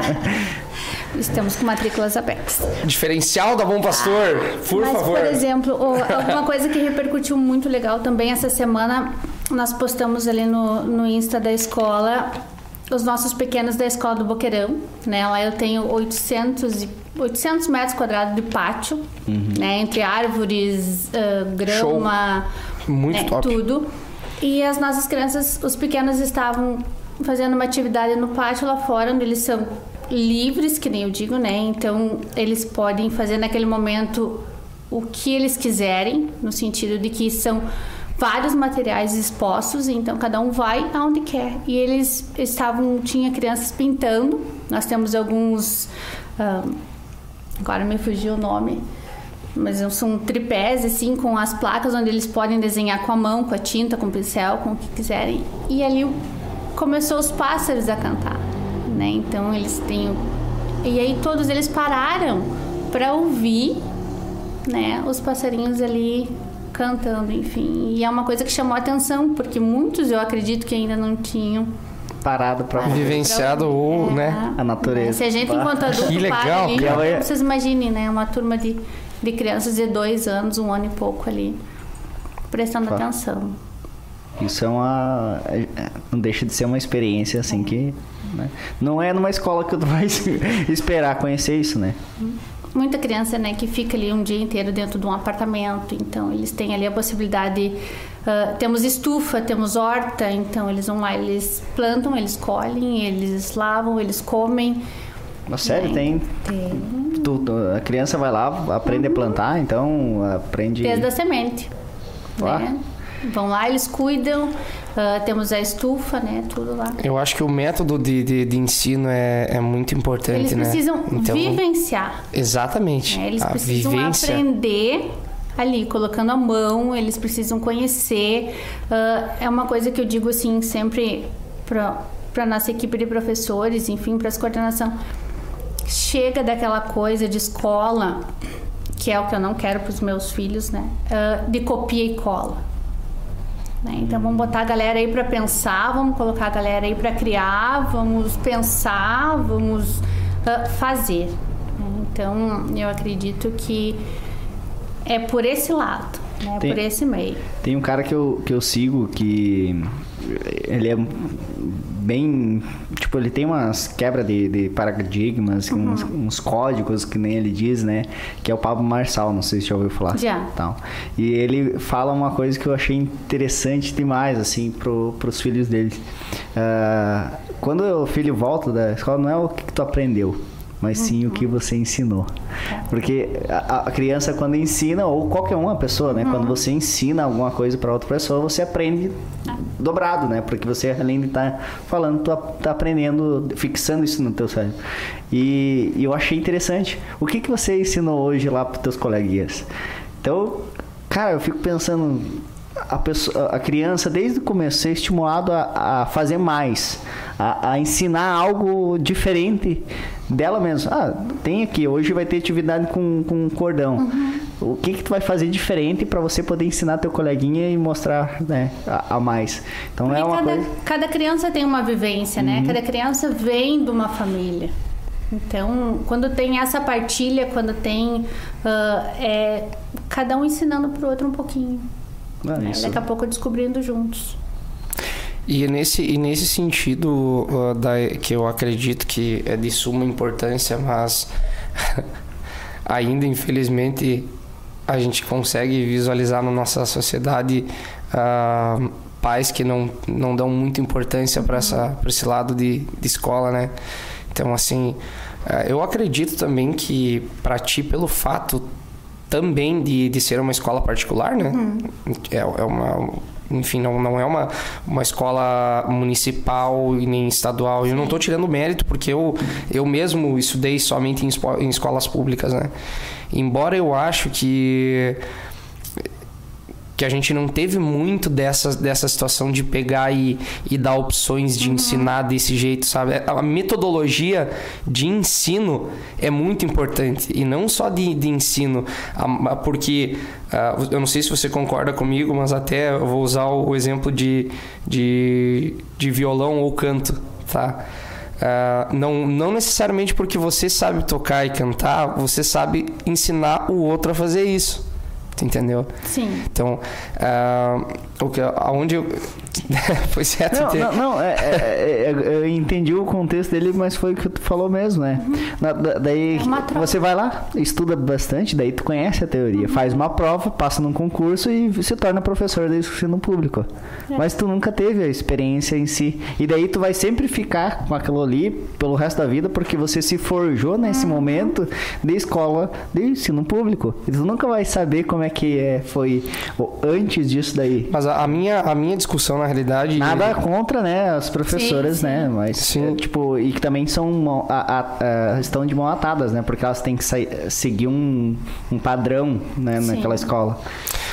Estamos com matrículas abertas. diferencial da Bom Pastor, por Mas, favor. por exemplo, alguma coisa que repercutiu muito legal também essa semana, nós postamos ali no, no Insta da escola os nossos pequenos da escola do Boqueirão, né? Lá eu tenho 800, e- 800 metros quadrados de pátio, né? Entre árvores, ah, grama, Muito né, top. tudo. E as nossas crianças, os pequenos estavam fazendo uma atividade no pátio lá fora, onde eles são livres, que nem eu digo, né? Então, eles podem fazer naquele momento o que eles quiserem, no sentido de que são vários materiais expostos, então cada um vai aonde quer. E eles estavam, tinha crianças pintando. Nós temos alguns ah, agora me fugiu o nome, mas são tripés assim com as placas onde eles podem desenhar com a mão, com a tinta, com o pincel, com o que quiserem. E ali começou os pássaros a cantar, né? Então eles têm e aí todos eles pararam para ouvir, né, os passarinhos ali cantando, enfim. E é uma coisa que chamou a atenção, porque muitos eu acredito que ainda não tinham Parado pra Vivenciado ou, né? a natureza. se a gente, enquanto adulto, Que legal, para ali, cara. então, vocês imaginem, né? Uma turma de, de crianças de dois anos, um ano e pouco ali, prestando Claro. atenção. Isso é uma. é- Não deixa de ser uma experiência assim que. né? Não é numa escola que tu vai esperar conhecer isso, né? Muita criança, né, que fica ali um dia inteiro dentro de um apartamento, então eles têm ali a possibilidade. ah, temos estufa, temos horta, então eles vão lá, eles plantam, eles colhem, eles lavam, eles comem. Sério, É, tem. tem. Tu- tu- a criança vai lá, aprende a plantar, então aprende. Desde a semente. Lá. Né? Vão lá, eles cuidam, ah, temos a estufa, né? Tudo lá. Eu acho que o método de, de, de ensino é, é muito importante, Eles né? precisam Então, vivenciar. Exatamente. né? Eles a precisam vivência. aprender ali, colocando a mão, eles precisam conhecer. Ah, é uma coisa que eu digo assim sempre para nossa equipe de professores, enfim, para as coordenação. Chega daquela coisa de escola, que é o que eu não quero para os meus filhos, né? Ah, de copia e cola. né? Então vamos botar a galera aí para pensar, vamos colocar a galera aí para criar, vamos pensar, vamos ah, fazer. né? Então eu acredito que é por esse lado, né? Tem- por esse meio. Tem um cara que eu, que eu sigo que ele é bem. Tipo, ele tem umas quebra de, de paradigmas, Uhum. uns, uns códigos, que nem ele diz, né? Que é o Pablo Marçal, não sei se já ouviu falar. Já. Tal. E ele fala uma coisa que eu achei interessante demais, assim, pro, pros filhos dele. Ah, quando o filho volta da escola, não é o que, que tu aprendeu. Mas sim o que você ensinou. Porque a, a criança, quando ensina, ou qualquer uma pessoa, né? Quando você ensina alguma coisa para outra pessoa, você aprende dobrado, né? Porque você, além de estar falando, tu a- tá aprendendo, fixando isso no teu cérebro. E, e eu achei interessante. O que, que você ensinou hoje lá para teus coleguinhas? Então, cara, eu fico pensando, a, pessoa, a criança desde o começo ser estimulado a, a fazer mais, a, a ensinar algo diferente dela mesma. Ah, tem aqui, hoje vai ter atividade com, com cordão. O que que tu vai fazer diferente para você poder ensinar teu coleguinha e mostrar né, a, a mais? Então Porque é uma cada, coisa... cada criança tem uma vivência, né? Cada criança vem de uma família. Então, quando tem essa partilha, quando tem ah, é, cada um ensinando pro outro um pouquinho. Ah, né? isso. Daqui a pouco descobrindo juntos. E nesse, e nesse sentido, uh, da, que eu acredito que é de suma importância, mas ainda infelizmente a gente consegue visualizar na nossa sociedade ah, pais que não, não dão muita importância para esse lado de, de escola, né? Então, assim, ah, eu acredito também que para ti, pelo fato também de, de ser uma escola particular, né? É, é uma enfim, não, não é uma, uma escola municipal e nem estadual. Eu não estou tirando mérito, porque eu, eu mesmo estudei somente em, em escolas públicas, né? Embora eu acho que que a gente não teve muito dessa, dessa situação de pegar e, e dar opções de ensinar desse jeito, sabe? A metodologia de ensino é muito importante. E não só de, de ensino, porque ah, eu não sei se você concorda comigo, mas até eu vou usar o exemplo de, de, de violão ou canto, tá? Ah, não, não necessariamente porque você sabe tocar e cantar, você sabe ensinar o outro a fazer isso. Entendeu? Sim. Então, ah, o que, aonde eu. é, tu Não, tem- não, não, é, é, é, eu entendi o contexto dele, mas foi o que tu falou mesmo, né? Na- da- daí É você vai lá, estuda bastante, daí tu conhece a teoria, faz uma prova, passa num concurso e se torna professor do ensino público. É. Mas tu nunca teve a experiência em si. E daí tu vai sempre ficar com aquilo ali pelo resto da vida, porque você se forjou nesse Uhum. momento de escola de ensino público. E tu nunca vai saber como é que é, foi antes disso daí. Mas a, minha, a minha discussão, na realidade. Nada contra, né, as professoras, Sim, sim. né, mas Sim. é, tipo, e que também são mão- a- a- a- estão de mão atadas, né, porque elas têm que sair- seguir um, um padrão, né, Sim. naquela escola.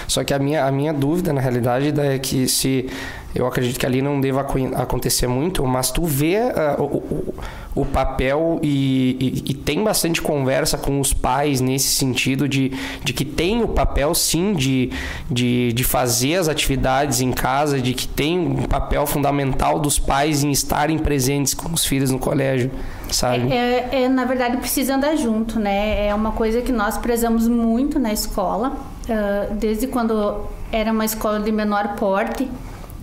Só que a minha, a minha dúvida, na realidade, é que se. Eu acredito que ali não deva acon- acontecer muito, mas tu vê ah, o, o, papel e, e- e tem bastante conversa com os pais nesse sentido de, de que tem o papel, sim, de, de, de fazer as atividades em casa, de que tem um papel fundamental dos pais em estarem presentes com os filhos no colégio, sabe? É, é, na verdade, precisa andar junto, né? É uma coisa que nós prezamos muito na escola, desde quando era uma escola de menor porte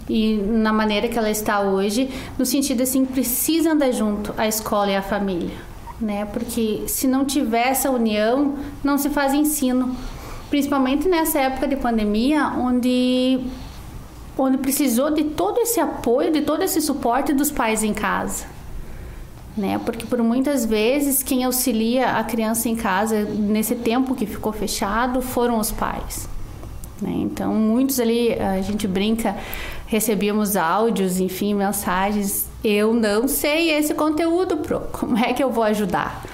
e na maneira que ela está hoje, no sentido assim, precisa andar junto a escola e a família, né? Porque se não tiver essa união, não se faz ensino. Principalmente nessa época de pandemia, onde onde precisou de todo esse apoio, de todo esse suporte dos pais em casa né? Porque por muitas vezes quem auxilia a criança em casa nesse tempo que ficou fechado foram os pais. Né? Então muitos ali a gente brinca, recebíamos áudios, enfim, mensagens. Eu não sei esse conteúdo, pro. Como é que eu vou ajudar?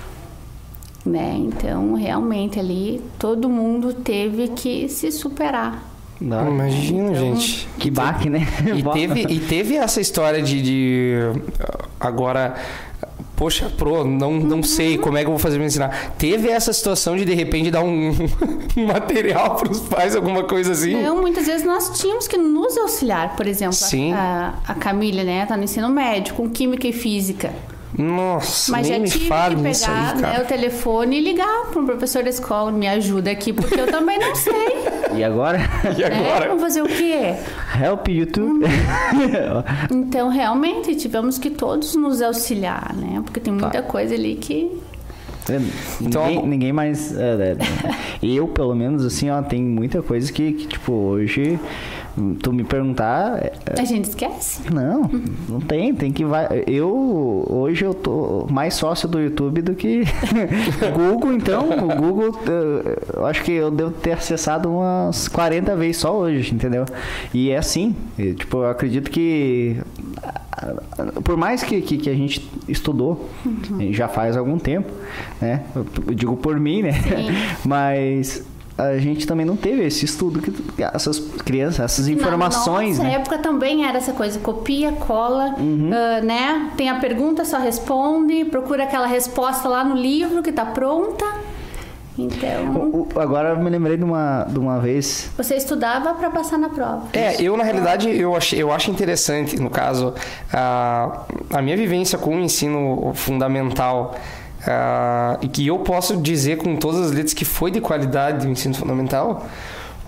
Né? Então realmente ali todo mundo teve que se superar. Imagina, gente. Que baque, né? E teve, e teve essa história de, de, agora poxa, pro, não, não sei como é que eu vou fazer pra ensinar. Teve essa situação de de repente dar um, um material pros pais, alguma coisa assim? Então, muitas vezes nós tínhamos que nos auxiliar, por exemplo, Sim. a, a Camila, né, tá no ensino médio, com química e física. Nossa, Mas nem já me tive fale que pegar aí, né, o telefone e ligar para um professor da escola, me ajuda aqui, porque eu também não sei. E agora? E agora? Vamos fazer o quê? Help YouTube. Então, realmente, tivemos que todos nos auxiliar, né? Porque tem muita coisa ali que... Então, ninguém, ninguém mais. é, é, eu, pelo menos, assim, ó, tem muita coisa que, que, tipo, hoje, tu me perguntar. é, A gente esquece. Não, não tem, tem que vai. Eu hoje eu tô mais sócio do YouTube do que Google, então, o Google, eh, eu acho que eu devo ter acessado umas 40 vezes só hoje, entendeu? E é assim, e, tipo, eu acredito que ah, por mais que, que, que a gente estudou, já faz algum tempo, né? Eu, eu digo por mim, né? Mas a gente também não teve esse estudo que essas crianças, essas informações, Na nossa né? época também era essa coisa, copia, cola, Uhum. ah, né? Tem a pergunta, só responde, procura aquela resposta lá no livro que tá pronta. Então, O- o- Agora eu me lembrei de uma, de uma vez. você estudava para passar na prova. É, eu na realidade eu, achei, eu acho interessante, no caso, a, a minha vivência com o ensino fundamental. Ah, e que eu posso dizer com todas as letras que foi de qualidade o ensino fundamental,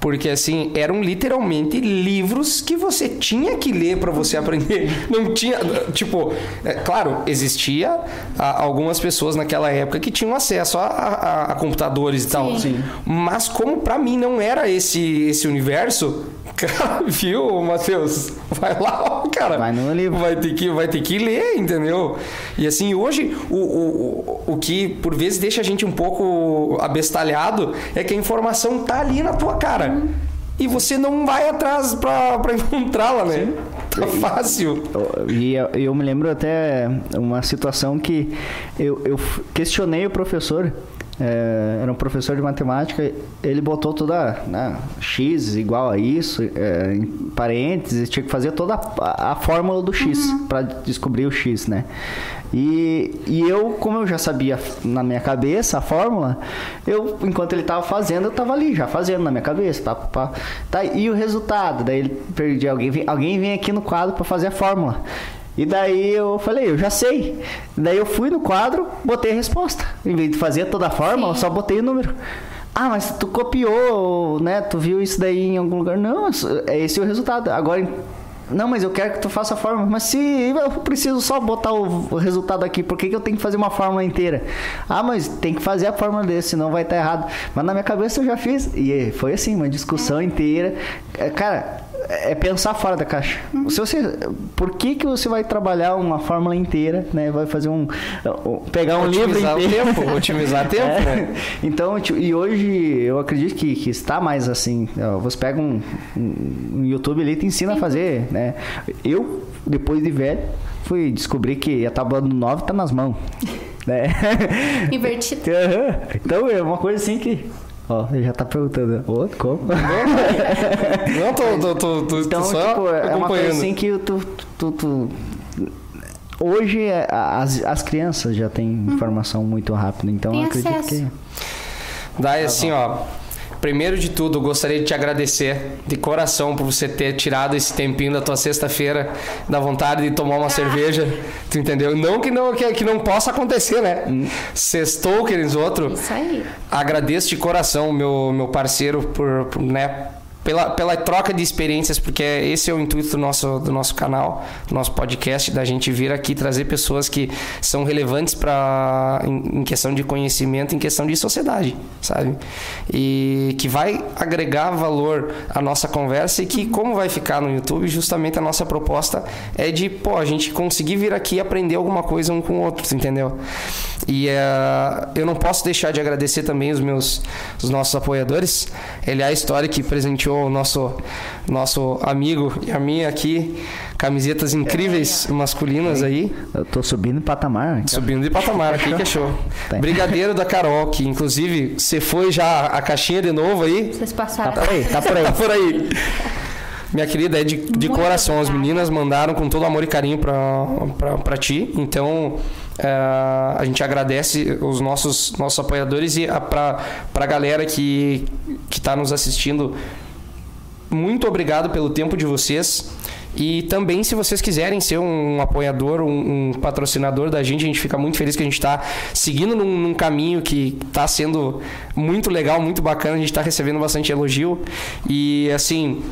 porque assim, eram literalmente livros que você tinha que ler para você aprender. Não tinha, tipo, é, claro, existia ah, algumas pessoas naquela época que tinham acesso a, a- a computadores e tal. Sim. Mas como pra mim não era esse esse universo, cara, viu, Matheus? Vai lá, cara. Vai no livro. Vai ter que vai ter que ler, entendeu? E assim, hoje o, o, o, o que por vezes deixa a gente um pouco abestalhado é que a informação tá ali na tua cara. E você não vai atrás pra, pra encontrá-la, né? Tá fácil. E eu, eu me lembro até uma situação que eu, eu questionei o professor. É, era um professor de matemática, ele botou toda né, x igual a isso, é, em parênteses, tinha que fazer toda a, a fórmula do x para descobrir o x, né? E, e eu, como eu já sabia na minha cabeça a fórmula, eu, enquanto ele tava fazendo, eu tava ali já fazendo na minha cabeça, tá, tá, e o resultado? Daí ele perdi, alguém alguém vem aqui no quadro para fazer a fórmula. E daí eu falei, eu já sei. Daí eu fui no quadro, botei a resposta. Em vez de fazer toda a fórmula, eu só botei o número. Ah, mas tu copiou, né? Tu viu isso daí em algum lugar? Não, é esse o resultado. Agora não, mas eu quero que tu faça a fórmula. Mas se eu preciso só botar o, resultado aqui, por que, que eu tenho que fazer uma fórmula inteira? Ah, mas tem que fazer a fórmula desse, senão vai estar errado. Mas na minha cabeça eu já fiz. E foi assim, uma discussão inteira. É, Cara, é pensar fora da caixa. Se você, por que, que você vai trabalhar uma fórmula inteira, né? Vai fazer um. pegar um livro Otimizar o inteiro. tempo, otimizar tempo, É. né? Então, tipo, e hoje eu acredito que, que está mais assim. Você pega um, um, YouTube ali e te ensina a fazer, né? Eu, depois de velho, fui descobrir que a tábua do 9 tá nas mãos. Né? Invertido. Então é uma coisa assim que. Ó, ele já tá perguntando. Ô, como? Não, tô, tô, tô, tô, Então, tô só tipo, é uma coisa assim que tu. tu, tu- Hoje é, as, as crianças já têm informação muito rápida, então Tem eu acredito acesso. que. Daí, assim, ó. Primeiro de tudo, gostaria de te agradecer de coração por você ter tirado esse tempinho da tua sexta-feira, da vontade de tomar uma cerveja, tu entendeu? Não que não, que, que não possa acontecer, né? Sextou, queridos outros. Isso aí. Agradeço de coração, meu, meu parceiro, por, por, né, pela, pela troca de experiências, porque esse é o intuito do nosso, do nosso canal, do nosso podcast, da gente vir aqui trazer pessoas que são relevantes para em, em questão de conhecimento, em questão de sociedade, sabe? E que vai agregar valor à nossa conversa e que, como vai ficar no YouTube, justamente a nossa proposta é de, pô, a gente conseguir vir aqui e aprender alguma coisa um com o outro, entendeu? E eh, eu não posso deixar de agradecer também os meus os nossos apoiadores. Ele é a história que presenteou o nosso nosso amigo e a minha aqui camisetas incríveis masculinas aí, Eu tô subindo o patamar. subindo de patamar aqui que é show. Tá. Brigadeiro da Carol, que inclusive você foi já a caixinha de novo aí. Vocês Tá passaram. por aí, tá por aí. Tá por aí. Minha querida, é de, de Muito coração. As meninas mandaram com todo amor e carinho pra, pra, pra ti. Então, é, a gente agradece os nossos, nossos apoiadores e a, pra, pra galera que, que tá nos assistindo. Muito obrigado pelo tempo de vocês. E também, se vocês quiserem ser um apoiador, um, um patrocinador da gente, a gente fica muito feliz que a gente está seguindo num, num caminho que está sendo muito legal, muito bacana. A gente está recebendo bastante elogio. E, assim,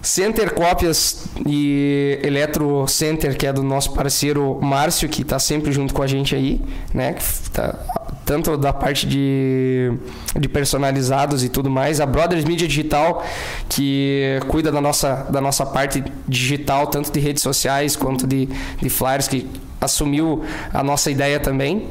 Center Cópias e Eletro Center, que é do nosso parceiro Márcio, que está sempre junto com a gente aí, né? Que tá- tanto da parte de, de personalizados e tudo mais. A Brothers Media Digital, que cuida da nossa, da nossa parte digital, tanto de redes sociais quanto de, de flyers, que assumiu a nossa ideia também.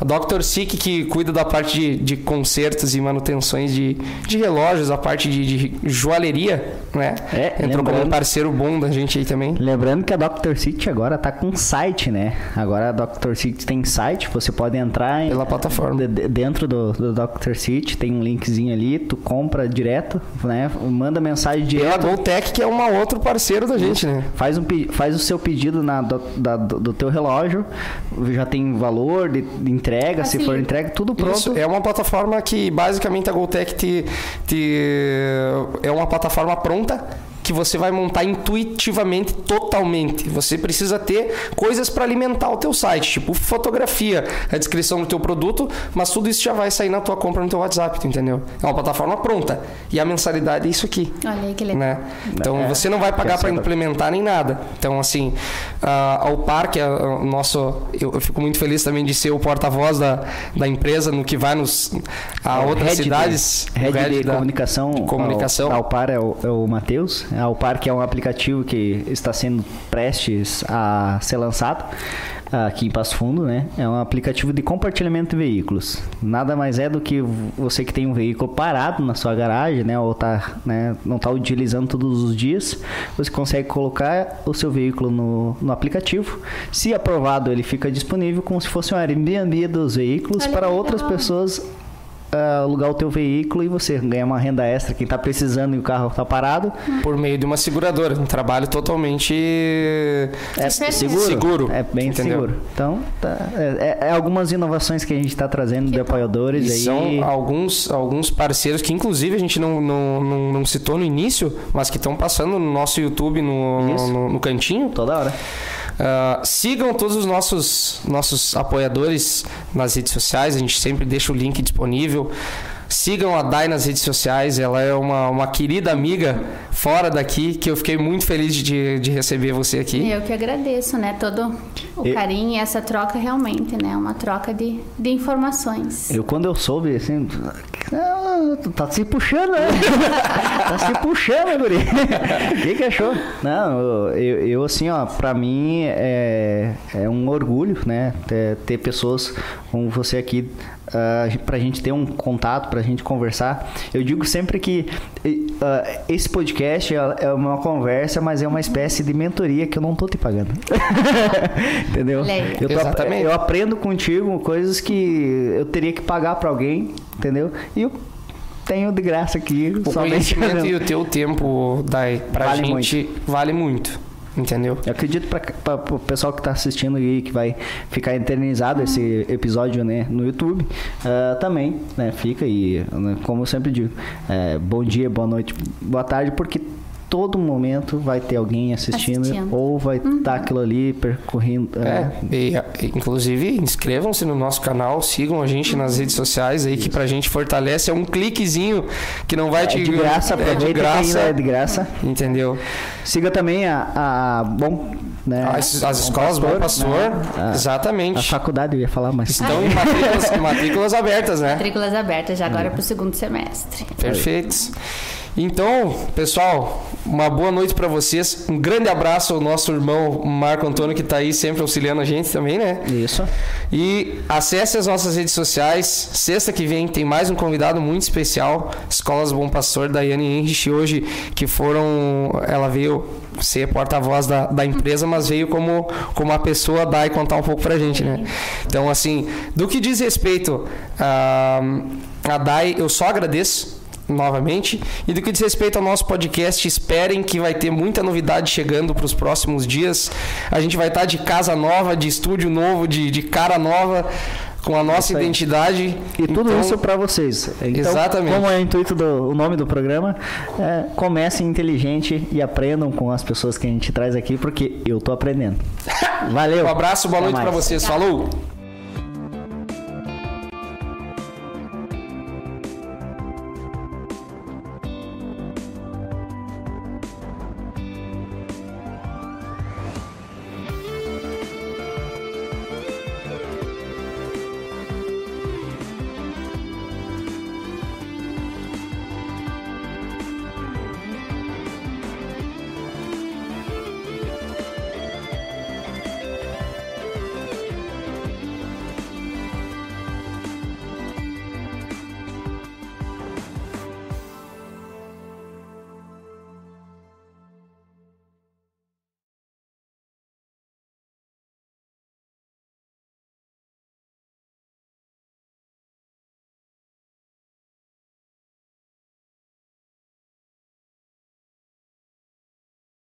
A Dr. Sick, que cuida da parte de, de consertos e manutenções de, de relógios, a parte de, de joalheria, né? É, Entrou como um parceiro bom da gente aí também. Lembrando que a Dr. City agora tá com site, né? Agora a Dr. City tem site, você pode entrar em- Pela plataforma. de- de- dentro do, do Dr. City, tem um linkzinho ali, tu compra direto, né? Manda mensagem Pela direto. Goltec, que é um outro parceiro da gente, né? Faz, um, faz o seu pedido na, do, da- do teu relógio, já tem valor de, de entrega, se Assim, for entrega, tudo pronto. Isso, é uma plataforma que basicamente a Goltec te, te- é uma plataforma pronta que você vai montar intuitivamente, totalmente. Você precisa ter coisas para alimentar o teu site, tipo fotografia, a descrição do teu produto, mas tudo isso já vai sair na tua compra no teu WhatsApp, tu entendeu? É uma plataforma pronta. E a mensalidade é isso aqui. Olha aí que legal. Né? Então É, você não vai pagar para implementar nem nada. Então assim, ah, ao parque, a- o nosso, eu, eu fico muito feliz também de ser o porta-voz da, da empresa no que vai nos a É outras cidades. Head, de da- comunicação. de comunicação. Ao, ao par é o, é o Matheus. A Alpark é um aplicativo que está sendo prestes a ser lançado aqui em Passo Fundo, né? É um aplicativo de compartilhamento de veículos. Nada mais é do que você que tem um veículo parado na sua garagem, né? Ou tá, né? não está utilizando todos os dias, você consegue colocar o seu veículo no, no aplicativo. Se aprovado, ele fica disponível como se fosse um Airbnb dos veículos Olha para outras pessoas ah, alugar o teu veículo e você ganhar uma renda extra. Quem está precisando e o carro está parado, Por meio de uma seguradora. Um trabalho totalmente. é seguro. seguro, É bem entendeu? seguro. Então, tá, é, é- é algumas inovações que a gente está trazendo de apoiadores E aí. são alguns, alguns parceiros que, inclusive, a gente não, não, não, não citou no início, mas que estão passando no nosso YouTube no, no, no cantinho. Toda hora. Ah, sigam todos os nossos, nossos apoiadores nas redes sociais, a gente sempre deixa o link disponível. Sigam a Dai nas redes sociais, ela é uma, uma querida amiga fora daqui, que eu fiquei muito feliz de, de receber você aqui. Eu que agradeço, né? Todo o E- carinho e essa troca realmente, né? Uma troca de, de informações. Eu, quando eu soube, assim, tá se puxando, né? tá se puxando, guri. O que, que achou? Não, eu, eu, assim, ó, pra mim é, é um orgulho, né? Ter, ter pessoas como você aqui ah, pra gente ter um contato, pra gente conversar. Eu digo sempre que ah, esse podcast é é uma conversa, mas é uma espécie de mentoria que eu não tô te pagando. Entendeu? Eu, tô Exatamente. eu aprendo contigo coisas que eu teria que pagar pra alguém, entendeu? E eu tenho de graça aqui. O somente conhecimento e o teu tempo, Dai, pra Vale gente vale muito. Entendeu? Eu acredito para o pessoal que está assistindo aí, que vai ficar eternizado esse episódio né, no YouTube, ah, também, né, fica aí, né, como eu sempre digo, é, bom dia, boa noite, boa tarde, porque todo momento vai ter alguém assistindo, Assistindo. ou vai estar aquilo ali percorrendo. É, e, e, inclusive inscrevam-se no nosso canal, sigam a gente nas redes sociais aí, que pra gente fortalece. É um cliquezinho que não vai é te. de graça, é de graça. ainda é de graça. Entendeu? Siga também a, a bom, né, As, as escolas Bom Pastor, né, a- exatamente. a faculdade eu ia falar, mas Estão em matrículas, matrículas abertas, né? Matrículas abertas já agora para o segundo semestre. Perfeitos. Então, pessoal, uma boa noite pra vocês. Um grande abraço ao nosso irmão Marco Antônio, que tá aí sempre auxiliando a gente também, né? isso. E acesse as nossas redes sociais. Sexta que vem tem mais um convidado muito especial, Escolas Bom Pastor, Daiane Henrich, hoje, que foram. Ela veio ser porta-voz da, da empresa, mas veio como, como a pessoa dar e contar um pouco pra gente, né? Então, assim, do que diz respeito a, a DAI, eu só agradeço novamente. E do que diz respeito ao nosso podcast, esperem que vai ter muita novidade chegando para os próximos dias. A gente vai estar de casa nova, de estúdio novo, de, de cara nova, com a nossa Isso identidade. E tudo Então, isso para vocês. Então, Exatamente. Como é o intuito do o nome do programa, é, comecem inteligente e aprendam com as pessoas que a gente traz aqui, porque eu tô aprendendo. Valeu. Um abraço, boa Até noite para vocês. Falou!